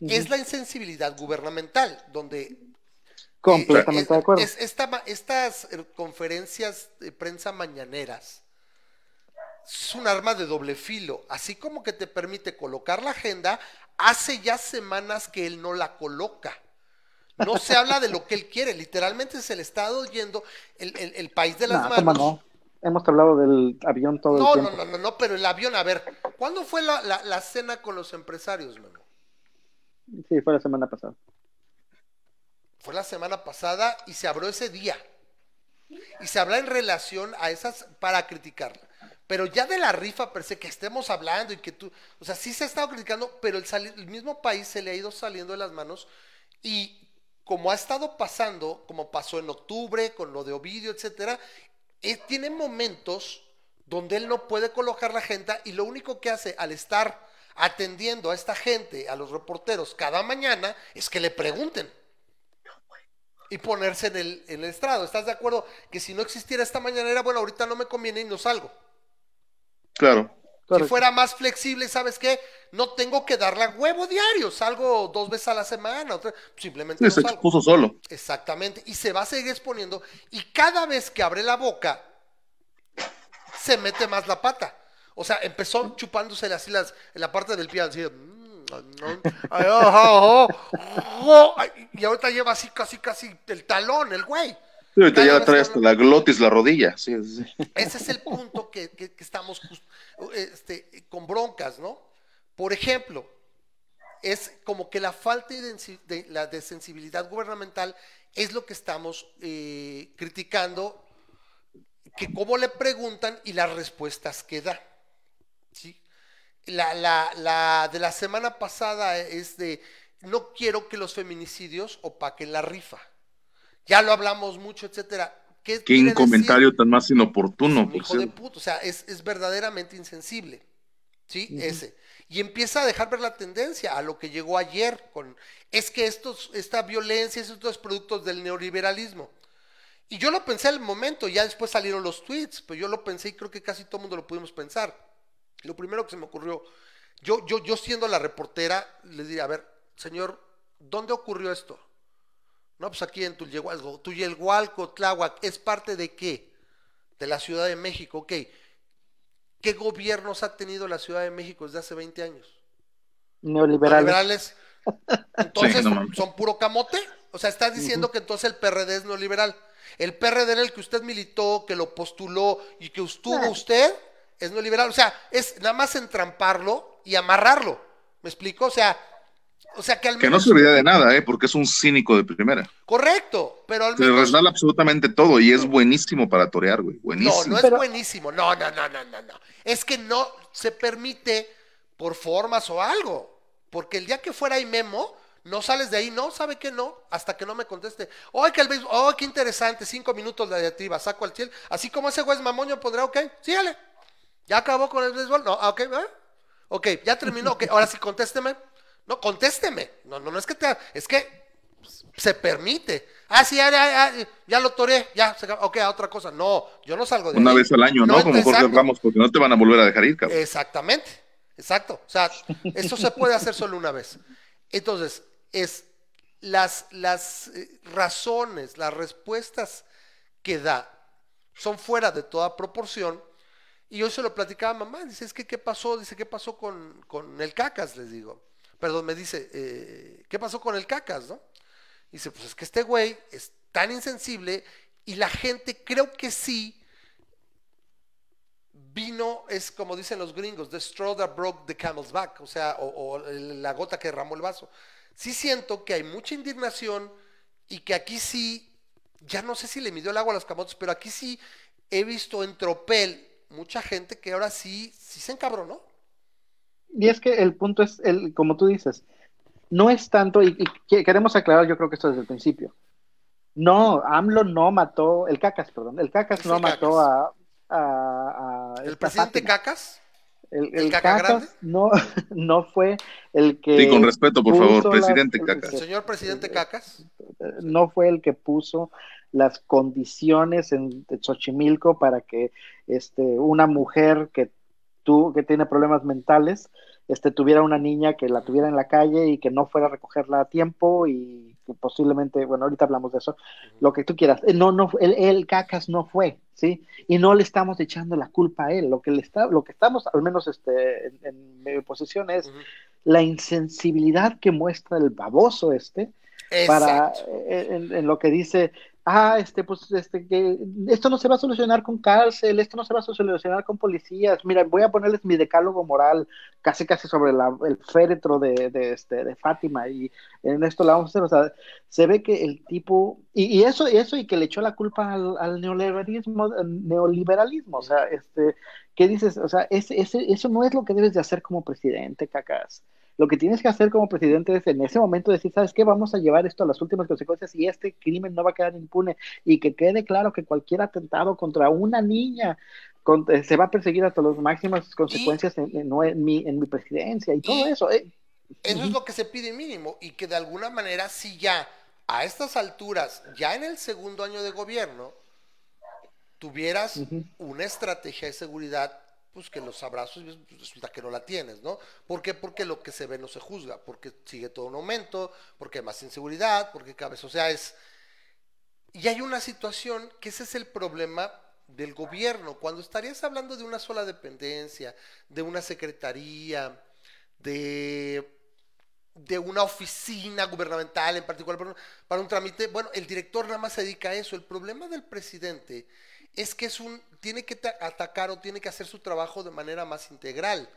es la insensibilidad gubernamental, donde Completamente eh, de acuerdo. es- esta ma- estas eh, conferencias de prensa mañaneras es un arma de doble filo, así como que te permite colocar la agenda, hace ya semanas que él no la coloca. No se habla de lo que él quiere, literalmente se le está oyendo el, el- el país de las No, ¿cómo manos. no? Hemos hablado del avión todo No, el no, tiempo. no, no, no, pero el avión, a ver, ¿cuándo fue la, la- la cena con los empresarios, Memo? Sí, fue la semana pasada. Fue la semana pasada y se habló ese día. Y se habla en relación a esas para criticarla. Pero ya de la rifa per se que estemos hablando y que tú, o sea, sí se ha estado criticando, pero el, el mismo país se le ha ido saliendo de las manos y como ha estado pasando, como pasó en octubre con lo de Ovidio, etcétera, eh, tiene momentos donde él no puede colocar la agenda y lo único que hace al estar atendiendo a esta gente, a los reporteros cada mañana, es que le pregunten y ponerse en el, en el estrado. ¿Estás de acuerdo que si no existiera esta mañanera, bueno, ahorita no me conviene y no salgo? Claro. Si fuera más flexible, ¿sabes qué? No tengo que darle a huevo diario, salgo dos veces a la semana, otra- simplemente Sí, no se salgo. expuso solo. Exactamente, y se va a seguir exponiendo y cada vez que abre la boca se mete más la pata. O sea, empezó chupándose así las, en la parte del pie, así, y ahorita lleva así casi casi el talón, el güey. Sí, ahorita ya trae hasta la glotis, la rodilla. Sí, sí, sí. ese es el punto que, que- que estamos este, con broncas, ¿no? Por ejemplo, es como que la falta de, densi- de- la de sensibilidad gubernamental es lo que estamos eh, criticando, que cómo le preguntan y las respuestas que da. ¿Sí? La, la- la de la semana pasada es de, no quiero que los feminicidios opaquen la rifa. Ya lo hablamos mucho, etcétera. ¿Qué Qué comentario tan más Es inoportuno, un por hijo de puta, o sea, es, es verdaderamente insensible. ¿Sí? Ese. Y empieza a dejar ver la tendencia a lo que llegó ayer con es que estos, esta violencia, estos productos del neoliberalismo. Y yo lo pensé al momento, ya después salieron los tweets, pero yo lo pensé y creo que casi todo el mundo lo pudimos pensar. Lo primero que se me ocurrió, yo, yo, yo siendo la reportera, le diría, a ver, señor, ¿dónde ocurrió esto? No, pues aquí en Tulyehualco, Tulyehualco, Tláhuac, ¿es parte de qué? De la Ciudad de México, ok. ¿Qué gobiernos ha tenido la Ciudad de México desde hace 20 años? Neoliberales. Neoliberales. Entonces, Sí, no mames. ¿son puro camote? O sea, está diciendo que entonces el PRD es neoliberal. El PRD en el que usted militó, que lo postuló y que estuvo Ah. usted, es neoliberal. O sea, es nada más entramparlo y amarrarlo. ¿Me explico? O sea, o sea que al Que no menos... serviría de nada, ¿eh? Porque es un cínico de primera. Correcto, pero al Se menos... resbala absolutamente todo y es buenísimo para torear, güey. No, Buenísimo. no es Pero- buenísimo. No, no, no, no, no, no. Es que no se permite por formas o algo. Porque el día que fuera ahí Memo, no sales de ahí, no, ¿sabe que no? Hasta que no me conteste. ¡Ay, que el béisbol! ¡Oh, qué interesante! Cinco minutos de diatriba, saco al cielo. Así como ese güey es mamoño, pondrá, ok, sígale. ¿Ya acabó con el béisbol? No, ah, ok, ¿eh? Ok, ya terminó, ok, ahora sí, contésteme. No, contésteme. No, no, no es que te... Es que se permite. Ah, sí, ya, ya, ya, ya lo toré, ya, se acabó. ok, a otra cosa. No, yo no salgo de Una ahí. vez al año, ¿no? Como entra- Jorge. Ramos, porque no te van a volver a dejar ir, cabrón. Exactamente, exacto. O sea, esto se puede hacer solo una vez. Entonces, es las, las eh, razones, las respuestas que da son fuera de toda proporción. Y hoy se lo platicaba a mamá, dice, es que ¿qué pasó? Dice, ¿qué pasó con, con el cacas? Les digo. Perdón, me dice, eh, ¿qué pasó con el cacas? ¿No? Dice, pues es que este güey es tan insensible y la gente creo que sí vino, es como dicen los gringos, the straw that broke the camel's back, o sea, o, o la gota que derramó el vaso. Sí siento que hay mucha indignación y que aquí sí, ya no sé si le midió el agua a los camotes, pero aquí sí he visto en tropel mucha gente que ahora sí, sí se encabronó. Y es que el punto es, el, como tú dices, no es tanto, y, y que- queremos aclarar, yo creo que esto desde el principio. No, AMLO no mató, el Cacas, perdón, el Cacas no mató a, a- a El presidente Fátima. Cacas, El, ¿El el Caca Cacas grande? no, no fue el que. Sí, con respeto, por favor, presidente el- Cacas. el señor presidente Cacas, no fue el que puso las condiciones en Xochimilco para que este, una mujer que, tu, que tiene problemas mentales este, tuviera una niña que la tuviera en la calle y que no fuera a recogerla a tiempo y que posiblemente, bueno, ahorita hablamos de eso, lo que tú quieras. Eh, No, no, él, él, Cacas no fue, ¿sí? Y no le estamos echando la culpa a él. Lo que, le está, lo que estamos, al menos este, en, en mi posición, es la insensibilidad que muestra el baboso este para Exacto. eh, en, en lo que dice ah este pues este que esto no se va a solucionar con cárcel esto no se va a solucionar con policías. Mira voy a ponerles mi decálogo moral casi casi sobre la- el féretro de, de, este de Fátima y en esto la vamos a hacer. O sea se ve que el tipo y, eso y eso y que le echó la culpa al, al neoliberalismo al neoliberalismo. O sea este qué dices o sea ese, ese, eso no es lo que debes de hacer como presidente cacas lo que tienes que hacer como presidente es en ese momento decir, ¿sabes qué? Vamos a llevar esto a las últimas consecuencias y este crimen no va a quedar impune y que quede claro que cualquier atentado contra una niña con- eh, se va a perseguir hasta las máximas consecuencias en, en- no en mi, en mi presidencia y todo Y- eso. eh. Eso es lo que se pide mínimo y que de alguna manera si ya a estas alturas, ya en el segundo año de gobierno, tuvieras una estrategia de seguridad, pues que los abrazos pues, resulta que no la tienes, ¿no? ¿Por qué? Porque lo que se ve no se juzga, porque sigue todo un aumento, porque hay más inseguridad, porque cada vez, o sea, es... Y hay una situación que ese es el problema del gobierno, cuando estarías hablando de una sola dependencia, de una secretaría, de de una oficina gubernamental en particular para un, para un trámite, bueno, el director nada más se dedica a eso. El problema del presidente es que es un tiene que ta- atacar o tiene que hacer su trabajo de manera más integral.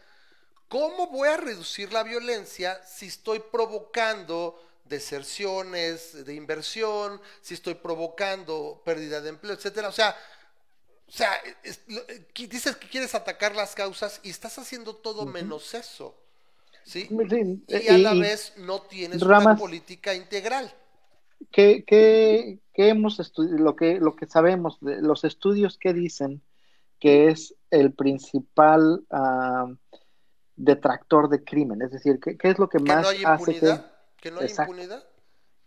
¿Cómo voy a reducir la violencia si estoy provocando deserciones de inversión, si estoy provocando pérdida de empleo, etcétera. O sea, o sea, es- eh, dices que quieres atacar las causas y estás haciendo todo menos eso. ¿Sí? Sí, Y a la vez no tienes una política integral. ¿Qué, qué, qué hemos lo que lo que sabemos de los estudios que dicen que es el principal ah, detractor de crimen? Es decir, ¿qué, qué es lo que Que más no hay hace que impunidad. Que no hay Exacto. impunidad.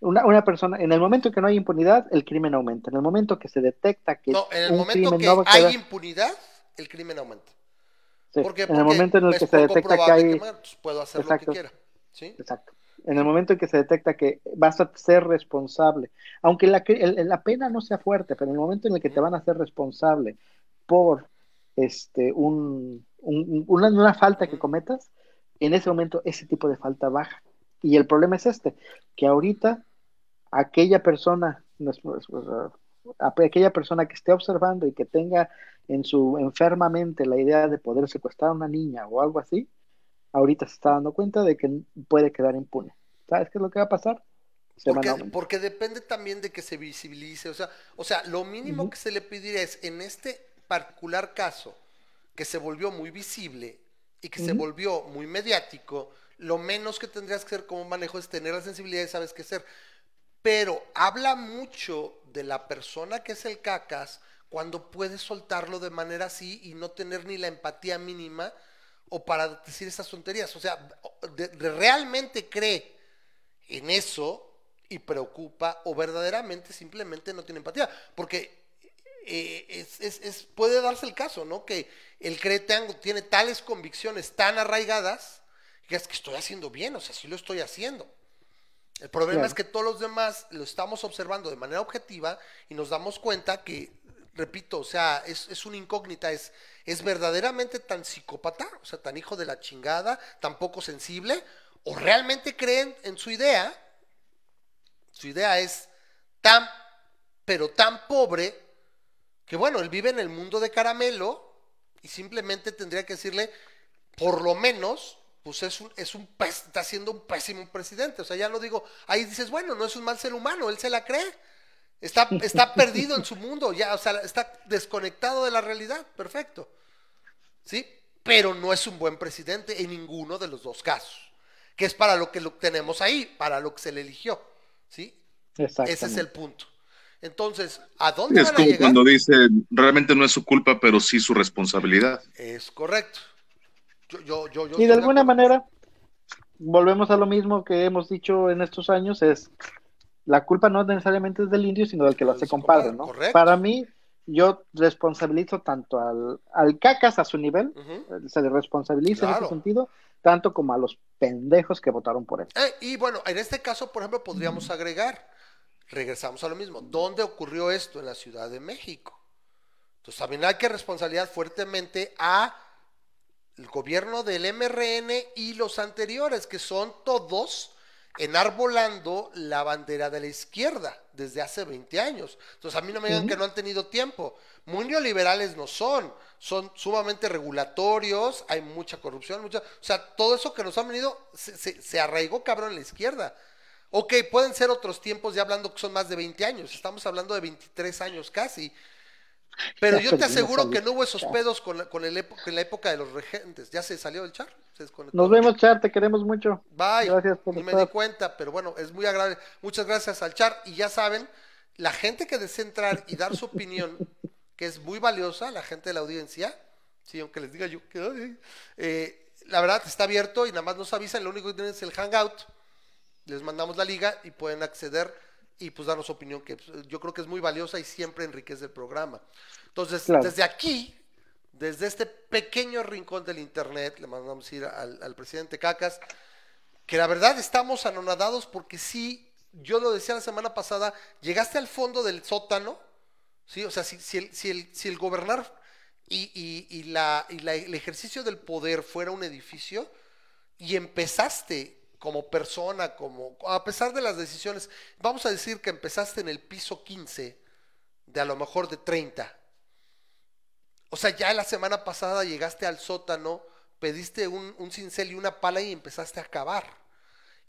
una, una persona, en el momento que no hay impunidad, el crimen aumenta. En el momento que se detecta que No, en el un momento que no hay quedar- impunidad, el crimen aumenta. sí, ¿Por qué? en el Porque momento en el que se detecta que hay, me- pues, puedo hacer Exacto. lo que quiera. ¿sí? Exacto. En el momento en que se detecta que vas a ser responsable, aunque la, el- la pena no sea fuerte, pero en el momento en el que te van a ser responsable por este un, un- una, una falta que cometas, en ese momento ese tipo de falta baja. Y el problema es este, que ahorita aquella persona, aquella persona que esté observando y que tenga en su enfermamente la idea de poder secuestrar a una niña o algo así, ahorita se está dando cuenta de que puede quedar impune. ¿Sabes qué es lo que va a pasar? Porque, porque depende también de que se visibilice. O sea, o sea lo mínimo que se le pediría es, en este particular caso, que se volvió muy visible y que se volvió muy mediático, lo menos que tendrías que hacer como manejo es tener la sensibilidad y sabes qué hacer. Pero habla mucho de la persona que es el cacas cuando puedes soltarlo de manera así y no tener ni la empatía mínima o para decir esas tonterías. O sea, de- de- realmente cree en eso y preocupa o verdaderamente simplemente no tiene empatía. Porque eh, es, es- es- puede darse el caso, ¿no? Que el cree tan- tiene tales convicciones tan arraigadas que es que estoy haciendo bien, o sea, sí lo estoy haciendo. El problema Claro. es que todos los demás lo estamos observando de manera objetiva y nos damos cuenta que, repito, o sea, es, es una incógnita, es, es verdaderamente tan psicópata, o sea, tan hijo de la chingada, tan poco sensible, o realmente creen en su idea, su idea es tan, pero tan pobre, que bueno, él vive en el mundo de caramelo y simplemente tendría que decirle, por lo menos, pues es un, es un está siendo un pésimo presidente. O sea, ya no digo, ahí dices, bueno, no es un mal ser humano, él se la cree. Está, está perdido en su mundo, ya, o sea, está desconectado de la realidad, perfecto. ¿Sí? Pero no es un buen presidente en ninguno de los dos casos. Que es para lo que lo tenemos ahí, para lo que se le eligió. ¿Sí? Ese es el punto. Entonces, ¿a dónde Es van a como llegar? cuando dice, realmente no es su culpa, pero sí su responsabilidad. Es correcto. Yo, yo, yo, yo Y de alguna manera, volvemos a lo mismo que hemos dicho en estos años, es la culpa no necesariamente es del indio, sino del que lo hace compadre, ¿no? correcto. Para mí, yo responsabilizo tanto al, al cacas a su nivel, se le responsabiliza en ese sentido, tanto como a los pendejos que votaron por él. Eh, y bueno, en este caso, por ejemplo, podríamos agregar, regresamos a lo mismo, ¿dónde ocurrió esto? En la Ciudad de México. Entonces también hay que responsabilizar fuertemente a el gobierno del MRN y los anteriores, que son todos enarbolando la bandera de la izquierda desde hace 20 años. Entonces a mí no me digan que no han tenido tiempo. Muy neoliberales no son, son sumamente regulatorios, hay mucha corrupción, mucha, o sea, todo eso que nos han venido se, se- se arraigó cabrón en la izquierda. Ok, pueden ser otros tiempos ya hablando que son más de 20 años, estamos hablando de 23 años casi. Pero Ya yo te aseguro que no hubo esos pedos con la, con el en la época de los regentes. ¿Ya se salió el char? ¿Se desconectó? Nos vemos, Char, te queremos mucho. Bye. Gracias por Ni me estar. di cuenta, pero bueno, es muy agradable. Muchas gracias al Char. Y ya saben, la gente que desea entrar y dar su opinión, que es muy valiosa, la gente de la audiencia, sí, aunque les diga yo que eh, la verdad está abierto y nada más nos avisan, lo único que tienen es el hangout. Les mandamos la liga y pueden acceder y pues darnos su opinión, que pues, yo creo que es muy valiosa y siempre enriquece el programa. Entonces, Claro. desde aquí, desde este pequeño rincón del internet, le mandamos ir al, presidente Cacas, que la verdad estamos anonadados porque sí, yo lo decía la semana pasada, llegaste al fondo del sótano, ¿sí? O sea, si, el, si, el, si el gobernar y, y- y la, y la- el ejercicio del poder fuera un edificio y empezaste como persona, como a pesar de las decisiones, vamos a decir que empezaste en el piso 15 de a lo mejor de 30. O sea, ya la semana pasada llegaste al sótano, pediste un, un cincel y una pala y empezaste a cavar.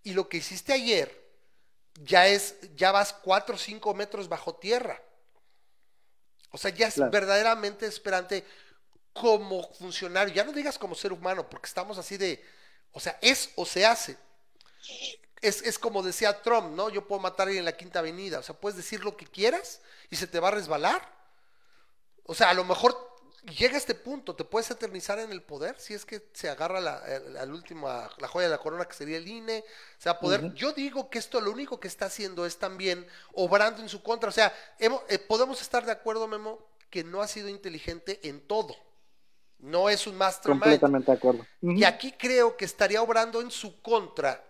Y lo que hiciste ayer ya es, ya vas cuatro o cinco metros bajo tierra. O sea, ya es Claro. verdaderamente esperante como funcionario, ya no digas como ser humano, porque estamos así de, o sea, es o se hace. Es, es como decía Trump, ¿no? Yo puedo matar a alguien en la Quinta Avenida, o sea, puedes decir lo que quieras y se te va a resbalar. O sea, a lo mejor llega a este punto, te puedes eternizar en el poder si es que se agarra la, el- al último, a la joya de la corona que sería el INE, o sea, poder. Yo digo que esto lo único que está haciendo es también obrando en su contra, o sea, hemos- eh, podemos estar de acuerdo, Memo, que no ha sido inteligente en todo. No es un mastermind. Completamente de acuerdo. Y aquí creo que estaría obrando en su contra,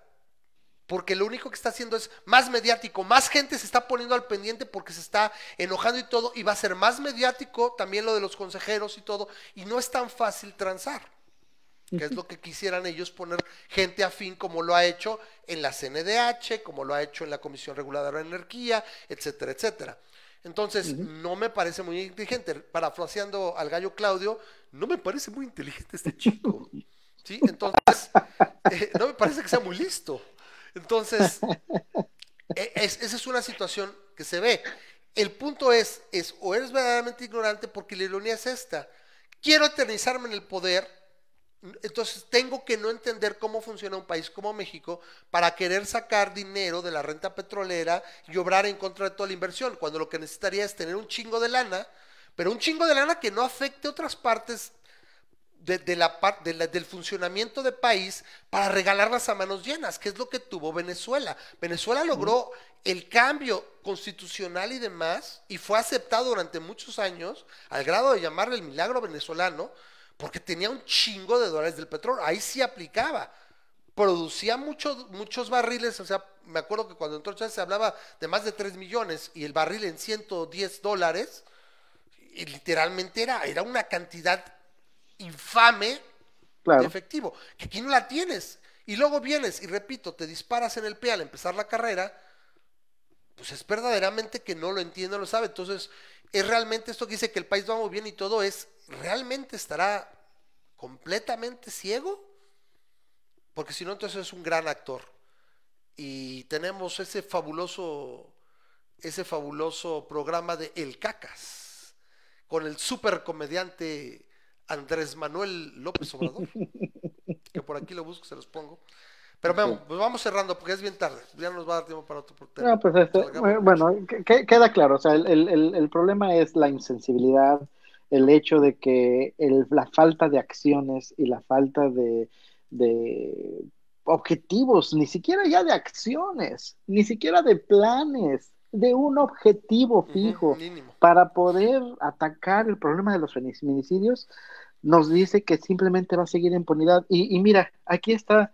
porque lo único que está haciendo es más mediático, más gente se está poniendo al pendiente porque se está enojando y todo, y va a ser más mediático también lo de los consejeros y todo, y no es tan fácil transar, que es lo que quisieran ellos poner gente afín como lo ha hecho en la CNDH, como lo ha hecho en la Comisión Reguladora de Energía, etcétera, etcétera. Entonces, no me parece muy inteligente. Parafraseando al gallo Claudio, no me parece muy inteligente este chico. ¿Sí? Entonces, eh, no me parece que sea muy listo. Entonces, e- es- esa es una situación que se ve. El punto es, es o eres verdaderamente ignorante porque la ironía es esta. Quiero eternizarme en el poder, entonces tengo que no entender cómo funciona un país como México para querer sacar dinero de la renta petrolera y obrar en contra de toda la inversión, cuando lo que necesitaría es tener un chingo de lana, pero un chingo de lana que no afecte otras partes de, de la, de del funcionamiento del país para regalarlas a manos llenas, que es lo que tuvo Venezuela. Venezuela logró el cambio constitucional y demás, y fue aceptado durante muchos años, al grado de llamarle el milagro venezolano, porque tenía un chingo de dólares del petróleo. Ahí sí aplicaba. Producía muchos muchos barriles, o sea, me acuerdo que cuando entró Chávez se hablaba de más de 3 millones y el barril en 110 dólares, y literalmente era, era una cantidad infame de efectivo, que aquí no la tienes. Y luego vienes y repito, te disparas en el pie al empezar la carrera, pues es verdaderamente que no lo entiende, no lo sabe. Entonces, es realmente esto que dice que el país va muy bien y todo es, ¿realmente estará completamente ciego? Porque si no, entonces es un gran actor. Y tenemos ese fabuloso, ese fabuloso programa de El Cacas, con el super comediante Andrés Manuel López Obrador, que por aquí lo busco, se los pongo. Pero veamos, pues vamos cerrando porque es bien tarde, ya no nos va a dar tiempo para otro tema. No, pues este, bueno, que- que- queda claro, o sea, el, el- el- el problema es la insensibilidad, el hecho de que el- la falta de acciones y la falta de, de objetivos, ni siquiera ya de acciones, ni siquiera de planes, de un objetivo fijo para poder atacar el problema de los feminicidios, nos dice que simplemente va a seguir en impunidad. Y, y mira, aquí está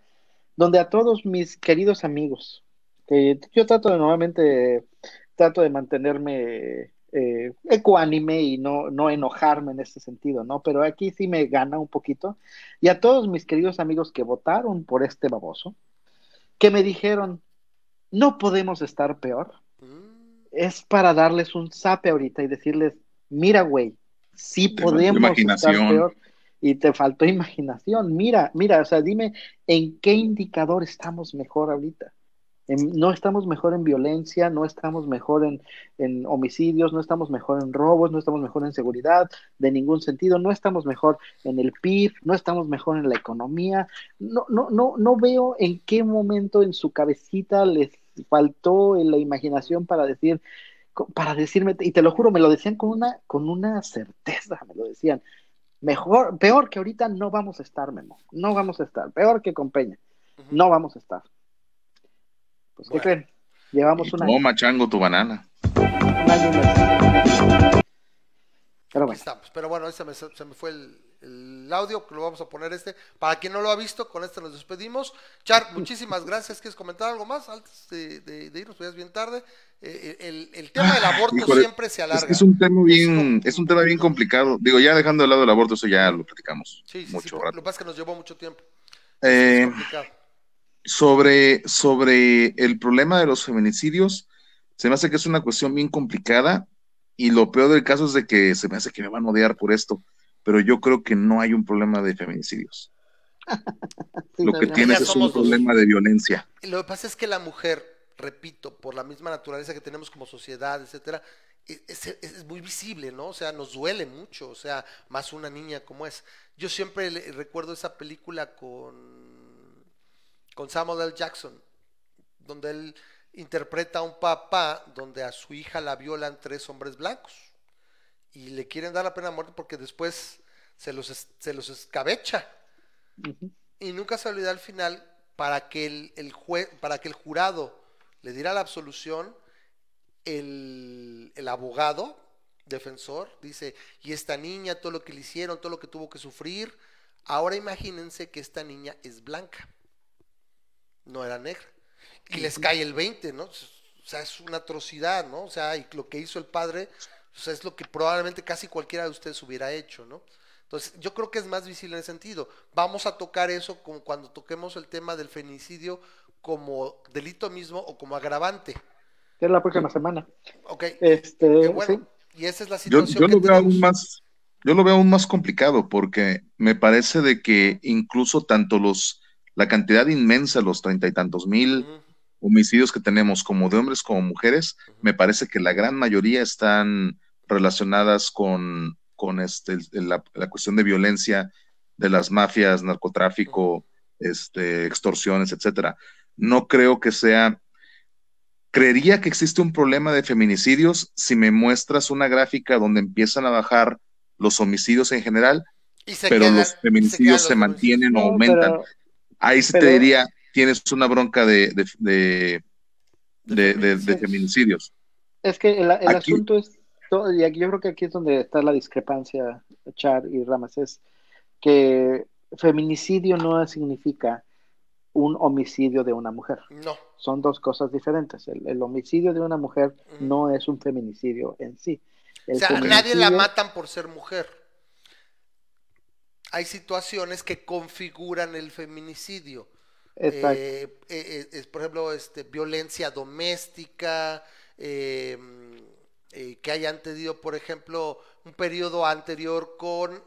donde a todos mis queridos amigos, que yo trato de normalmente, trato de mantenerme eh, ecuánime y no, no enojarme en este sentido, ¿no? Pero aquí sí me gana un poquito. Y a todos mis queridos amigos que votaron por este baboso, que me dijeron, no podemos estar peor es para darles un zape ahorita y decirles, mira, güey, sí podemos estar peor. Y te faltó imaginación. Mira, mira, o sea, dime en qué indicador estamos mejor ahorita. En- no estamos mejor en violencia, no estamos mejor en, en homicidios, no estamos mejor en robos, no estamos mejor en seguridad, de ningún sentido, no estamos mejor en el PIB, no estamos mejor en la economía. No, no, no, no veo en qué momento en su cabecita les faltó la imaginación para decir, para decirme, y te lo juro, me lo decían con una, con una certeza, me lo decían. Mejor, peor que ahorita no vamos a estar, Memo. No vamos a estar. Peor que con Peña. No vamos a estar. Pues, ¿qué Bueno. creen? Llevamos Y un año, toma, chango, tu banana. un año. Pero bueno, estamos. Pero bueno, se me, se me fue el, el audio, que lo vamos a poner este. Para quien no lo ha visto, con este nos despedimos. Char, muchísimas gracias. ¿Quieres comentar algo más antes de, de- de irnos? Pues ya es bien tarde. Eh, el, el tema del aborto Híjole, siempre se alarga. Es que es un tema bien, es un tema bien complicado. Digo, ya dejando de lado el aborto, eso ya lo platicamos Sí, sí, sí, mucho por- rato. Lo que pasa es que nos llevó mucho tiempo. Eh, sobre, sobre el problema de los feminicidios, se me hace que es una cuestión bien complicada y lo peor del caso es de que se me hace que me van a odiar por esto, pero yo creo que no hay un problema de feminicidios. sí, lo que no, tienes es un dos. problema de violencia. Lo que pasa es que la mujer repito, por la misma naturaleza que tenemos como sociedad, etcétera, e- es, es muy visible, ¿no? O sea, nos duele mucho, o sea, más una niña como es. Yo siempre le- recuerdo esa película con, con Samuel L. Jackson, donde él interpreta a un papá donde a su hija la violan tres hombres blancos y le quieren dar la pena de muerte porque después se los, es- se los escabecha. Y nunca se olvida al final para que el, el jue- para que el jurado le diera la absolución el, el abogado defensor dice y esta niña todo lo que le hicieron todo lo que tuvo que sufrir ahora imagínense que esta niña es blanca no era negra. Y les cae el 20 no o sea es una atrocidad no o sea y lo que hizo el padre o sea, es lo que probablemente casi cualquiera de ustedes hubiera hecho no entonces, yo creo que es más visible en ese sentido. Vamos a tocar eso como cuando toquemos el tema del feminicidio como delito mismo o como agravante. Es la próxima semana. Ok, Este, bueno. sí. Y esa es la Yo, situación yo que lo veo tenemos. aún más, yo lo veo aún más complicado porque me parece de que incluso tanto los, la cantidad inmensa, los treinta y tantos mil. Homicidios que tenemos, como de hombres como mujeres, me parece que la gran mayoría están relacionadas con, con este, la, la cuestión de violencia de las mafias, narcotráfico, este, extorsiones, etcétera. No creo que sea. Creería que existe un problema de feminicidios si me muestras una gráfica donde empiezan a bajar los homicidios en general, se pero quedan- los se feminicidios se los mantienen o No, aumentan. pero- Ahí sí pero- te diría, tienes una bronca de, de, de, De de- de- de feminicidios. Es que el, el Aquí- asunto es, todo- y aquí yo creo que aquí es donde está la discrepancia, Char y Ramas, es que feminicidio no significa un homicidio de una mujer. No, Son dos cosas diferentes. El, el homicidio de una mujer no es un feminicidio en sí. El o sea, a nadie la matan por ser mujer. Hay situaciones que configuran el feminicidio. Eh, eh, es, por ejemplo, este, violencia doméstica, eh, eh, que hayan tenido, por ejemplo, un periodo anterior con,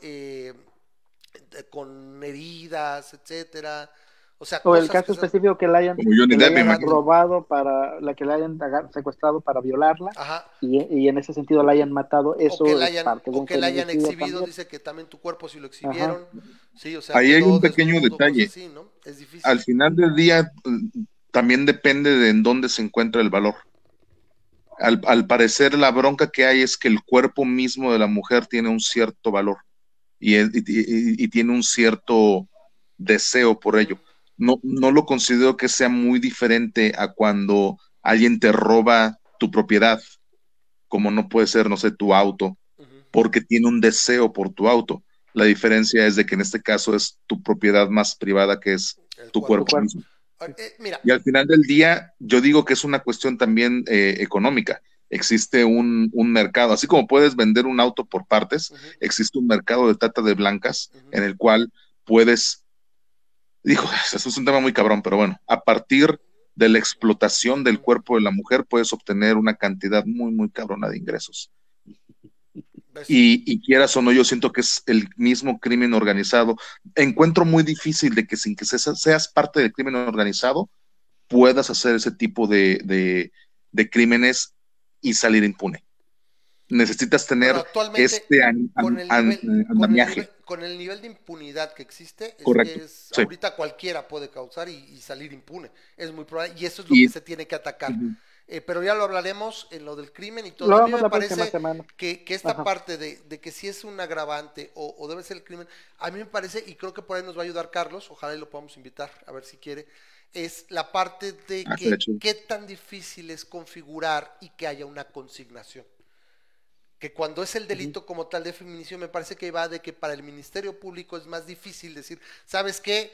con heridas, etcétera. O sea, O el caso que son- específico que la hayan, que me hayan robado para, la que la hayan secuestrado para violarla Ajá. y, y en ese sentido la hayan matado, eso o que la es hayan, parte de o que la hayan exhibido, también. dice que también tu cuerpo si lo exhibieron. Sí, o sea, Ahí hay un pequeño desnudo, detalle. así, ¿no? Es difícil. Al final del día también depende de en dónde se encuentra el valor. Al, al parecer la bronca que hay es que el cuerpo mismo de la mujer tiene un cierto valor y, es- y- y- y tiene un cierto deseo por ello. No, no lo considero que sea muy diferente a cuando alguien te roba tu propiedad, como no puede ser, no sé, tu auto, porque tiene un deseo por tu auto. La diferencia es de que en este caso es tu propiedad más privada, que es El tu cuerpo. mismo. Eh, mira, Y al final del día, yo digo que es una cuestión también eh, económica. Existe un, un mercado, así como puedes vender un auto por partes, existe un mercado de trata de blancas en el cual puedes, dijo, eso es un tema muy cabrón, pero bueno, a partir de la explotación del cuerpo de la mujer puedes obtener una cantidad muy, muy cabrona de ingresos. Y, y quieras o no, yo siento que es el mismo crimen organizado. Encuentro muy difícil de que sin que seas, seas parte del crimen organizado puedas hacer ese tipo de, de- de crímenes y salir impune. Necesitas tener este an- con el, an- nivel, con, el andamiaje. nivel, con el nivel de impunidad que existe, es Correcto, que es- sí. ahorita cualquiera puede causar y, y salir impune. Es muy probable, y eso es lo Y- que se tiene que atacar. Eh, pero ya lo hablaremos en lo del crimen y todo. Lo a mí me parece que, que esta Ajá. parte de, de que si es un agravante o, o debe ser el crimen, a mí me parece, y creo que por ahí nos va a ayudar Carlos, ojalá y lo podamos invitar, a ver si quiere, es la parte de Ah, que qué tan difícil es configurar y que haya una consignación. Que cuando es el delito como tal de feminicidio, me parece que va de que para el Ministerio Público es más difícil decir, ¿sabes qué?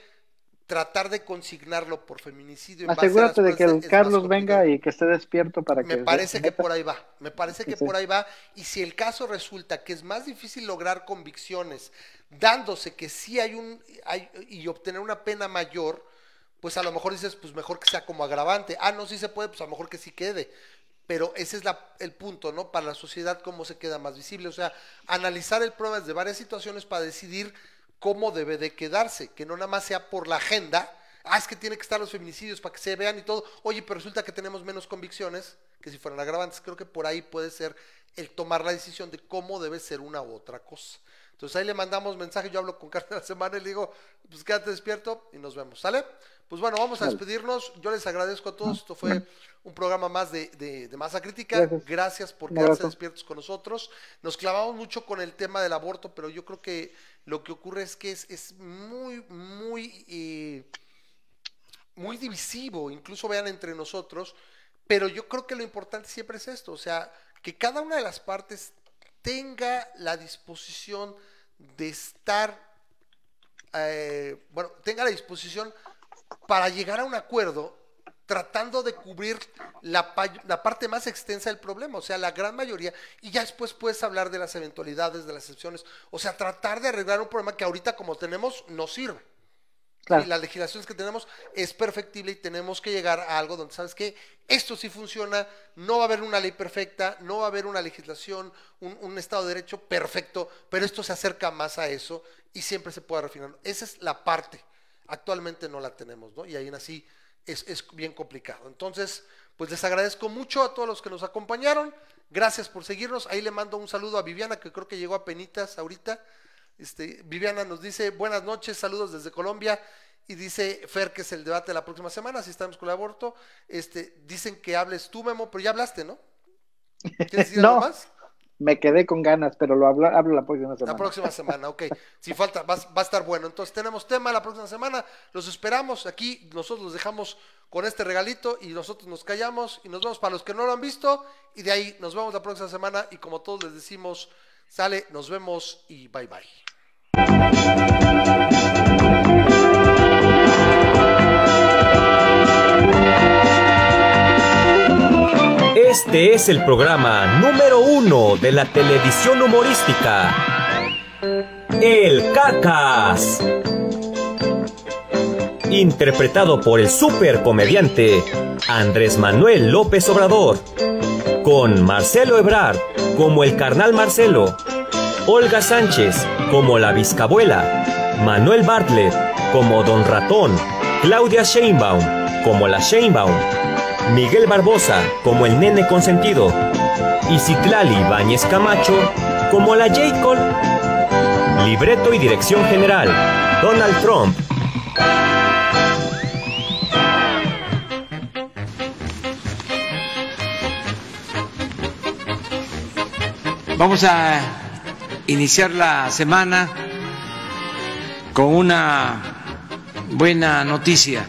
Tratar de consignarlo por feminicidio. Asegúrate de que el Carlos venga y que esté despierto para que Me parece se que por ahí va, me parece que Sí. por ahí va. Y si el caso resulta que es más difícil lograr convicciones, dándose que sí hay un, hay, y obtener una pena mayor, pues a lo mejor dices, pues mejor que sea como agravante. Ah, no, sí se puede, pues a lo mejor que sí quede. Pero ese es la, el punto, ¿no? Para la sociedad, cómo se queda más visible. O sea, analizar el problema desde varias situaciones para decidir cómo debe de quedarse, que no nada más sea por la agenda. ah, es que tiene que estar los feminicidios para que se vean y todo. Oye, pero resulta que tenemos menos convicciones que si fueran agravantes. Creo que por ahí puede ser el tomar la decisión de cómo debe ser una u otra cosa. Entonces ahí le mandamos mensaje, yo hablo con Carmen la semana y le digo, pues quédate despierto y nos vemos, ¿sale? Pues bueno, vamos a despedirnos. Yo les agradezco a todos. Esto fue un programa más de, de- de Masa Crítica. Gracias. Gracias por quedarse despiertos con nosotros. Nos clavamos mucho con el tema del aborto, pero yo creo que lo que ocurre es que es, es muy, muy, eh, muy divisivo, incluso vean entre nosotros, pero yo creo que lo importante siempre es esto, o sea, que cada una de las partes tenga la disposición de estar, eh, bueno, tenga la disposición para llegar a un acuerdo tratando de cubrir la, la parte más extensa del problema, o sea, la gran mayoría, y ya después puedes hablar de las eventualidades, de las excepciones, o sea, tratar de arreglar un problema que ahorita como tenemos no sirve. Y las legislaciones que tenemos es perfectible y tenemos que llegar a algo donde, ¿sabes qué? Esto sí funciona, no va a haber una ley perfecta, no va a haber una legislación, un, un Estado de Derecho perfecto, pero esto se acerca más a eso y siempre se puede refinar. Esa es la parte. Actualmente no la tenemos, ¿no? Y ahí en así es, es bien complicado. Entonces, pues les agradezco mucho a todos los que nos acompañaron. Gracias por seguirnos. Ahí le mando un saludo a Viviana, que creo que llegó a penitas ahorita. Este, Viviana nos dice buenas noches, saludos desde Colombia. Y dice Fer que es el debate de la próxima semana, si estamos con el aborto. Este, dicen que hables tú, Memo, pero ya hablaste, ¿no? ¿Quieres decir No. algo más? Me quedé con ganas, pero lo hablo, hablo la próxima semana. La próxima semana, ok. Si falta, va, va a estar bueno. Entonces tenemos tema la próxima semana. Los esperamos aquí. Nosotros los dejamos con este regalito y nosotros nos callamos y nos vemos para los que no lo han visto. Y de ahí nos vemos la próxima semana. Y como todos les decimos, sale, nos vemos y bye bye. Este es el programa número uno de la televisión humorística. El Cacas. Interpretado por el super comediante Andrés Manuel López Obrador. Con Marcelo Ebrard como el carnal Marcelo. Olga Sánchez como la Vizcabuela. Manuel Bartlett como Don Ratón. Claudia Sheinbaum como la Sheinbaum. Miguel Barbosa como el nene consentido y Citlali Báñez Camacho como la J. Cole. Libreto y dirección general, Donald Trump. Vamos a iniciar la semana con una buena noticia.